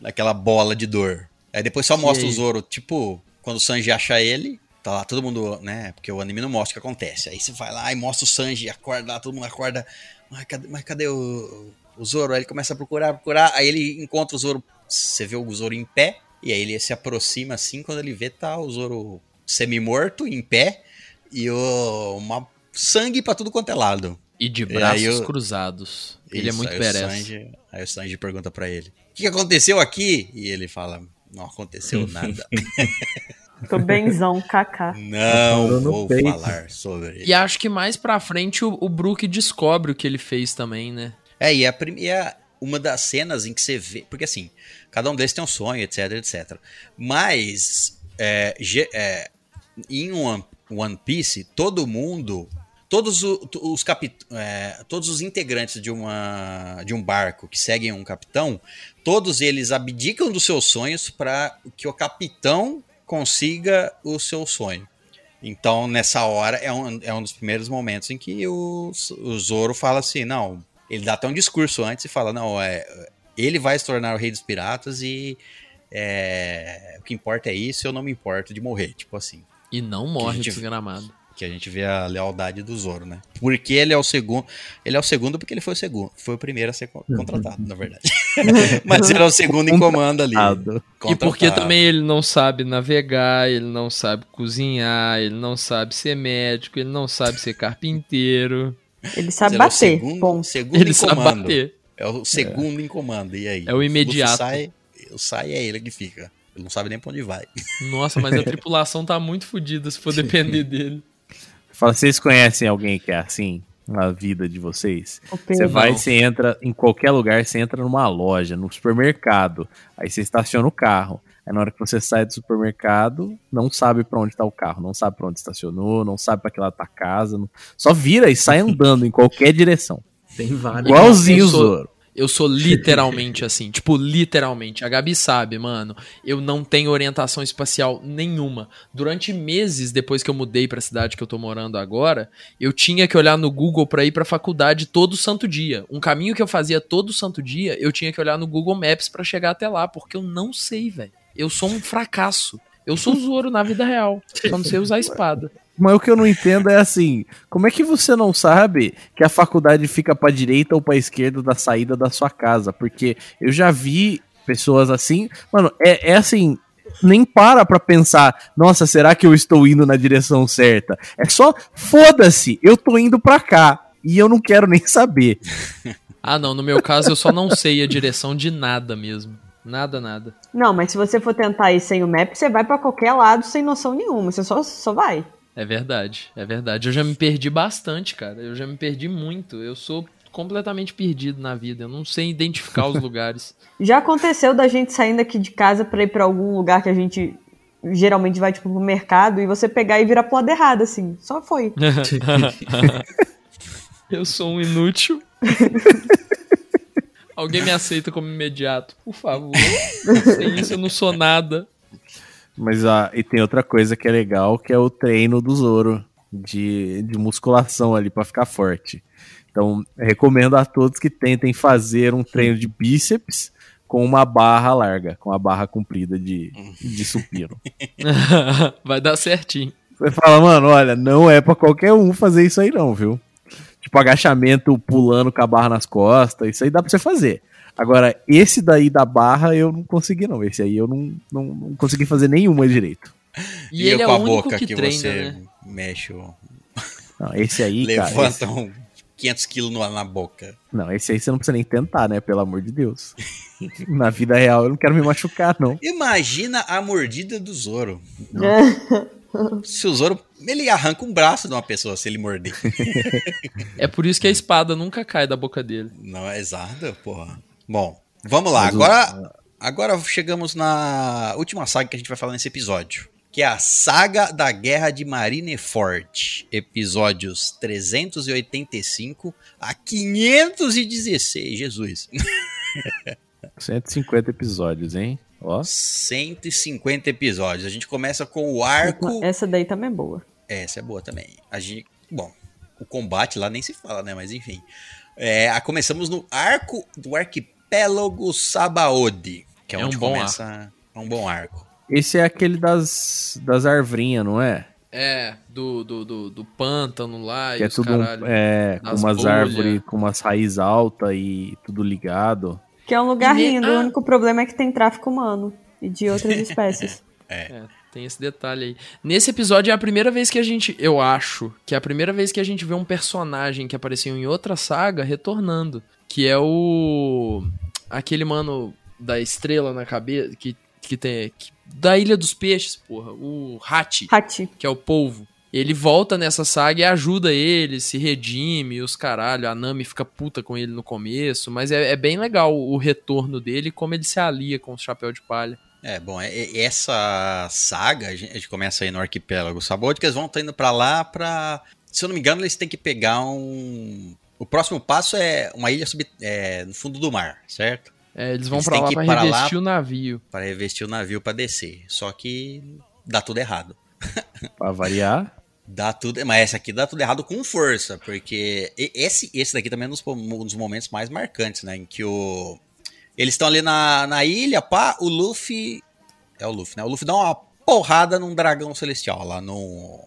daquela bola de dor. Aí depois só mostra o? Zoro, tipo, quando o Sanji acha ele, tá lá todo mundo, né? Porque o anime não mostra o que acontece. Aí você vai lá e mostra o Sanji, acorda lá, todo mundo acorda. Mas cadê, mas cadê o, o Zoro? Aí ele começa a procurar, procurar. Aí ele encontra o Zoro. Você vê o Zoro em pé. E aí ele se aproxima assim. Quando ele vê, tá o Zoro semi-morto, em pé. E o, uma sangue pra tudo quanto é lado. E de E braços eu- cruzados. Ele é Isso, muito badass. Aí o Sanji pergunta pra ele: O que aconteceu aqui? E ele fala: Não aconteceu nada. Tô benzão, kaká. Não no vou peito. falar sobre E acho que mais pra frente o, o Brook descobre o que ele fez também, né? É, e é a primeira. Uma das cenas em que você vê. Porque assim, cada um deles tem um sonho, etc, etc. Mas. é, ge- é, em One, One Piece, todo mundo. Todos o- os, capit, é, todos os integrantes de, uma, de um barco que seguem um capitão, todos eles abdicam dos seus sonhos para que o capitão consiga o seu sonho. Então, nessa hora, é um, é um dos primeiros momentos em que o, o Zoro fala assim: não, ele dá até um discurso antes e fala: não, é, ele vai se tornar o rei dos piratas e é, o que importa é isso, eu não me importo de morrer. Tipo assim. E não morre desgramado. Que a gente vê a lealdade do Zoro, né? Porque ele é o segundo. Ele é o segundo porque ele foi o segundo. Foi o primeiro a ser co- contratado, na verdade. Mas ele é o segundo em comando ali. Contratado. E porque também ele não sabe navegar, ele não sabe cozinhar, ele não sabe ser médico, ele não sabe ser carpinteiro, Ele sabe Ele é o bater. segundo, Ponto. segundo ele em sabe comando. bater. É o segundo em comando. E aí? É o imediato. Luffy sai, o sai é ele que fica. Ele não sabe nem pra onde vai. Nossa, mas a tripulação tá muito fodida se for depender dele. Fala, vocês conhecem alguém que é assim na vida de vocês? O Você vai, você entra em qualquer lugar, você entra numa loja, no supermercado, aí você estaciona o carro. Aí na hora que você sai do supermercado, não sabe pra onde tá o carro, não sabe pra onde estacionou, não sabe pra que lado tá a casa, não- só vira e sai andando em qualquer direção. Tem vários. Igualzinho o Zoro. Eu sou literalmente assim, tipo, literalmente. A Gabi sabe, mano. Eu não tenho orientação espacial nenhuma. Durante meses depois que eu mudei pra cidade que eu tô morando agora, eu tinha que olhar no Google pra ir pra faculdade todo santo dia. Um caminho que eu fazia todo santo dia, eu tinha que olhar no Google Maps pra chegar até lá, porque eu não sei, velho. Eu sou um fracasso. Eu sou o Zoro na vida real. Só não sei usar a espada. Mas o que eu não entendo é assim, como é que você não sabe que a faculdade fica pra direita ou pra esquerda da saída da sua casa? Porque eu já vi pessoas assim, mano, é, é assim, nem para pra pensar, nossa, será que eu estou indo na direção certa? É só, foda-se, eu tô indo pra cá. E eu não quero nem saber. Ah, não. No meu caso, eu só não sei a direção de nada mesmo. Nada, nada. Não, mas se você for tentar ir sem o map, você vai pra qualquer lado sem noção nenhuma. Você só, só vai. É verdade, é verdade. Eu já me perdi bastante, cara. Eu já me perdi muito. Eu sou completamente perdido na vida. Eu não sei identificar os lugares. Já aconteceu da gente saindo aqui de casa pra ir pra algum lugar que a gente geralmente vai, tipo, pro mercado e você pegar e virar pro lado errado, assim. Só foi. Eu sou um inútil. Alguém me aceita como imediato, por favor. Sem isso eu não sou nada. Mas ah, e tem outra coisa que é legal, que é o treino do Zoro de, de musculação ali pra ficar forte. Então, recomendo a todos que tentem fazer um treino de bíceps com uma barra larga, com a barra comprida de, de supino. Vai dar certinho. Você fala, mano, olha, não é pra qualquer um fazer isso aí não, viu? Tipo, agachamento pulando com a barra nas costas, isso aí dá pra você fazer. Agora, esse daí da barra eu não consegui não, esse aí eu não, não, não consegui fazer nenhuma direito. E, ele é com o a único boca que, que, treina, você né? mexe, o- Não, esse aí, cara, esse- levanta um 500 quilos no- na boca. não, esse aí você não precisa nem tentar, né, pelo amor de Deus. Na vida real eu não quero me machucar, não. Imagina a mordida do Zoro. Se o Zoro, ele arranca um braço de uma pessoa se ele morder. É por isso que a espada nunca cai da boca dele. Não é exato, porra. Bom, vamos lá. Agora, agora chegamos na última saga que a gente vai falar nesse episódio. Que é a Saga da Guerra de Marineford. Episódios 385 a 516. Jesus. 150 episódios, hein? Ó. 150 episódios. A gente começa com o arco. Essa daí também é boa. Essa é boa também. A gente, bom, o combate lá nem se fala, né? Mas enfim. É, a- começamos no arco do arquipélago Sabaody. Que é, É onde um bom começa. É um bom arco. Esse é aquele das, das arvrinhas, não é? É, do, do, do, do pântano lá Que e é os tudo um- caralho. é, com umas bolhas. árvores, com umas raízes altas e tudo ligado. Que é um lugar E ne- lindo, Ah. o único problema é que tem tráfico humano e de outras espécies. É, tem esse detalhe aí. Nesse episódio é a primeira vez que a gente, eu acho, que é a primeira vez que a gente vê um personagem que apareceu em outra saga retornando, que é o aquele mano da estrela na cabeça que que tem que- da Ilha dos Peixes, porra, o Hachi, Hati. que é o polvo. Ele volta nessa saga e ajuda ele, se redime, os caralho. A Nami fica puta com ele no começo, mas é, é bem legal o retorno dele e como ele se alia com o chapéu de palha. É, bom, é- é- essa saga, a gente, começa aí no arquipélago Sabaody, que eles vão estar indo pra lá pra. Se eu não me engano, eles têm que pegar um. O próximo passo é uma ilha sub, é, no fundo do mar, certo? É, eles vão Eles pra lá pra para lá- revestir o navio. Para revestir o navio pra descer. Só que dá tudo errado. Pra variar. Dá tudo, mas esse aqui dá tudo errado com força, porque esse, esse daqui também é um dos, um dos momentos mais marcantes, né? Em que o. Eles estão ali na, na ilha, pá, o Luffy. É o Luffy, né? O Luffy dá uma porrada num dragão celestial lá no.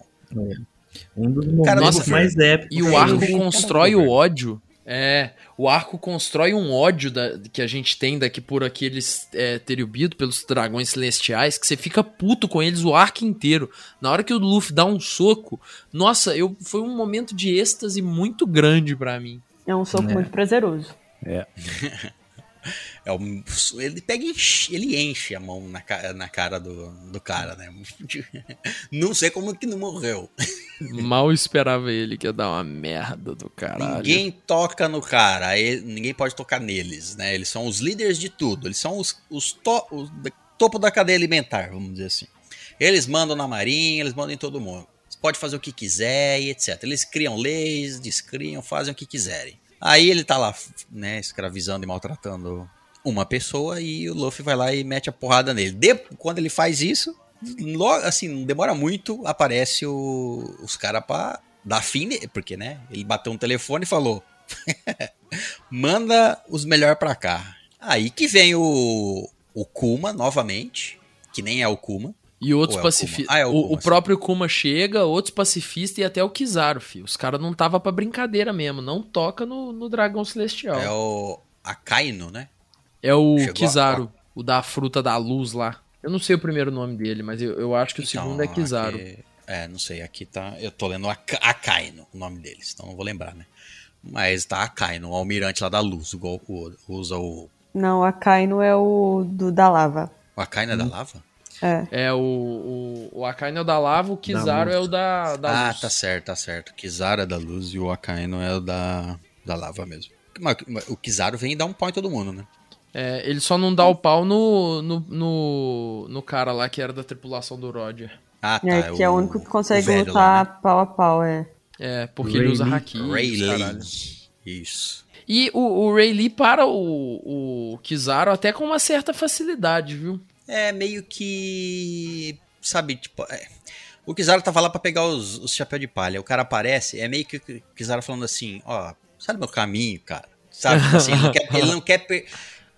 Um dos Cara, momentos nossa, mais épicos. E o arco constrói o ódio. É, o arco constrói um ódio da- que a gente tem daqui por aqueles é, Teriubido, pelos dragões celestiais, que você fica puto com eles o arco inteiro. Na hora que o Luffy dá um soco, nossa, eu, foi um momento de êxtase muito grande pra mim. É um soco muito prazeroso. É um, ele pega e enche, ele enche a mão na, na cara do, do cara, né? Não sei como que não morreu. Mal esperava ele que ia dar uma merda do caralho. Ninguém toca no cara, ninguém pode tocar neles, né? Eles são os líderes de tudo, eles são os, os, to- os topo da cadeia alimentar, vamos dizer assim. Eles mandam na marinha, eles mandam em todo mundo. Você pode fazer o que quiser e etc. Eles criam leis, descriam, fazem o que quiserem. Aí ele tá lá, né, escravizando e maltratando uma pessoa e o Luffy vai lá e mete a porrada nele. De- quando ele faz isso, logo, assim, não demora muito, aparece o- os caras pra dar fim porque, né, ele bateu um telefone e falou: manda os melhor pra cá. Aí que vem o, o Kuma novamente que nem é o Kuma. E outros Ou é o pacifistas. Ah, é o o, o próprio Kuma chega, outros pacifistas e até o Kizaru, filho. Os caras não tava pra brincadeira mesmo. Não toca no, no Dragão Celestial. É o Akaino, né? É o Chegou a- Kizaru, o da fruta da luz lá. Eu não sei o primeiro nome dele, mas eu, eu acho que o Então, segundo é Kizaru. aqui- é, não sei, aqui tá. Eu tô lendo Aka- Akaino, o nome deles, então não vou lembrar, né? Mas tá Akaino, o almirante lá da luz, o Goku usa o. Não, a Kaino é o do da lava. O Akaino é da lava? É. É o, o, o Akainu é o da lava, o Kizaru é o da, da ah, luz. tá certo, tá certo. Kizaru é da luz e o Akaino é o da, da lava mesmo. Mas, mas o Kizaru vem e dá um pau em todo mundo, né? É, ele só não dá o pau no, no, no, no cara lá que era da tripulação do Roger. Ah, tá. É, que é o único que consegue lutar lá, né? pau a pau, é. É, porque ele usa haki. Ray Lee. Isso. E o, o Ray Lee para o, o Kizaru até com uma certa facilidade, viu? É meio que. Sabe, tipo. é, o Kizaru tava lá pra pegar os, os chapéus de palha. O cara aparece, é meio que o Kizaru falando assim: ó, sabe meu caminho, cara? Sabe? Tipo assim, ele não quer. Ele não quer per-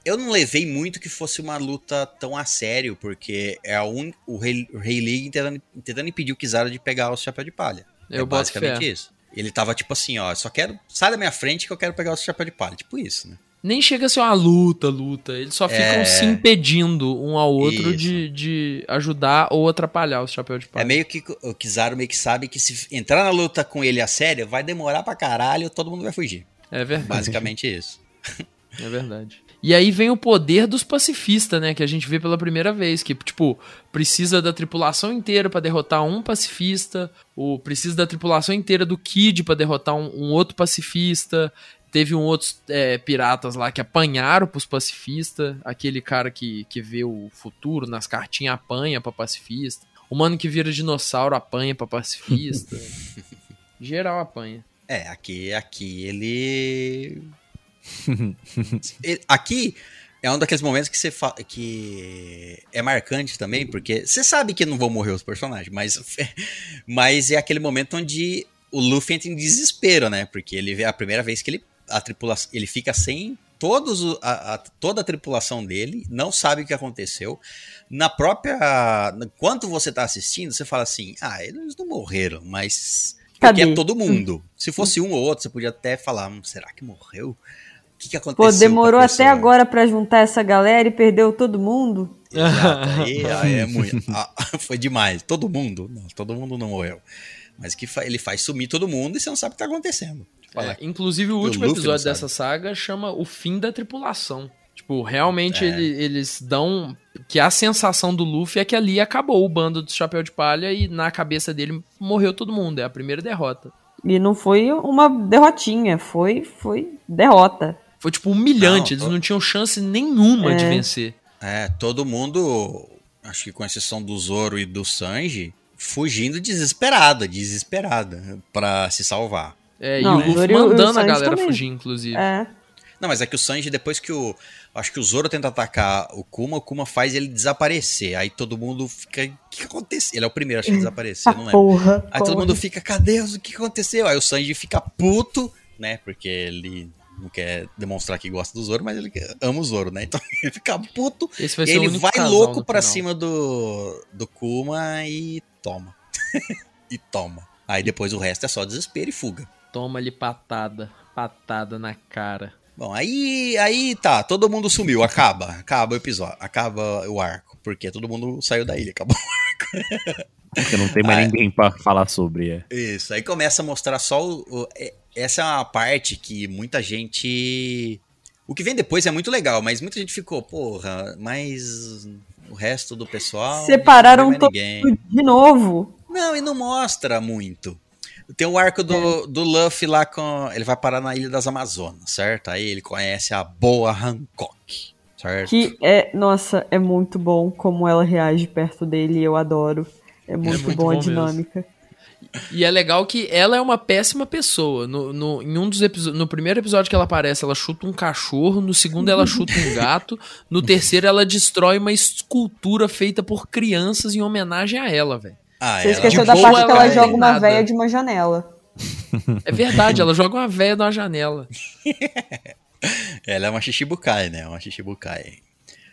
Eu não levei muito que fosse uma luta tão a sério, porque é a un... o Rei, o Rei Lee tentando, tentando impedir o Kizaru de pegar os chapéus de palha. Eu é basicamente fé. isso. Ele tava tipo assim, ó, só quero. Sai da minha frente que eu quero pegar os chapéus de palha. Tipo isso, né? Nem chega a ser uma luta, luta. Eles só ficam É. se impedindo um ao outro Isso. de, de ajudar ou atrapalhar os chapéus de palha. É meio que o Kizaru meio que sabe que se entrar na luta com ele a sério, vai demorar pra caralho, todo mundo vai fugir. É verdade. Basicamente isso. É verdade. E aí vem o poder dos pacifistas, né? Que a gente vê pela primeira vez. Que, tipo, precisa da tripulação inteira pra derrotar um pacifista. Ou precisa da tripulação inteira do Kid pra derrotar um, um outro pacifista. Teve um outros é, piratas lá que apanharam pros pacifistas. Aquele cara que, que vê o futuro nas cartinhas apanha pra pacifista. O mano que vira dinossauro apanha pra pacifista. Geral apanha. É, aqui, aqui ele... Aqui é um daqueles momentos que você fa... que é marcante também, porque você sabe que não vão morrer os personagens, mas, mas é aquele momento onde o Luffy entra em desespero, né? Porque ele vê a primeira vez que ele a tripulação, ele fica sem todos a, a- toda a tripulação dele, não sabe o que aconteceu. Na própria, enquanto você tá assistindo, você fala assim: "Ah, eles não morreram, mas porque Cadê? é todo mundo. Se fosse um ou outro, você podia até falar: hum, será que morreu? O que, que aconteceu? Pô, demorou até pessoa?" agora pra juntar essa galera e perdeu todo mundo? Exato. Aí, aí é muito. ah, foi demais. Todo mundo? Não, todo mundo não morreu. Mas que fa- ele faz sumir todo mundo e você não sabe o que tá acontecendo. É, inclusive, o último episódio sabe. dessa saga chama O Fim da Tripulação. Tipo, realmente É. ele- eles dão. Que a sensação do Luffy é que ali acabou o bando do Chapéu de Palha e na cabeça dele morreu todo mundo. É a primeira derrota. E não foi uma derrotinha, foi, foi derrota. Foi, tipo, humilhante. Não, eles não tinham chance nenhuma de É. vencer. É, todo mundo, acho que com exceção do Zoro e do Sanji, fugindo desesperada, desesperada pra se salvar. É, Não, e o Luffy Zoro e o- mandando a galera também. fugir, inclusive. É. Não, mas é que o Sanji, depois que o. Acho que o Zoro tenta atacar o Kuma, o Kuma faz ele desaparecer. Aí todo mundo fica. O que aconteceu? Ele é o primeiro, acho que desapareceu, Ah, não lembro. porra. Aí todo mundo fica, cadê? O que aconteceu? Aí o Sanji fica puto, né? Porque ele não quer demonstrar que gosta do Zoro, mas ele ama o Zoro, né? Então ele fica puto. Esse vai e ele vai louco pra final. cima do, do Kuma e toma. e toma. Aí depois o resto é só desespero e fuga. Toma-lhe patada. Patada na cara. Bom, aí, aí tá, todo mundo sumiu, acaba, acaba o episódio, acaba o arco, porque todo mundo saiu da ilha, acabou. Porque não tem mais Ah, é. ninguém pra falar sobre. É. Isso, aí começa a mostrar só o, o- é- essa é uma parte que muita gente o que vem depois é muito legal, mas muita gente ficou, porra, mas o resto do pessoal Separaram todo de novo. Não, e não mostra muito. Tem o arco do, do Luffy lá com. Ele vai parar na Ilha das Amazonas, certo? Aí ele conhece a Boa Hancock, certo? Que é, nossa, é muito bom como ela reage perto dele, eu adoro. É muito, muito bom a bom mesmo. dinâmica. E é legal que ela é uma péssima pessoa. No, no- em um dos episódios, no primeiro episódio que ela aparece, ela chuta um cachorro. No segundo, ela chuta um gato. No terceiro, ela destrói uma escultura feita por crianças em homenagem a ela, velho. Ah, Você esqueceu da parte que ela ela não joga uma véia de uma janela. É verdade, ela joga uma véia de uma janela. Ela é uma Shishibukai, né? Uma Shishibukai.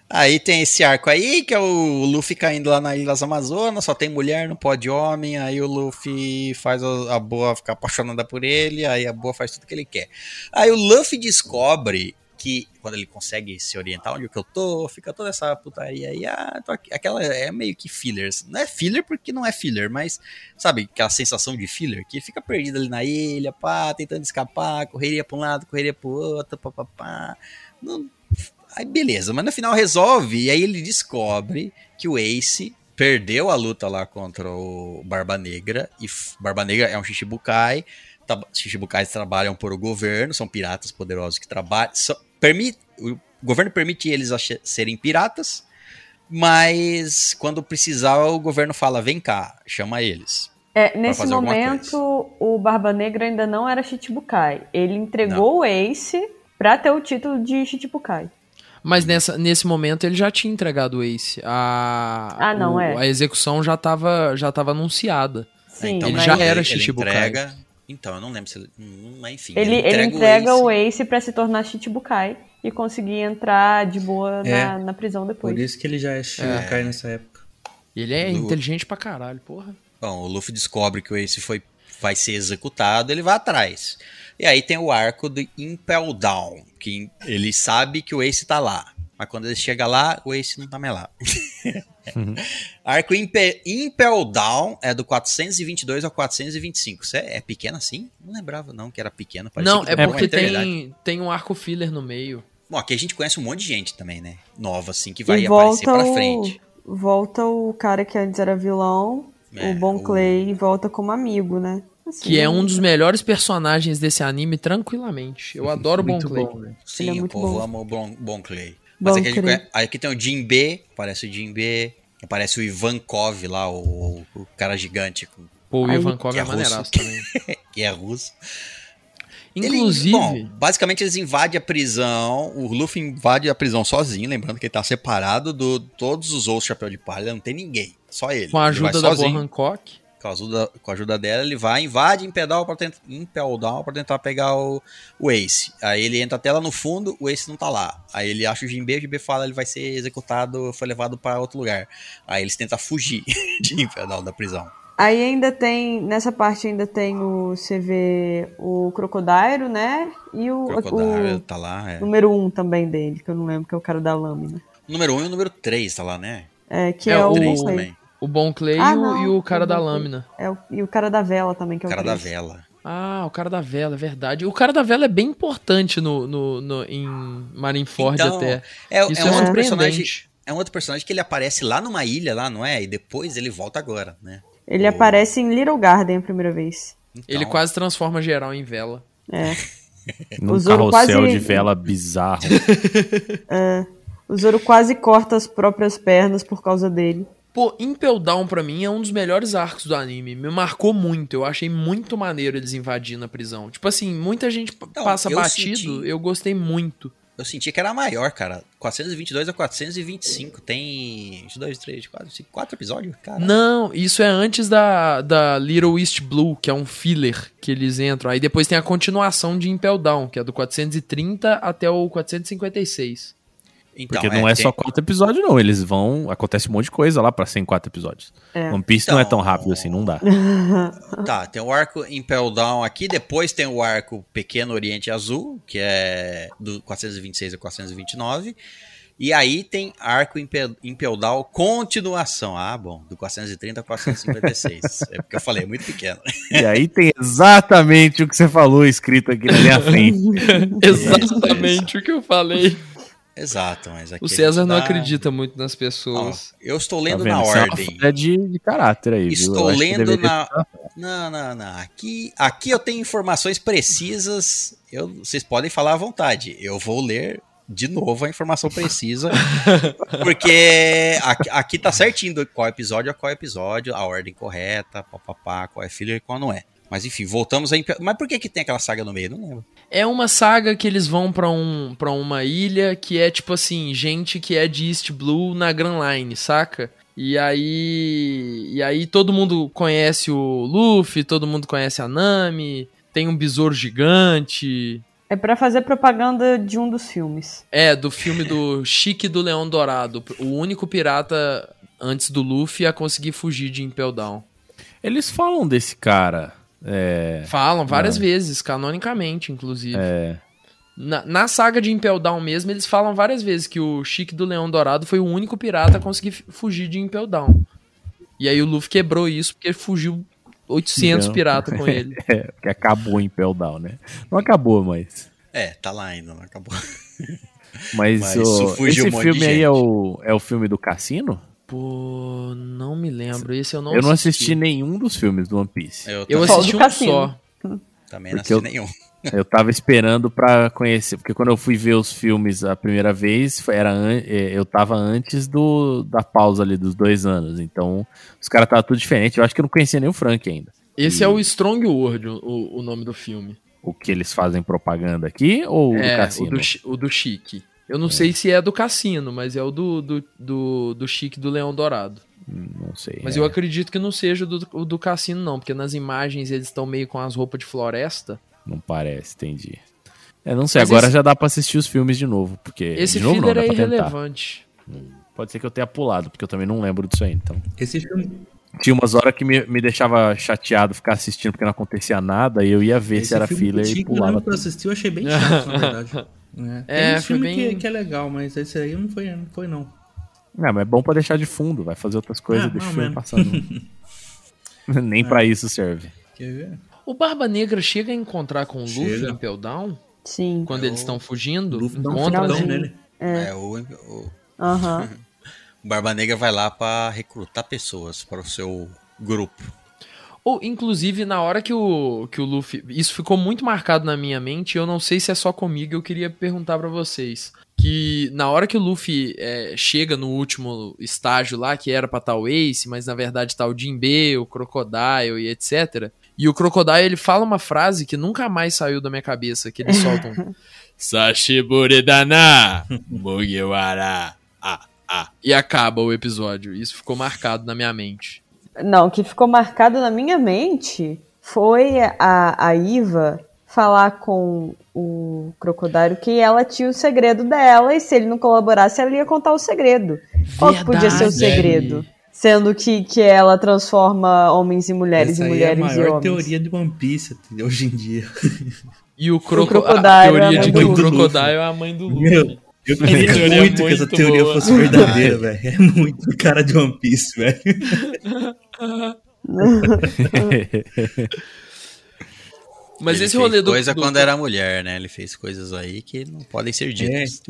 Aí tem esse arco aí, que é o Luffy caindo lá na Ilha das Amazonas, só tem mulher, não pode homem, aí o Luffy faz a Boa ficar apaixonada por ele, aí a Boa faz tudo que ele quer. Aí o Luffy descobre que, quando ele consegue se orientar onde que eu tô, fica toda essa putaria aí, ah, tô aqui. aquela é meio que fillers. Não é filler porque não é filler, mas, sabe, aquela sensação de filler, que fica perdido ali na ilha, pá, tentando escapar, correria pra um lado, correria pro outro, pá, pá, pá. Não, Aí beleza, mas no final resolve e aí ele descobre que o Ace perdeu a luta lá contra o Barba Negra e Barba Negra é um Shichibukai. Shichibukais trabalham por o governo, são piratas poderosos que trabalham. são- permite, o governo permite eles serem piratas, mas quando precisar o governo fala: vem cá, chama eles. É, nesse momento, o Barba Negra ainda não era Chichibukai. Ele entregou o Ace pra ter o título de Chichibukai. Mas nessa, nesse momento ele já tinha entregado o Ace. A, Ah, não, o- é. A execução já tava, já tava anunciada. Sim, então, ele já ele- era ele Shichibukai. entrega- Então, eu não lembro se ele. hum, mas enfim. Ele, ele entrega Ace. o Ace pra se tornar Chichibukai e conseguir entrar de boa É. na, na prisão depois. Por isso que ele já é Shichibukai nessa época. Ele é inteligente pra caralho, porra. Bom, o Luffy descobre que o Ace foi, vai ser executado, ele vai atrás. E aí tem o arco do Impel Down, que ele sabe que o Ace tá lá. Mas quando ele chega lá, o Ace não tá mais lá. arco Impe- Impel Down é do 422 ao 425. Isso é, é pequeno assim? Não lembrava não que era pequeno. Não, que é porque tem, tem um arco filler no meio. Bom, aqui a gente conhece um monte de gente também, né? Nova, assim, que vai e aparecer volta pra o, frente. volta o cara que antes era vilão, É, o Bon o- Clay, e volta como amigo, né? Assim, Que é né? um dos melhores personagens desse anime, tranquilamente. Eu adoro o Bon Clay. bom, velho. Sim, é o povo bom. ama o Bon, Bon Clay. Mas Bon aqui, a gente aqui tem o Jim B, aparece o Jim B, aparece o Ivankov lá, o, o cara gigante Pô, o Aí- Ivankov Que é é russo. maneiraço também. que é russo. Ele- Inclusive, bom, basicamente eles invadem a prisão, o Luffy invade a prisão sozinho, lembrando que ele tá separado de todos os outros Chapéu de Palha, não tem ninguém, só ele. com a Ele ajuda da Boa sozinho. Hancock, com a ajuda, com a ajuda dela, ele vai, invade Impel pra tentar, Impel Down pra tentar pegar o, o Ace. Aí ele entra até lá no fundo, o Ace não tá lá. Aí ele acha o Jinbe, o Jinbe fala ele vai ser executado, foi levado pra outro lugar. Aí eles tentam fugir de Impel Down da prisão. Aí ainda tem, nessa parte ainda tem o, você vê o Crocodile, né? E o, O tá lá, é. número um também dele, que eu não lembro, que é o cara da lâmina. O número 1 um e o número 3 tá lá, né? É, que É, é, o o, também. O Bon Clay Ah, e o- não, e o cara o da lâmina. É o- e o cara da vela também, que é O o cara da vela. Ah, o cara da vela, é verdade. O cara da vela é bem importante no, no, no- em Marineford Então, até. É, Isso é é, um outro personagem. É um outro personagem que ele aparece lá numa ilha, lá, não é? E depois ele volta agora, né? Ele O- aparece em Little Garden a primeira vez. Então, Ele quase transforma geral em vela. É. Num carrossel quase- de vela bizarro. O Zoro quase corta as próprias pernas por causa dele. Pô, Impel Down pra mim é um dos melhores arcos do anime. Me marcou muito. Eu achei muito maneiro eles invadindo a prisão. Tipo assim, muita gente Então, passa eu batido. senti- Eu gostei muito. Eu senti que era maior, cara. 422 a 425. Tem 1, 2, 3, 4, 5, 4 episódios? Cara. Não, isso é antes da, da Little East Blue, que é um filler que eles entram. Aí depois tem a continuação de Impel Down, que é do 430 até o 456. Então, Porque não é tem- só quatro episódios, não. Eles vão. Acontece um monte de coisa lá pra ser em quatro episódios. É. One Piece não é tão Então- rápido assim, não dá. Tá, tem o arco Impel Down aqui, depois tem o arco Pequeno Oriente Azul, que é do 426 a 429. E aí tem arco Impel, Impel Down continuação. Ah, bom, do 430 a 456. é porque eu falei, é muito pequeno. E aí tem exatamente o que você falou escrito aqui na minha frente. Exatamente o que eu falei. Exato, mas aqui O César não dá- acredita muito nas Ó, pessoas. eu estou Tá lendo vendo? na Isso é ordem. falha de, de caráter aí. viu? Estou lendo na. Não, não, não. Aqui, aqui eu tenho informações precisas. Eu, vocês podem falar à vontade. Eu vou ler de novo a informação precisa. porque aqui, aqui tá certinho qual episódio é qual episódio, a ordem correta, papapá, qual é filler e qual não é. Mas enfim, voltamos a. Mas por que, que tem aquela saga no meio? Não lembro. É uma saga que eles vão pra, um, pra uma ilha que é tipo assim, gente que é de East Blue na Grand Line, saca? E aí. E aí todo mundo conhece o Luffy, todo mundo conhece a Nami, tem um besouro gigante. É pra fazer propaganda de um dos filmes. É, do filme do Chique do Leão Dourado. O único pirata antes do Luffy a conseguir fugir de Impel Down. Eles falam desse cara. É. Falam várias vezes, canonicamente, inclusive. é, Na, na saga de Impel Down mesmo, eles falam várias vezes que o Chique do Leão Dourado foi o único pirata a conseguir fugir de Impel Down. E aí o Luffy quebrou isso porque fugiu 800 Então. piratas com ele. é, porque acabou em Impel Down, né? Não acabou, mas. É, tá lá ainda, não acabou. Mas, Mas o- esse um filme aí é o, é o filme do Cassino? Pô, não me lembro. Esse eu não eu não assisti nenhum dos filmes do One Piece. Eu, Eu assisti um Cassino. só. também não porque assisti eu- nenhum. Eu tava esperando pra conhecer, porque quando eu fui ver os filmes a primeira vez, era eh, eu tava antes do, da pausa ali dos dois anos. Então, os caras estavam tudo diferente. Eu acho que eu não conhecia nem o Frank ainda. Esse é o Strong World, o, o nome do filme. O que eles fazem propaganda aqui ou o do é, Cassino? o do, o do Chique. Eu não sei se é do Cassino, mas é o do, do, do, do Chique do Leão Dourado. Hum, Não sei. Mas é. eu acredito que não seja o do, do Cassino, não, porque nas imagens eles estão meio com as roupas de floresta. Não parece, entendi. É, não sei, Mas agora esse- já dá pra assistir os filmes de novo. Porque, Esse de novo, não, filler dá é irrelevante. Pode ser que eu tenha pulado, porque eu também não lembro disso aí. Então. Esse filme, Tinha umas horas que me, me deixava chateado ficar assistindo porque não acontecia nada, e eu ia ver esse se era filme filler e pulava que eu assisti, eu achei bem chato, na verdade. É, É, Tem um filme bem- que, que é legal, mas esse aí não foi, não foi não. É, mas é bom pra deixar de fundo, vai fazer outras coisas, Ah, deixa o filme passando. Nem pra isso serve. Quer ver? O Barba Negra chega a encontrar com o Luffy Chega. em Pell Down? Sim. Quando eles estão fugindo? O Luffy um Encontra, né? nele. É, o, o- Aham. o Barba Negra vai lá pra recrutar pessoas para o seu grupo. Ou, inclusive, na hora que o, que o Luffy. Isso ficou muito marcado na minha mente. Eu não sei se é só comigo. Eu queria perguntar pra vocês. Que na hora que o Luffy é, chega no último estágio lá, que era pra estar o Ace, mas na verdade tá o Jinbe, o Crocodile e etc. E o Crocodile ele fala uma frase que nunca mais saiu da minha cabeça: que eles soltam. Sashiburi dana, Mugiwara. Ah, ah. E acaba o episódio. Isso ficou marcado na minha mente. Não, o que ficou marcado na minha mente foi a, a Iva falar com o Crocodile que ela tinha o segredo dela e se ele não colaborasse, ela ia contar o segredo. Qual que podia ser o Verdade. segredo? Sendo que, que ela transforma homens em mulheres Essa e aí mulheres é a em maior homens. teoria de One Piece hoje em dia. E o, croco... Crocodile a é a teoria mãe de do que o. Crocodile é a mãe do Luffy. Meu, eu queria teoria é muito que essa muito teoria boa. fosse verdadeira, velho. É muito cara de One Piece, velho. Mas Ele esse fez rolê do. coisa do- quando era mulher, né? Ele fez coisas aí que não podem ser ditas.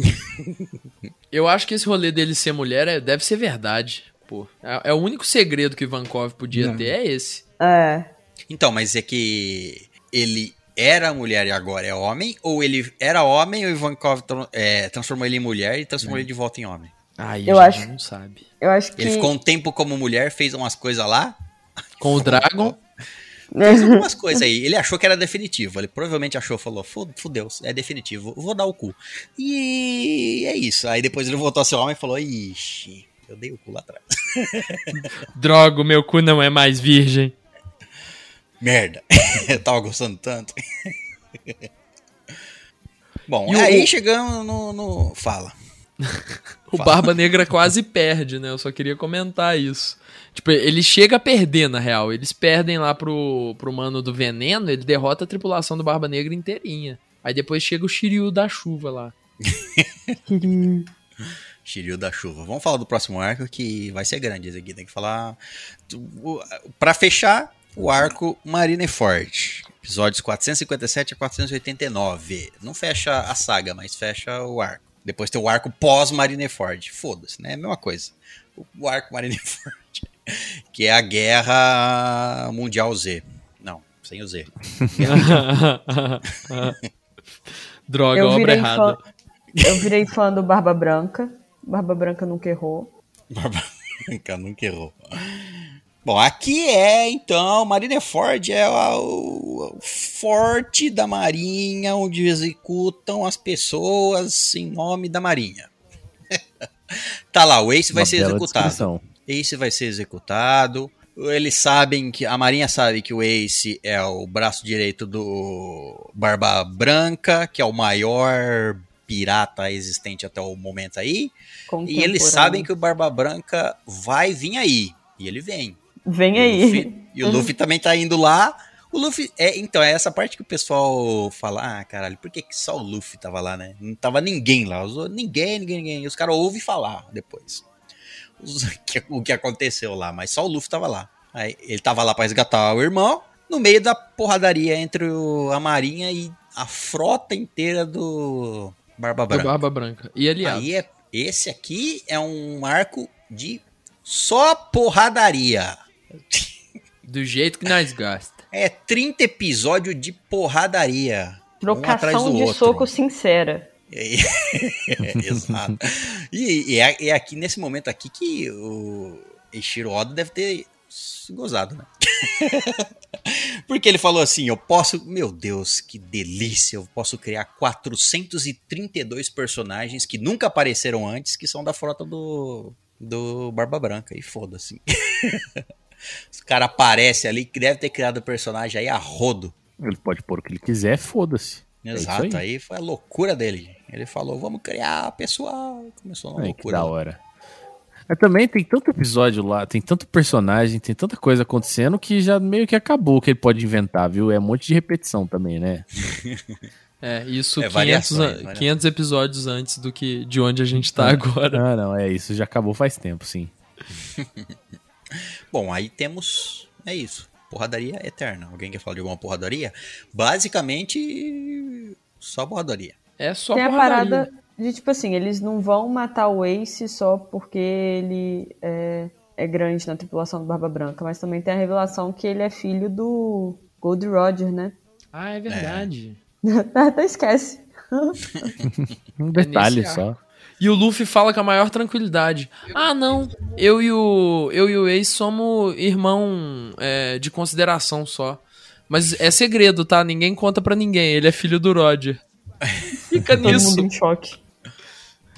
Eu acho que esse rolê dele ser mulher é- deve ser verdade. Pô, é, é o único segredo que Ivankov podia Não. ter, é esse. É. Então, mas é que ele era mulher e agora é homem? Ou ele era homem e o Ivankov é, transformou ele em mulher e transformou ele de volta em homem? Aí Eu a acho- gente não sabe. Eu acho que. Ele ficou um tempo como mulher, fez umas coisas lá, Com o Dragon, fez algumas coisas aí. Ele achou que era definitivo. Ele provavelmente achou, falou, "Fu- fudeu, é definitivo, vou dar o cu. E é isso. Aí depois ele voltou a ser homem e falou, ixi, eu dei o cu lá atrás. Drogo, meu cu não é mais virgem. Merda, eu tava gostando tanto. Bom, E o- aí chegamos no, no- Fala. O Barba Negra quase perde, né? Eu só queria comentar isso. Tipo, ele chega a perder, na real. Eles perdem lá pro, pro mano do veneno, ele derrota a tripulação do Barba Negra inteirinha. Aí depois chega o Shiryu da chuva lá. Shiryu da chuva. Vamos falar do próximo arco que vai ser grande esse aqui. Tem que falar. Pra fechar, o arco Marineford. Episódios 457 a 489. Não fecha a saga, mas fecha o arco. Depois tem o arco pós-Marineford. Foda-se, né? É a mesma coisa. O- arco Marineford. Que é a Guerra Mundial Z. Não, sem o Z. Droga, Eu obra virei, errada. fã, eu virei fã do Barba Branca. Barba Branca nunca errou. Barba Branca nunca errou. Bom, aqui é então, Marineford é o, o forte da marinha onde executam as pessoas em nome da marinha. tá lá, o Ace vai Uma ser bela executado. descrição. Ace vai ser executado. Eles sabem que. A Marinha sabe que o Ace é o braço direito do Barba Branca, que é o maior pirata existente até o momento aí. E eles sabem que o Barba Branca vai vir aí. E ele vem. Vem E aí. Luffy, e o Luffy também tá indo lá. O Luffy. É, então, é essa parte que o pessoal fala: ah, caralho, por que, que só o Luffy tava lá, né? Não tava ninguém lá. Os- ninguém, ninguém, ninguém. E os caras ouvem falar depois. Os- que- o que aconteceu lá, mas só o Luffy tava lá. Aí, ele tava lá pra resgatar o irmão, no meio da porradaria entre o- a Marinha e a frota inteira do Barba Do Branca. Barba Branca. E aliado. Aí é, esse aqui é um arco de só porradaria. Do jeito que nós gasta. É 30 episódios de porradaria. um Trocação do de outro. soco sincera. É, Exato. E, e é, é aqui nesse momento aqui que o Eiichiro Oda deve ter se gozado, né? Porque ele falou assim: eu posso. Meu Deus, que delícia! Eu posso criar 432 personagens que nunca apareceram antes, que são da frota do, do Barba Branca. E foda-se. Os cara aparece ali que deve ter criado o personagem aí a rodo. Ele pode pôr o que ele quiser, foda-se. É Exato, aí. aí. foi a loucura dele. Ele falou, vamos criar pessoal. Começou uma Ai, que loucura. da hora. Mas também tem tanto episódio lá, tem tanto personagem, tem tanta coisa acontecendo que já meio que acabou o que ele pode inventar, viu? É um monte de repetição também, né? É, isso É, 500, variações, a- variações. 500 episódios antes do que de onde a gente tá agora. Ah, não, é isso, já acabou faz tempo, sim. Bom, aí temos. É isso. Porradaria eterna. Alguém quer falar de alguma porradaria? Basicamente. Só porradaria. É só Tem a porradaria. parada de, tipo assim, eles não vão matar o Ace só porque ele é, é grande na tripulação do Barba Branca, mas também tem a revelação que ele é filho do Gold Roger, né? Ah, é verdade. Até esquece. Um detalhe nesse só. E o Luffy fala com a maior tranquilidade. Ah, não. Eu e o, eu e o Ace somos irmão é, de consideração só. Mas é segredo, tá? Ninguém conta pra ninguém. Ele é filho do Roger. Fica Todo nisso. mundo em choque.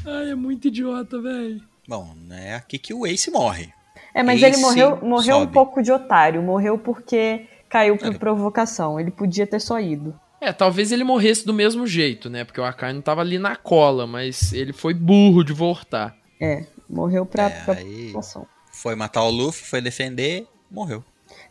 Ai, é muito idiota, velho. Bom, é aqui que o Ace morre. É, mas Ace ele morreu, morreu um pouco de otário. Morreu porque caiu por provocação. Ele podia ter só ido. É, talvez ele morresse do mesmo jeito, né? Porque o Akainu tava ali na cola, mas ele foi burro de voltar. É, morreu pra, É, pra aí- provocação. Foi matar o Luffy, foi defender, morreu.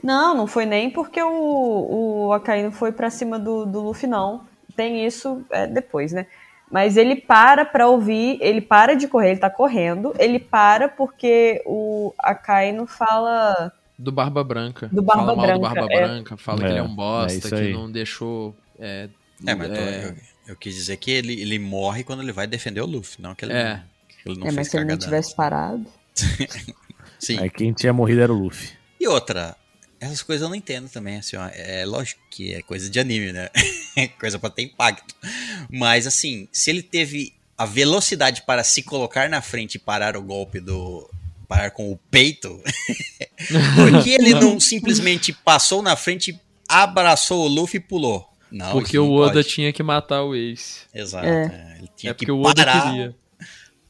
Não, não foi nem porque o, o Akainu foi pra cima do, do Luffy, não. Tem isso é, depois, né? Mas ele para pra ouvir, ele para de correr, ele tá correndo, ele para porque o Akainu fala. Do Barba Branca. Do Barba fala mal do Branca, Barba é. Branca, fala É, que ele é um é bosta, isso que não deixou. É, É, mas é, eu, eu quis dizer que ele, ele morre quando ele vai defender o Luffy, não que ele, É. que ele não é, mas se ele não tivesse parado. Sim. Aí quem tinha morrido era o Luffy. E outra, essas coisas eu não entendo também, assim, ó, é lógico que é coisa de anime, né? coisa pra ter impacto. Mas assim, se ele teve a velocidade para se colocar na frente e parar o golpe do parar com o peito, por que ele não simplesmente passou na frente, abraçou o Luffy e pulou? Não, porque o Oda pode. tinha que matar o Ace. Exato, É. é, ele tinha É que porque o Oda parar, queria.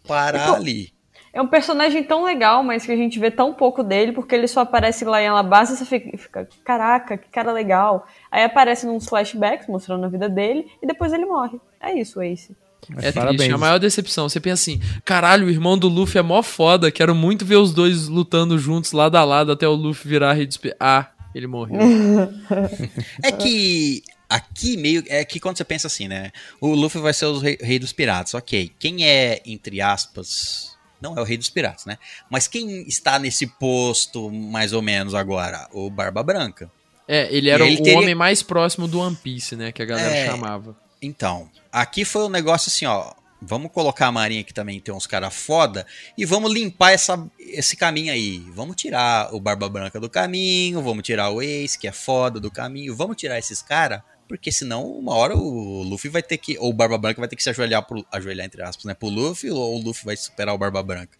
parar ali. É um personagem tão legal, mas que a gente vê tão pouco dele, porque ele só aparece lá em Alabasta e você fica, fica, caraca, que cara legal. Aí aparece nos flashbacks mostrando a vida dele e depois ele morre. É isso, Ace. Mas É parabéns. triste, é a maior decepção. Você pensa assim, caralho, o irmão do Luffy é mó foda, quero muito ver os dois lutando juntos lado a lado até o Luffy virar rei dos... pi- Ah, ele morreu. É que aqui meio. É que quando você pensa assim, né? O Luffy vai ser o rei, rei dos piratas, ok. Quem é, entre aspas. Não é o rei dos piratas, né? Mas quem está nesse posto, mais ou menos, agora? O Barba Branca. É, ele era ele o teria- homem mais próximo do One Piece, né? Que a galera É. chamava. Então, aqui foi um negócio assim, ó. Vamos colocar a Marinha que também tem uns caras foda e vamos limpar essa, esse caminho aí. Vamos tirar o Barba Branca do caminho, vamos tirar o Ace, que é foda, do caminho. Vamos tirar esses caras, porque senão uma hora o Luffy vai ter que. Ou o Barba Branca vai ter que se ajoelhar, pro, ajoelhar entre aspas, né? Pro Luffy, ou o Luffy vai superar o Barba Branca.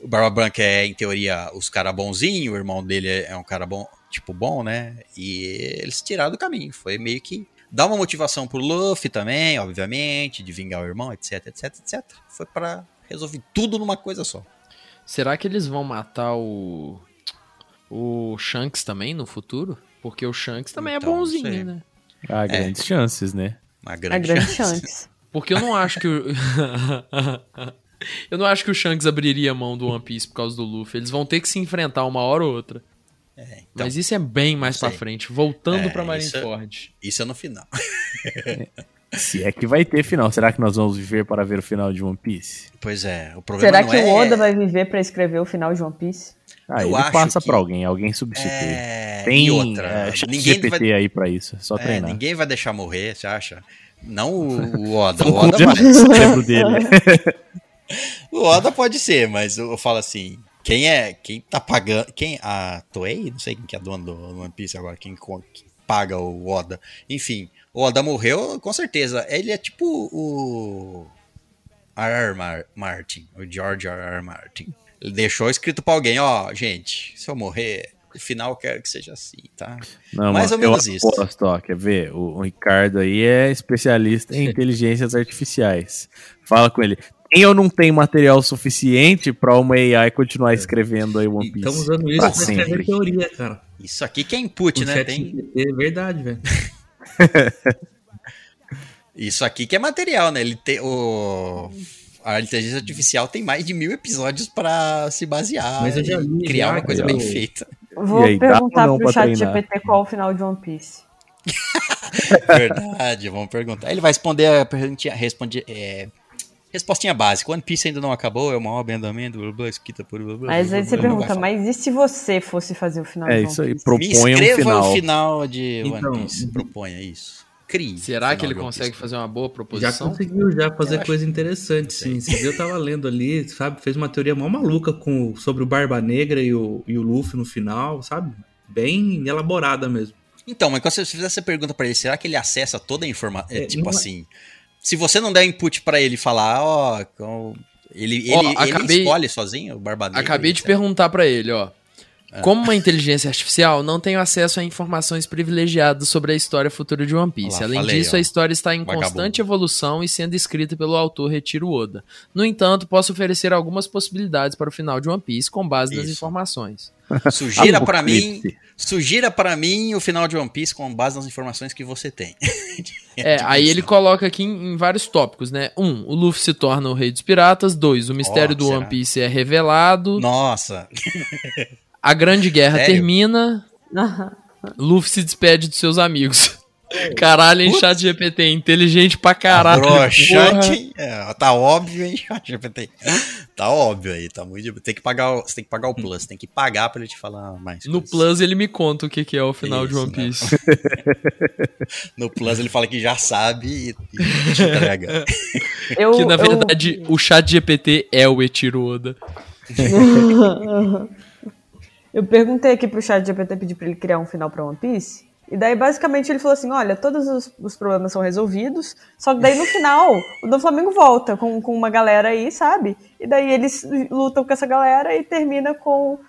O Barba Branca é, em teoria, os caras bonzinhos, o irmão dele é, é um cara bom, tipo, bom, né? E eles tiraram do caminho. Foi meio que Dá uma motivação pro Luffy também, obviamente, de vingar o irmão, etc, etc, etc. Foi pra resolver tudo numa coisa só. Será que eles vão matar o. o Shanks também no futuro? Porque o Shanks também Então, é não sei. bonzinho, né? Há grandes chances, né? Uma A grande, grande chance. chance. Porque eu não acho que o. eu não acho que o Shanks abriria a mão do One Piece por causa do Luffy. Eles vão ter que se enfrentar uma hora ou outra. É, então, Mas isso é bem mais pra frente, voltando É, pra isso é- Marineford. isso é no final. Se é que vai ter final. Será que nós vamos viver para ver o final de One Piece? Pois é, o problema Será não que é... o Oda vai viver pra escrever o final de One Piece? Ah, Eu ele passa que- pra alguém, alguém substitui. É, Tem e outra, é, ninguém GPT vai, aí pra isso, é só é, treinar. ninguém vai deixar morrer, você acha? Não o, o Oda, o Oda, dele. o Oda pode ser, mas eu falo assim, quem é, quem tá pagando, quem, a Toei, não sei quem que é dono do One Piece agora, quem, co- que paga o Oda, enfim, o Oda morreu, com certeza, ele é tipo o R.R. Mar- Martin, o George R.R. Martin, ele deixou escrito pra alguém, ó, gente, se eu morrer, no final eu quero que seja assim, tá? Não, Mais mano, ou menos eu isso. aposto, ó, quer ver? O, o Ricardo aí é especialista em inteligências artificiais. Fala com ele. Tem ou não tem material suficiente pra uma AI continuar escrevendo aí One Piece? Estamos usando isso Pra pra escrever teoria, cara. Isso aqui que é input, O né? Tem, é verdade, velho. Isso aqui que é material, né? Ele tem o a inteligência artificial tem mais de mil episódios pra se basear Mas eu já li, criar já, uma coisa eu- bem feita. Vou aí, perguntar pro chat? GPT qual o final de One Piece. Verdade, vamos perguntar. Ele vai responder a perguntinha, responde, é, respostinha básica. One Piece ainda não acabou, é o maior bem andamento, blá, blá, escrita por blá, blá, Mas aí você pergunta, mas e se você fosse fazer o final É de One isso aí, Piece? falar. Me proponha um escreva final. o final de Então, One Piece. Proponha isso. Crie. Será que ele consegue fazer uma boa Já proposição? conseguiu já fazer Eu acho- coisa interessante, sim. Eu tava lendo ali, sabe? Fez uma teoria mó maluca com, sobre o Barba Negra e o, e o Luffy no final, sabe? Bem elaborada mesmo. Então, mas quando você fizer essa pergunta pra ele, será que ele acessa toda a informação? É, tipo não é- assim, se você não der input pra ele falar, ó, qual- ele, ele, Ó, ele acabei- escolhe sozinho o Barba Negra, Acabei de etc. perguntar pra ele, ó. Como uma inteligência artificial, não tenho acesso a informações privilegiadas sobre a história futura de One Piece. Olha lá, Além falei, disso, ó. a história está em Vagabundo. constante evolução e sendo escrita pelo autor Retiro Oda. No entanto, posso oferecer algumas possibilidades para o final de One Piece com base nas Isso. informações. Sugira pra mim, sugira para mim o final de One Piece com base nas informações que você tem. É, Tipo aí ele coloca aqui em, em vários tópicos, né? Um, o Luffy se torna o rei dos piratas. Dois, o mistério Ó, do será? One Piece é revelado. Nossa, A grande guerra Sério? termina. Luffy se despede dos seus amigos. Caralho, hein, chat GPT, inteligente pra caralho. porra. broxante, é, tá óbvio, hein, chat GPT. Tá óbvio aí, tá muito. Tem que pagar, você tem que pagar o plus, tem que pagar pra ele te falar mais. No coisas. Plus ele me conta o que, que é o final de Isso, One né? Piece. No plus ele fala que já sabe e, e te entrega. Eu, que na eu- verdade o chat GPT é o Etiro Oda. Eu perguntei aqui pro chat GPT, pedi pra ele criar um final pra One Piece. E daí, basicamente, ele falou assim: olha, todos os, os problemas são resolvidos. Só que daí, no final, o do Flamengo volta com, com uma galera aí, sabe? E daí eles lutam com essa galera e termina com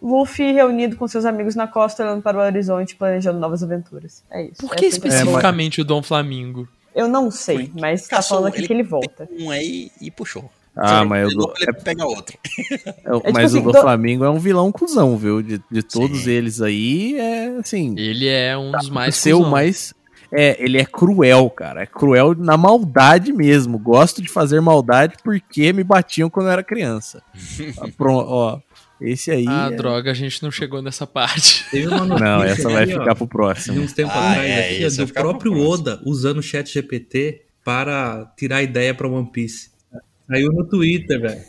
Luffy reunido com seus amigos na costa, olhando para o horizonte, planejando novas aventuras. É isso. Por que Essa é especificamente o Dom Flamingo? Eu não sei, mas tá Caçou, falando aqui que ele volta. Um aí e puxou. Ah, mas ele, o do, ele pega outro. é- tipo mas assim, o do do- Flamengo é um vilão cuzão, viu? De, de todos Sim. eles aí, é assim. Ele é um dos mais ser o cuzão. mais. É, ele é cruel, cara. É cruel na maldade mesmo. Gosto de fazer maldade porque me batiam quando eu era criança. Ah, Pronto, ó. Esse aí. Ah, é- droga, a gente não chegou nessa parte. Não, essa vai ó, ficar pro de próximo. uns tempos Ah, atrás é, aqui, do pro próprio. Oda usando o chat GPT para tirar ideia pra One Piece. Saiu no Twitter, velho.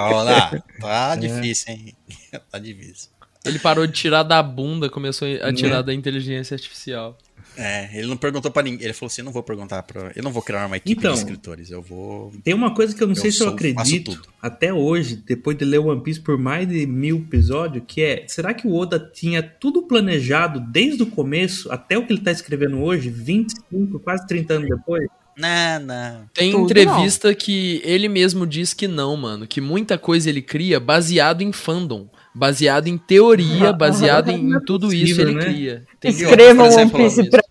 Olha lá, tá É. difícil, hein? Tá difícil. Ele parou de tirar da bunda, começou a Né? tirar da inteligência artificial. É, ele não perguntou pra ninguém. Ele falou assim: eu não vou perguntar pra. Eu não vou criar uma equipe Então. de escritores. Eu vou. Tem uma coisa que eu não Eu sei se eu sou- acredito até hoje, depois de ler One Piece por mais de mil episódios, que é, será que o Oda tinha tudo planejado desde o começo até o que ele tá escrevendo hoje, 25, quase 30 anos depois? Não, não. Tem Tudo entrevista que ele mesmo diz que não, mano. Que muita coisa ele cria baseado em fandom. Baseado em teoria, baseado em, em tudo isso ele né? cria. Escrevam One Piece pra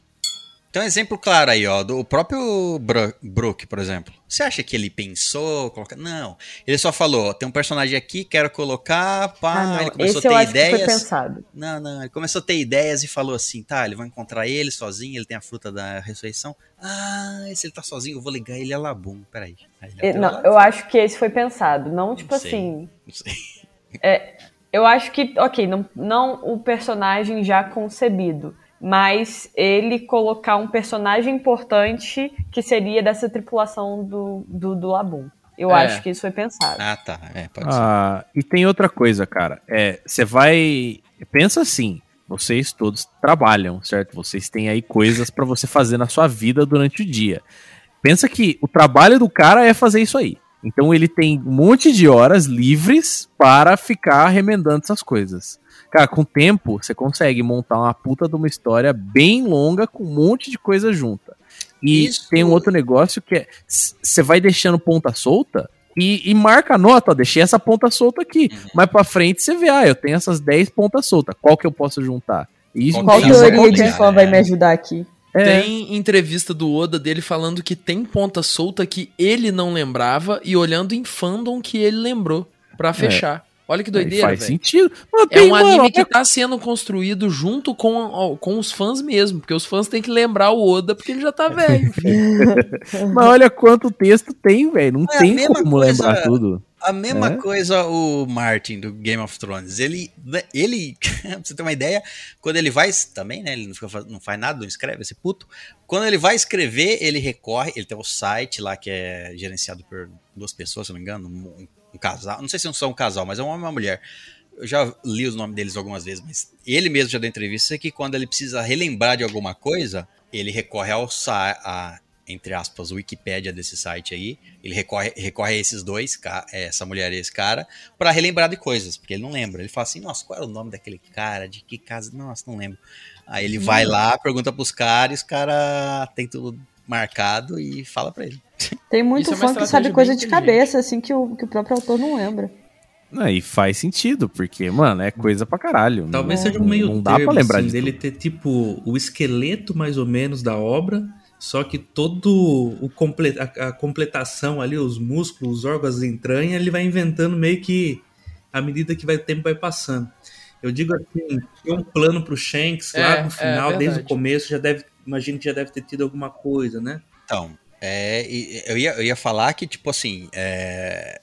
Tem um exemplo claro aí, ó, do próprio Bro Brook, por exemplo. Você acha que ele pensou, colocar? Não. Ele só falou, tem um personagem aqui, quero colocar, pá, Ah, não. ele começou Esse a eu ter acho que foi ideias. pensado. Não, não, ele começou a ter ideias e falou assim, tá, ele vai encontrar ele sozinho, ele tem a fruta da ressurreição. Ah, se ele tá sozinho, eu vou ligar ele a Labum, peraí. Não, eu acho que esse foi pensado. Não, tipo Não sei. assim. não sei. Eu acho que, ok, não, não o personagem já concebido, mas ele colocar um personagem importante que seria dessa tripulação do, do, do Labum. Eu É. acho que isso foi pensado. Ah, tá, é, pode ser. Ah, e tem outra coisa, cara. É, você vai. Pensa assim. Vocês todos trabalham, certo? Vocês têm aí coisas pra você fazer na sua vida durante o dia. Pensa que o trabalho do cara é fazer isso aí. Então ele tem um monte de horas livres para ficar remendando essas coisas. Cara, com o tempo, você consegue montar uma puta de uma história bem longa com um monte de coisa junta. E Isso- tem um outro negócio que é: você vai deixando ponta solta e, e marca a nota, ó, deixei essa ponta solta aqui. Uhum. Mas pra frente você vê, ah, eu tenho essas 10 pontas soltas. Qual que eu posso juntar? E isso Qual teoria de fã vai me ajudar aqui? É. Tem entrevista do Oda dele falando que tem ponta solta que ele não lembrava e olhando em fandom que ele lembrou pra fechar. Olha que Aí doideira, faz velho. sentido. Mas É um mano, anime que tá sendo construído junto com, com os fãs mesmo, porque os fãs têm que lembrar o Oda porque ele já tá velho. filho. Mas olha quanto texto tem, velho. Não É tem como coisa- lembrar tudo. A mesma É? coisa o Martin do Game of Thrones. Ele, ele pra você ter uma ideia, quando ele vai também, né? Ele não, fica, faz- não faz nada, não escreve esse puto. Quando ele vai escrever, ele recorre. Ele tem o site lá que é gerenciado por duas pessoas, se não me engano, um, um casal. Não sei se são um casal, mas é um homem e uma mulher. Eu já li os nomes deles algumas vezes, mas ele mesmo já deu entrevista que quando ele precisa relembrar de alguma coisa, ele recorre ao a, entre aspas, Wikipédia desse site aí. Ele recorre, recorre a esses dois, ca- essa mulher e esse cara, pra relembrar de coisas, porque ele não lembra. Ele fala assim, nossa, qual era o nome daquele cara? De que casa? Nossa, não lembro. Aí ele vai lá, pergunta pros caras, e os caras tem tudo marcado e fala pra ele. Tem muito é fã que sabe coisa de cabeça, assim, que o, que o próprio autor não lembra. Não, e faz sentido, porque, mano, é coisa pra caralho. Talvez não, seja um meio Não dá termo, pra lembrar assim, disso. dele ter tipo o esqueleto mais ou menos da obra, só que todo o comple a, a completação ali, os músculos, os órgãos, as entranhas, ele vai inventando meio que à medida que vai, o tempo vai passando. Eu digo assim, tem um plano pro Shanks lá É, no é final, desde o começo, já deve, imagino que já deve ter tido alguma coisa, né? Então, é, eu, ia, eu ia falar que, tipo assim, é,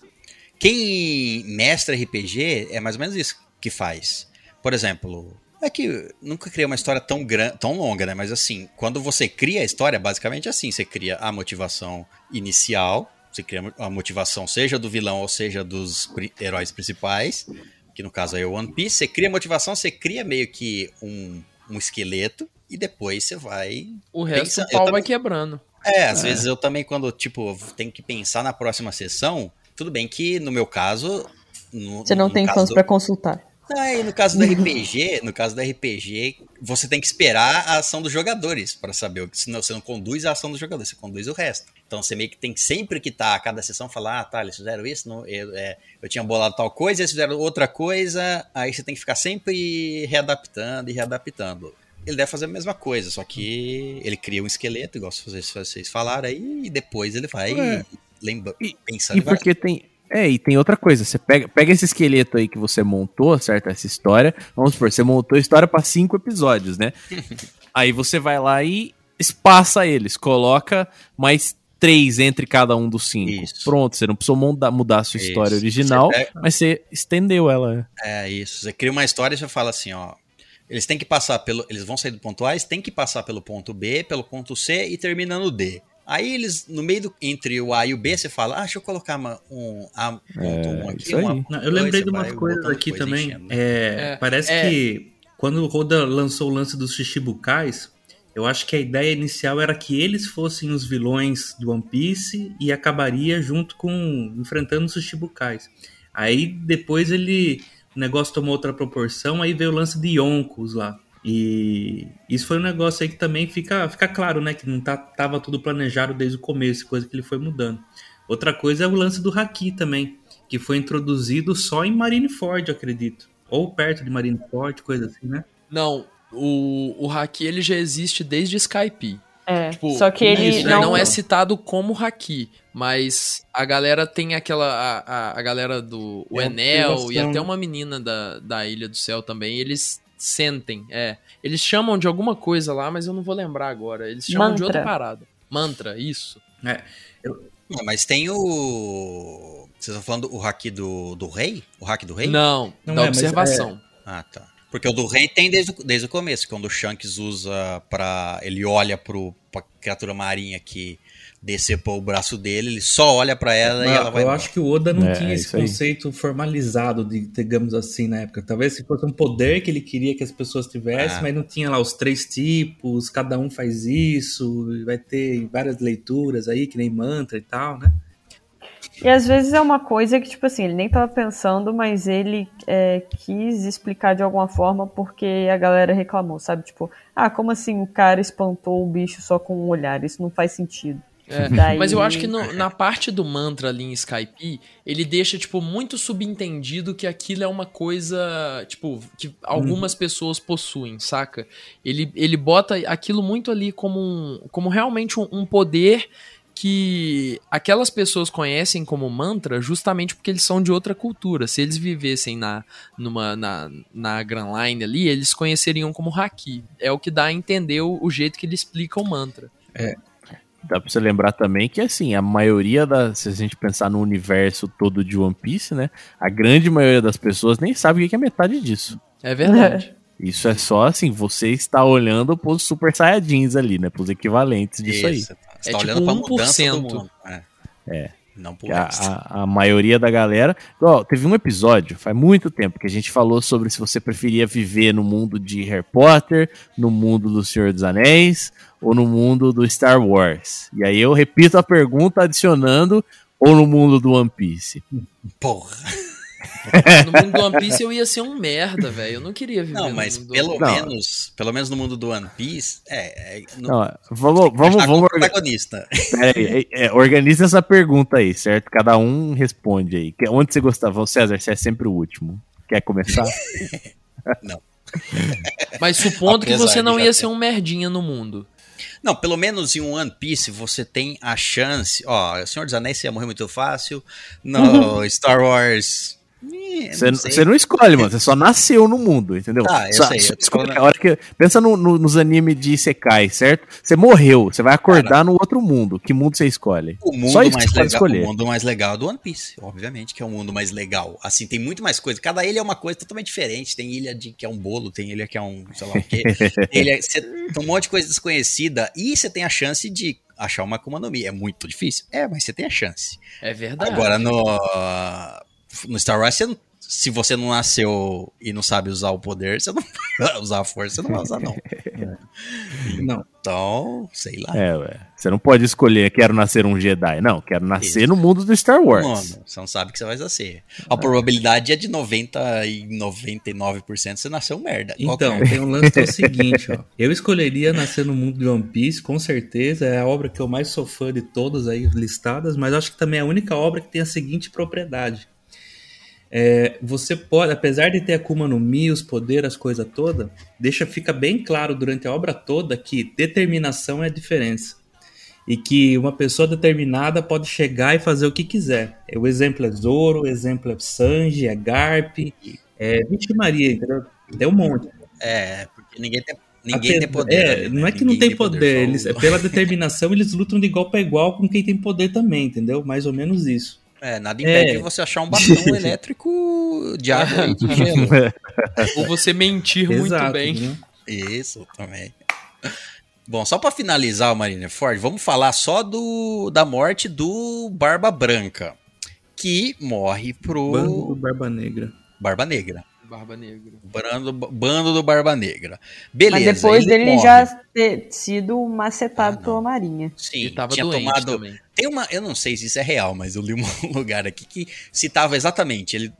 quem mestra RPG é mais ou menos isso que faz. Por exemplo, é que nunca criei uma história tão, gran, tão longa, né? Mas assim, quando você cria a história, basicamente é assim: você cria a motivação inicial, você cria a motivação, seja do vilão ou seja dos pri- heróis principais, que no caso aí é o One Piece. Você cria a motivação, você cria meio que um, um esqueleto, e depois você vai O resto Pensa- o pau vai quebrando. É, às vezes eu também, quando, tipo, tenho que pensar na próxima sessão, tudo bem que no meu caso. No, Você não tem fãs do- pra consultar. Não, e no caso do RPG, no caso do RPG, você tem que esperar a ação dos jogadores para saber. Senão você não conduz a ação dos jogadores, você conduz o resto. Então você meio que tem que sempre que tá a cada sessão falar, ah, tá, eles fizeram isso, não, eu, é, eu tinha bolado tal coisa, eles fizeram outra coisa, aí você tem que ficar sempre readaptando e readaptando. Ele deve fazer a mesma coisa, só que ele cria um esqueleto, igual vocês, vocês falaram aí, e depois ele vai É. lembra, E- pensando E vai- porque tem. É, e tem outra coisa. Você pega, pega esse esqueleto aí que você montou, certo? Essa história. Vamos supor, você montou a história pra cinco episódios, né? aí você vai lá e espaça eles, coloca mais três entre cada um dos cinco. Isso. Pronto, você não precisou mudar, mudar a sua Isso. história original, Você pega- mas você estendeu ela. É isso. Você cria uma história e você fala assim, ó. Eles têm que passar pelo. Eles vão sair do ponto A, eles têm que passar pelo ponto B, pelo ponto C e termina no D. Aí eles, no meio do, entre o A e o B, você fala, ah, deixa eu colocar uma- um A, ponto um aqui, isso aí. uma Não, ponto eu lembrei dois, de coisas botando aqui coisa também. né? É, É, parece é. que quando o Roda lançou o lance dos Shichibukais, eu acho que a ideia inicial era que eles fossem os vilões do One Piece e acabaria junto com enfrentando os Shichibukais. Aí depois ele o negócio tomou outra proporção, aí veio o lance de Yonkos lá. E isso foi um negócio aí que também fica, fica claro, né? Que não tá, tava tudo planejado desde o começo, coisa que ele foi mudando. Outra coisa é o lance do Haki também, que foi introduzido só em Marineford, acredito. Ou perto de Marineford, coisa assim, né? Não, o, o Haki ele já existe desde Skype. É, Tipo, só que ele Isso, não, não é citado como haki, mas a galera tem aquela. A, a, a galera do o É, Enel e até uma menina da, da Ilha do Céu também, eles sentem. É. Eles chamam de alguma coisa lá, mas eu não vou lembrar agora. Eles chamam de Mantra. outra parada. Mantra, isso. Não, mas tem o. Vocês estão falando o hack do, do rei? O hack do rei? Não, Não da é, mas observação. Ah, tá. Porque o do rei tem desde o, desde o começo, quando o Shanks usa pra. Ele olha pro, pra criatura marinha que decepou o braço dele, ele só olha pra ela e Não, ela vai. eu embora. acho que o Oda não É, tinha é esse isso aí. conceito formalizado, de, digamos assim, na época. Talvez se fosse um poder que ele queria que as pessoas tivessem, Ah. mas não tinha lá os três tipos, cada um faz isso, vai ter várias leituras aí, que nem mantra e tal, né? E às vezes é uma coisa que, tipo assim, ele nem tava pensando, mas ele é, quis explicar de alguma forma porque a galera reclamou, sabe? Tipo, ah, como assim o cara espantou o bicho só com um olhar? Isso não faz sentido. É, Daí- Mas eu acho que no- na parte do mantra ali em Skype, ele deixa, tipo, muito subentendido que aquilo é uma coisa, tipo, que algumas pessoas possuem, saca? Ele, ele bota aquilo muito ali como, um, como realmente um, um poder que aquelas pessoas conhecem como mantra justamente porque eles são de outra cultura. Se eles vivessem na, numa, na, na Grand Line ali, eles conheceriam como haki. É o que dá a entender o, o jeito que ele explica o mantra. Dá pra você lembrar também que, assim, a maioria das. Se a gente pensar no universo todo de One Piece, né? A grande maioria das pessoas nem sabe o que é metade disso. É verdade. Isso é só assim, você está olhando pros Super Saiyajins ali, né? Pros equivalentes disso aí. Você É tá tipo olhando pra mudança 1%. do mundo. É. É. Não por a, a- a maioria da galera. Ó, teve um episódio, faz muito tempo, que a gente falou sobre se você preferia viver no mundo de Harry Potter, no mundo do Senhor dos Anéis ou no mundo do Star Wars. E aí eu repito a pergunta adicionando ou no mundo do One Piece. Porra. No mundo do One Piece eu ia ser um merda, velho. Eu não queria viver Não, no mas mundo do pelo One Não. menos, pelo menos no mundo do One Piece, é, é no, Não, vamos, vamos, vamos protagonista. Pera aí, é, é, organiza essa pergunta aí, certo? Cada um responde aí. Que- Onde você gostava? César, você é sempre o último. Quer começar? Mas supondo que você não ia ser um merdinha no mundo. Não, pelo menos em um One Piece você tem a chance. Ó, Senhor dos Anéis você ia morrer muito fácil. No Star Wars. Você não não escolhe, mano. Você só nasceu no mundo, entendeu? Tá, eu Só- sei, só eu escolhe a hora que, pensa no- no- nos animes de Isekai, certo? Você morreu, você vai acordar no outro mundo. Que mundo você escolhe? O mundo, Só isso mais você pode legal, escolher. o mundo mais legal é do One Piece, obviamente, que é o mundo mais legal. Assim, tem muito mais coisa. Cada ilha é uma coisa totalmente diferente. Tem ilha de que é um bolo, tem ilha que é um, sei lá o quê. tem, ilha, cê- tem um monte de coisa desconhecida e você tem a chance de achar uma Akuma no Mi. É muito difícil? É, mas você tem a chance. É verdade. Agora, no, no Star Wars, você se você não nasceu e não sabe usar o poder, você não vai usar a força, você não vai usar, não. Não. Então, sei lá. É, ué. Você não pode escolher, quero nascer um Jedi. Não, quero nascer Isso. no mundo do Star Wars. Mano, você não sabe o que você vai nascer. A probabilidade é de 90 e 99% você nasceu um merda. Então, Qualquer. tem um lance que é o seguinte, ó. Eu escolheria nascer no mundo de One Piece, com certeza. É a obra que eu mais sou fã de todas aí listadas, mas acho que também é a única obra que tem a seguinte propriedade. É, você pode, apesar de ter Akuma no Mi, os poderes, as coisas todas, deixa, fica bem claro durante a obra toda que determinação é a diferença. E que uma pessoa determinada pode chegar e fazer o que quiser. O exemplo é Zoro, o exemplo é Sanji, é Garp, é Vixe Maria, entendeu? Tem um monte. É, porque ninguém tem, ninguém Ape- tem poder. É, né? não é que não Ninguém tem poder, o- eles, é pela determinação eles lutam de igual para igual com quem tem poder também, entendeu? Mais ou menos isso. É, nada impede É. de você achar um bastão elétrico de água e de gelo. Ou você mentir muito Exato, bem. né? Isso também. Bom, só pra finalizar o Marineford, vamos falar só do da morte do Barba Branca, que morre pro Bando do Barba Negra. Barba Negra. Barba Negra. Bando, bando do Barba Negra. Beleza. Mas depois ele dele morre. já ter sido macetado Ah, pela Marinha. Sim, Ele tava tinha tomado. também. Tem uma, eu não sei se isso é real, mas eu li um lugar aqui que citava exatamente. Ele,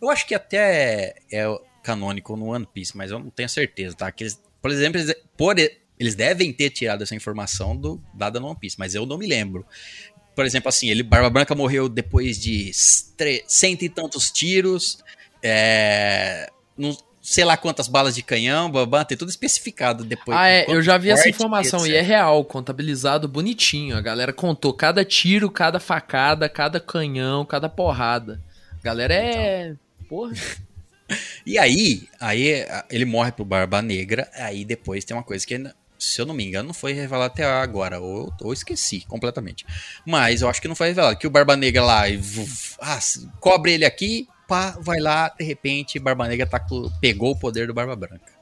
eu acho que até é canônico no One Piece, mas eu não tenho certeza, tá? Que eles, por exemplo, eles, por, eles devem ter tirado essa informação do, dada no One Piece, mas eu não me lembro. Por exemplo, assim, ele Barba Branca morreu depois de cento e tantos tiros. É, não- sei lá quantas balas de canhão, babá, tem tudo especificado depois. ah, é, eu já vi essa informação e é real, contabilizado bonitinho. A galera contou cada tiro, cada facada, cada canhão, cada porrada. A galera é. Porra. E aí, aí ele morre pro Barba Negra, aí depois tem uma coisa que, ainda- se eu não me engano, não foi revelado até agora, ou, ou esqueci completamente. Mas eu acho que não foi revelado, que o Barba Negra lá, ah, cobre ele aqui, pá, vai lá, de repente, Barba Negra tá pegou o poder do Barba Branca.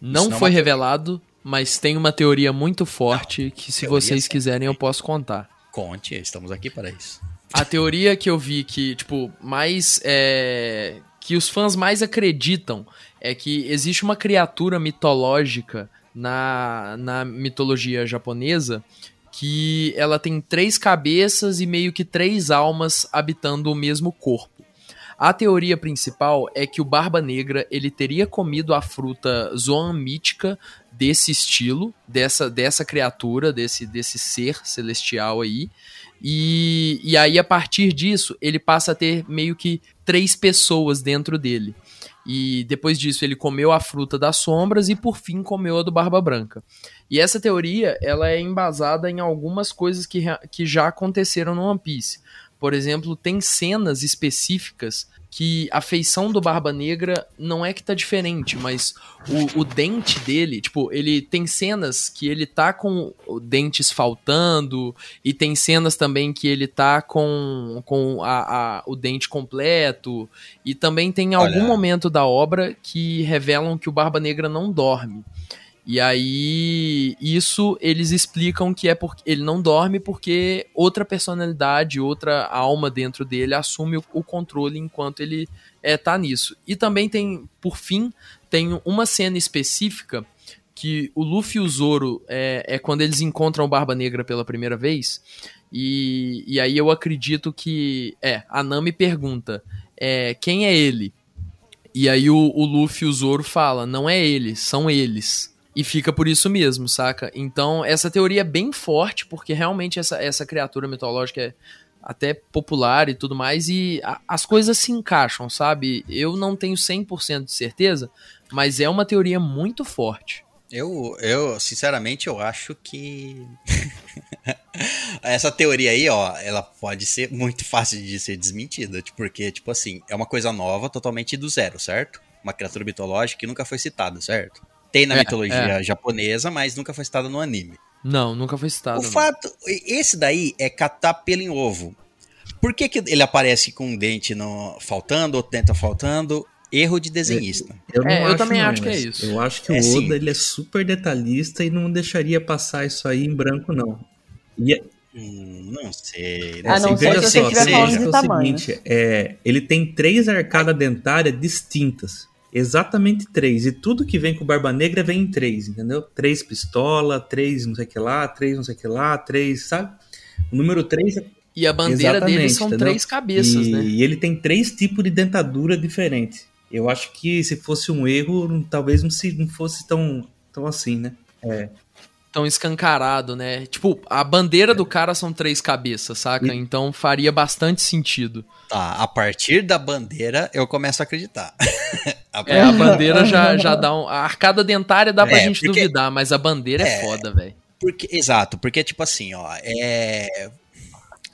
Não não foi uma revelado, mas tem uma teoria muito forte que, se vocês sempre quiserem, eu posso contar. Conte, estamos aqui para isso. A teoria que eu vi que, tipo, mais. É, que os fãs mais acreditam é que existe uma criatura mitológica na, na mitologia japonesa que ela tem três cabeças e meio que três almas habitando o mesmo corpo. A teoria principal é que o Barba Negra ele teria comido a fruta Zoan mítica desse estilo, dessa, dessa criatura, desse, desse ser celestial aí. E, e aí, a partir disso, ele passa a ter meio que três pessoas dentro dele. E depois disso, ele comeu a fruta das sombras e, por fim, comeu a do Barba Branca. E essa teoria, ela é embasada em algumas coisas que, que já aconteceram no One Piece. Por exemplo, tem cenas específicas que a feição do Barba Negra não é que tá diferente, mas o, o dente dele, tipo, ele tem cenas que ele tá com dentes faltando, e tem cenas também que ele tá com, com a, a- o dente completo, e também tem Olha. algum momento da obra que revelam que o Barba Negra não dorme. E aí, isso eles explicam que é porque ele não dorme porque outra personalidade, outra alma dentro dele assume o, controle enquanto ele é, tá nisso. E também tem, por fim, tem uma cena específica que o Luffy e o Zoro é, é quando eles encontram o Barba Negra pela primeira vez. E, e aí eu acredito que. É, a Nami pergunta: é, quem é ele? E aí o, o Luffy e o Zoro fala, não é ele, são eles. E fica por isso mesmo, saca? Então, essa teoria é bem forte, porque realmente essa, essa criatura mitológica é até popular e tudo mais, e a- as coisas se encaixam, sabe? Eu não tenho 100% de certeza, mas é uma teoria muito forte. Eu, eu, sinceramente, eu acho que. Essa teoria aí, ó, ela pode ser muito fácil de ser desmentida. Porque, tipo assim, é uma coisa nova, totalmente do zero, certo? Uma criatura mitológica que nunca foi citada, certo? Tem na É, mitologia japonesa, mas nunca foi citada no anime. Não, nunca foi citado. o não. fato. Esse daí é catar pelo em ovo. Por que, que ele aparece com um dente no, faltando, outro dente faltando? Erro de desenhista. Eu, não É, eu também não, acho que é isso. Eu acho que É, o sim. Oda ele é super detalhista e não deixaria passar isso aí em branco, não. E, é- Hum, não sei. A não sei. ser veja só, tem- falando é o tamanho. seguinte, é, ele tem três arcadas dentárias distintas. Exatamente três. E tudo que vem com Barba Negra vem em três, entendeu? Três pistola, três não sei o que lá, três não sei o que lá, três, sabe? O número três é E a bandeira Exatamente, dele são entendeu? três cabeças, e, né? e ele tem três tipos de dentadura diferentes. Eu acho que se fosse um erro, talvez não, se, não fosse tão, tão assim, né? Tão escancarado, né? Tipo, a bandeira do cara são três cabeças, saca? E- Então faria bastante sentido. Tá, a partir da bandeira eu começo a acreditar. A É, a bandeira já, já dá um. A arcada dentária dá pra É, gente porque- duvidar, mas a bandeira é, É. foda, velho. Porque, exato, porque tipo assim, ó, é.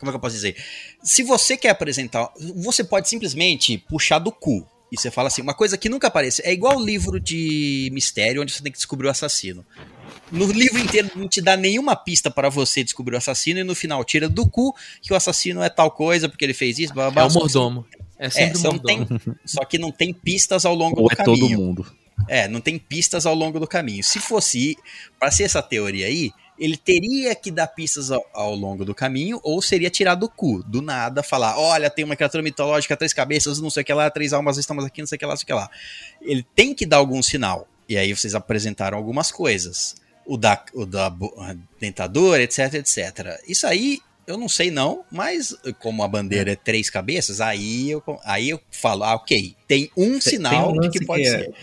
Como é que eu posso dizer? Se você quer apresentar. Você pode simplesmente puxar do cu. E você fala assim, uma coisa que nunca aparece. É igual o livro de mistério, onde você tem que descobrir o assassino. No livro inteiro não te dá nenhuma pista para você descobrir o assassino, e no final tira do cu que o assassino é tal coisa, porque ele fez isso, blá, blá, blá. É o Só que- mordomo. É É, sempre o só, mordomo. tem, só que não tem pistas ao longo Ou do é todo caminho. mundo. É, não tem pistas ao longo do caminho. Se fosse para ser essa teoria aí, ele teria que dar pistas ao, ao longo do caminho, ou seria tirar do cu, do nada, falar: olha, tem uma criatura mitológica, três cabeças, não sei o que lá, três almas, estamos aqui, não sei o que lá, não sei o que lá. Ele tem que dar algum sinal. E aí vocês apresentaram algumas coisas. O da, o da dentadura, etc, etc. Isso aí. Eu não sei não, mas como a bandeira é três cabeças, aí eu, aí eu falo, ah, ok, tem um Tem- sinal tem um de que pode que é- ser.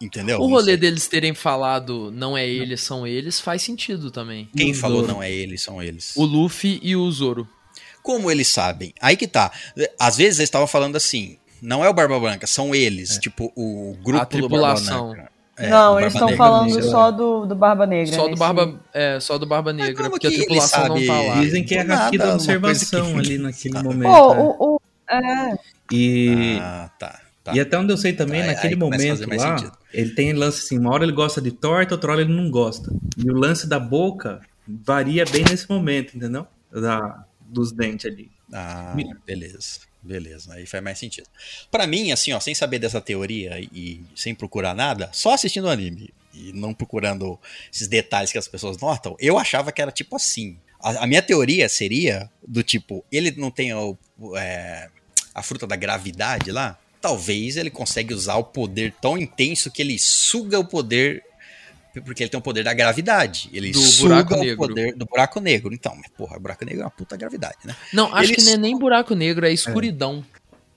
Entendeu? O Não rolê deles terem falado não é eles, são eles, faz sentido também. Quem falou Zoro. não é eles, são eles. O Luffy e o Zoro. Como eles sabem? Aí que tá. Às vezes eles estavam falando assim. Não é o Barba Branca, são eles. Tipo, o grupo A do Barba tripulação. Branca. É, não, eles estão falando Negra. só do, do Barba Negra. Só do Barba, é, só do Barba Negra, porque a tripulação sabe? não tá lá. Dizem que é aqui da observação que- ali naquele momento. Pô, né? o, o, é, E, Ah, tá. tá. e até onde eu sei também, Aí- naquele momento lá, sentido. ele tem lance assim, uma hora ele gosta de torta, outra hora ele não gosta. E o lance da boca varia bem nesse momento, entendeu? Da, dos dentes ali. Ah, beleza. Beleza, aí faz mais sentido. Pra mim, assim, ó, sem saber dessa teoria e sem procurar nada, só assistindo o anime e não procurando esses detalhes que as pessoas notam, eu achava que era tipo assim. A, a minha teoria seria do tipo, ele não tem o, é, a fruta da gravidade lá, talvez ele consegue usar o poder tão intenso que ele suga o poder porque ele tem o poder da gravidade. Ele Do suga buraco o negro. poder do buraco negro. Então, mas, porra, o buraco negro é uma puta gravidade, né? Não, acho Eles- que não é nem buraco negro, é escuridão.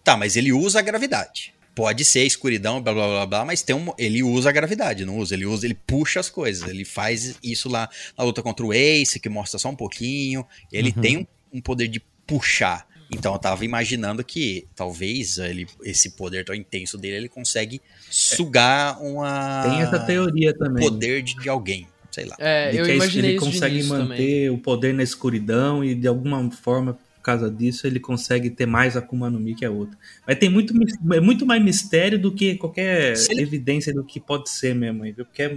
Tá, mas ele usa a gravidade. Pode ser escuridão, blá blá blá blá, mas tem um, ele usa a gravidade, não usa? Ele usa, ele puxa as coisas. Ele faz isso lá na luta contra o Ace, que mostra só um pouquinho. Ele Uhum. tem um, um poder de puxar. Então eu tava imaginando que talvez ele, esse poder tão intenso dele, ele consegue sugar uma. Tem essa teoria também. poder de, de alguém. Sei lá. É, de eu que imaginei ele consegue manter também. o poder na escuridão e de alguma forma, por causa disso, ele consegue ter mais Akuma no Mi que a outra. Mas tem muito, é muito mais mistério do que qualquer ele- evidência do que pode ser mesmo. viu? Porque é,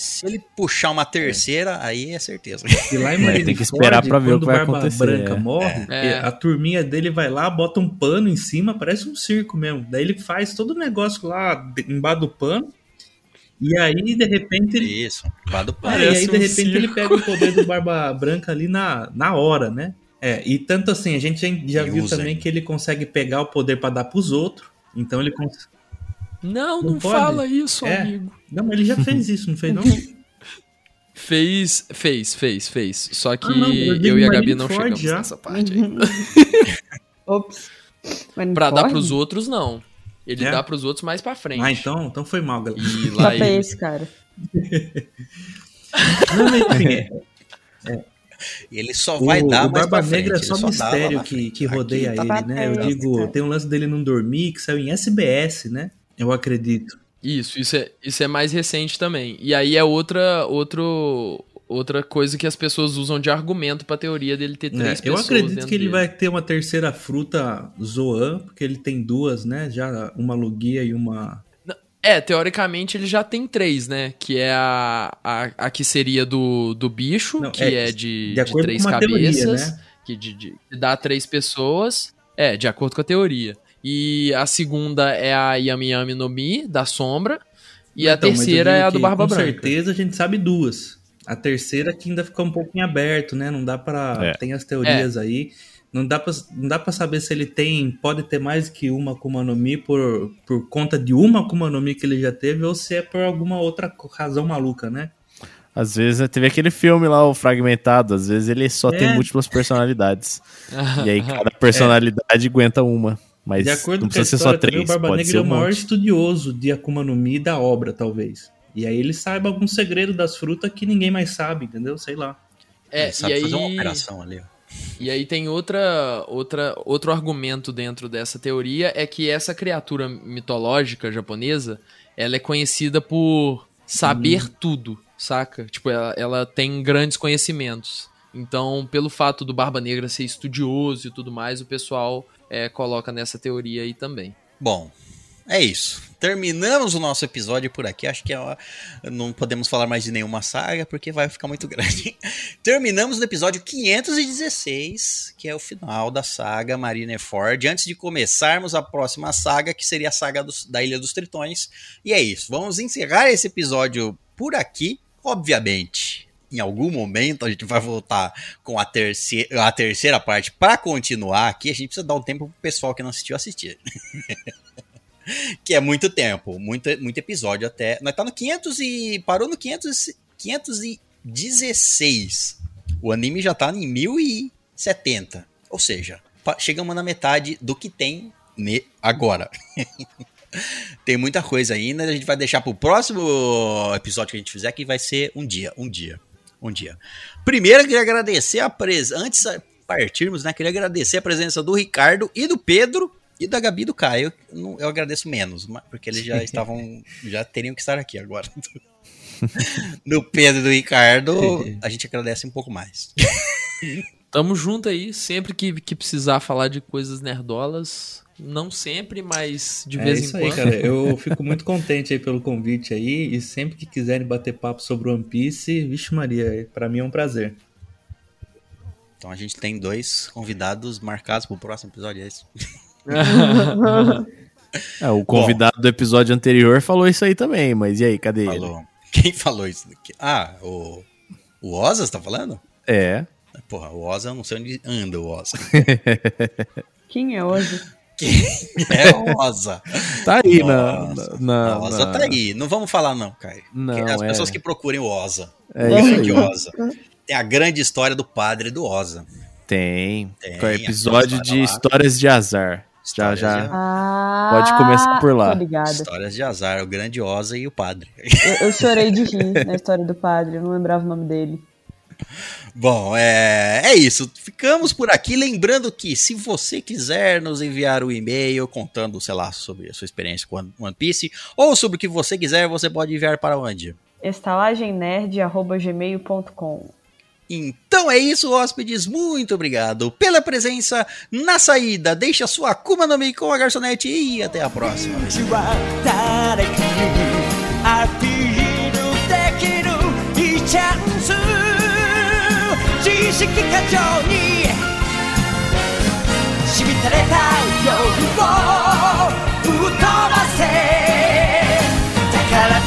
Se ele puxar uma terceira, aí é certeza. e lá em É, tem que esperar pra ver o quando que vai Barba acontecer, Branca é. morre, É. a turminha dele vai lá, bota um pano em cima, parece um circo mesmo. Daí ele faz todo o negócio lá embaixo do pano. E aí, de repente, ele Isso. Vá do É, e aí, de um repente, ele circo. pega o poder do Barba Branca ali na, na hora, né? É, e tanto assim, a gente já, já viu usa também que ele consegue pegar o poder pra dar pros outros. Então ele consegue. Não, Não não, fala isso, É. amigo. Não, mas ele já fez isso, não fez não? Fez, fez, fez, fez. Só que Ah, não, eu eu e a Gabi não Marineford chegamos já. nessa parte aí. Ops. Pra dar pros outros, não. Ele É? dá pros outros mais pra frente. Ah, então, então foi mal, galera. E Só lá pra ele... esse, cara. Não, mas, enfim, E ele só o, vai dar o mais Barba pra frente. Negra é só mistério na que, que Aqui rodeia tá- ele, né? Eu É, digo, é. tem um lance dele não dormir que saiu em SBS, né? Eu acredito. Isso, isso é, isso é mais recente também. E aí é outra, outro, outra coisa que as pessoas usam de argumento pra teoria dele ter É, três eu pessoas acredito dentro que ele dele. vai ter uma terceira fruta Zoan, porque ele tem duas, né? Já uma Lugia e uma. É, teoricamente ele já tem três, né? Que é a, a, a que seria do, do bicho, Não, que é, é, de, de de três uma teoria, cabeças, né? que de, de- que dá três pessoas. É, de acordo com a teoria. E a segunda é a Yami Yami no Mi, da sombra. E a Então, eu terceira é a do que, Barba com Branca. certeza a gente sabe duas. A terceira que ainda fica um pouco em aberto, né? Não dá pra. É. Tem as teorias aí. Não dá, pra, não dá pra saber se ele tem. Pode ter mais que uma Akuma no Mi por, por conta de uma Akuma no Mi que ele já teve, ou se é por alguma outra razão maluca, né? Às vezes teve aquele filme lá, o Fragmentado, às vezes ele só É. tem múltiplas personalidades. e aí cada personalidade aguenta uma. Mas de acordo não com a precisa ser história, só também, três, o Barba Negra é um o maior monte. estudioso de Akuma no Mi da obra, talvez. E aí ele saiba algum segredo das frutas que ninguém mais sabe, entendeu? Sei lá. É, Ele sabe e aí, fazer uma operação ali. E aí tem outra, outra, outro argumento dentro dessa teoria é que essa criatura mitológica japonesa, ela é conhecida por saber tudo, saca? Tipo, ela, ela tem grandes conhecimentos. Então, pelo fato do Barba Negra ser estudioso e tudo mais, o pessoal é, coloca nessa teoria aí também. Bom, é isso. Terminamos o nosso episódio por aqui. Acho que é, não podemos falar mais de nenhuma saga porque vai ficar muito grande. Terminamos no episódio 516, que é o final da saga Marineford. Antes de começarmos a próxima saga, que seria a saga dos- da Ilha dos Tritões. E é isso. Vamos encerrar esse episódio por aqui. Obviamente, em algum momento a gente vai voltar com a terceira, a terceira parte para continuar aqui. A gente precisa dar um tempo pro pessoal que não assistiu assistir que é muito tempo, muito, muito episódio até. Nós tá no 500 e parou no 500, e- 516. O anime já tá em 1070. Ou seja, chegamos na metade do que tem agora. tem muita coisa ainda, a gente vai deixar pro próximo episódio que a gente fizer que vai ser um dia, um dia, um dia. Primeiro eu queria agradecer a presença, antes de partirmos, né, queria agradecer a presença do Ricardo e do Pedro E da Gabi e do Caio, eu eu agradeço menos, porque eles já estavam, já teriam que estar aqui agora. No Pedro e do Ricardo, a gente agradece um pouco mais. Tamo junto aí, sempre que, que precisar falar de coisas nerdolas. Não sempre, mas de é vez isso em aí, quando. cara. Eu fico muito contente aí pelo convite aí. E sempre que quiserem bater papo sobre One Piece, vixe Maria, pra mim é um prazer. Então a gente tem dois convidados marcados pro próximo episódio, é isso? É, o convidado do episódio anterior falou isso aí também, mas e aí, cadê ele? Falou. Quem falou isso? daqui? Ah, o, o Oza, você tá falando? É. Porra, o Oza, eu não sei onde anda o Oza. Quem é hoje? É o Oza. Tá aí na, Nossa. na, o Oza na- tá aí. Não vamos falar não, Caio. Não, As é. pessoas que procurem o Oza. É isso aí. Tem a grande história do padre do Oza. Tem. Tem, Com o episódio de lá. histórias de azar. Já, Histórias já. de- Ah, Pode começar por lá. Ligada. Histórias de azar, o grande Oza e o padre. Eu, eu chorei de rir na história do padre, eu não lembrava o nome dele. Bom, é, é isso. Ficamos por aqui. Lembrando que se você quiser nos enviar um e-mail contando, sei lá, sobre a sua experiência com One Piece, ou sobre o que você quiser, você pode enviar para onde? estalagemnerd.gmail.com Então é isso, hóspedes. Muito obrigado pela presença. Na saída, deixa sua Akuma no Mi com a garçonete e até a próxima. 識過剰に。しみたれた夜を吹っ飛ばせ。だら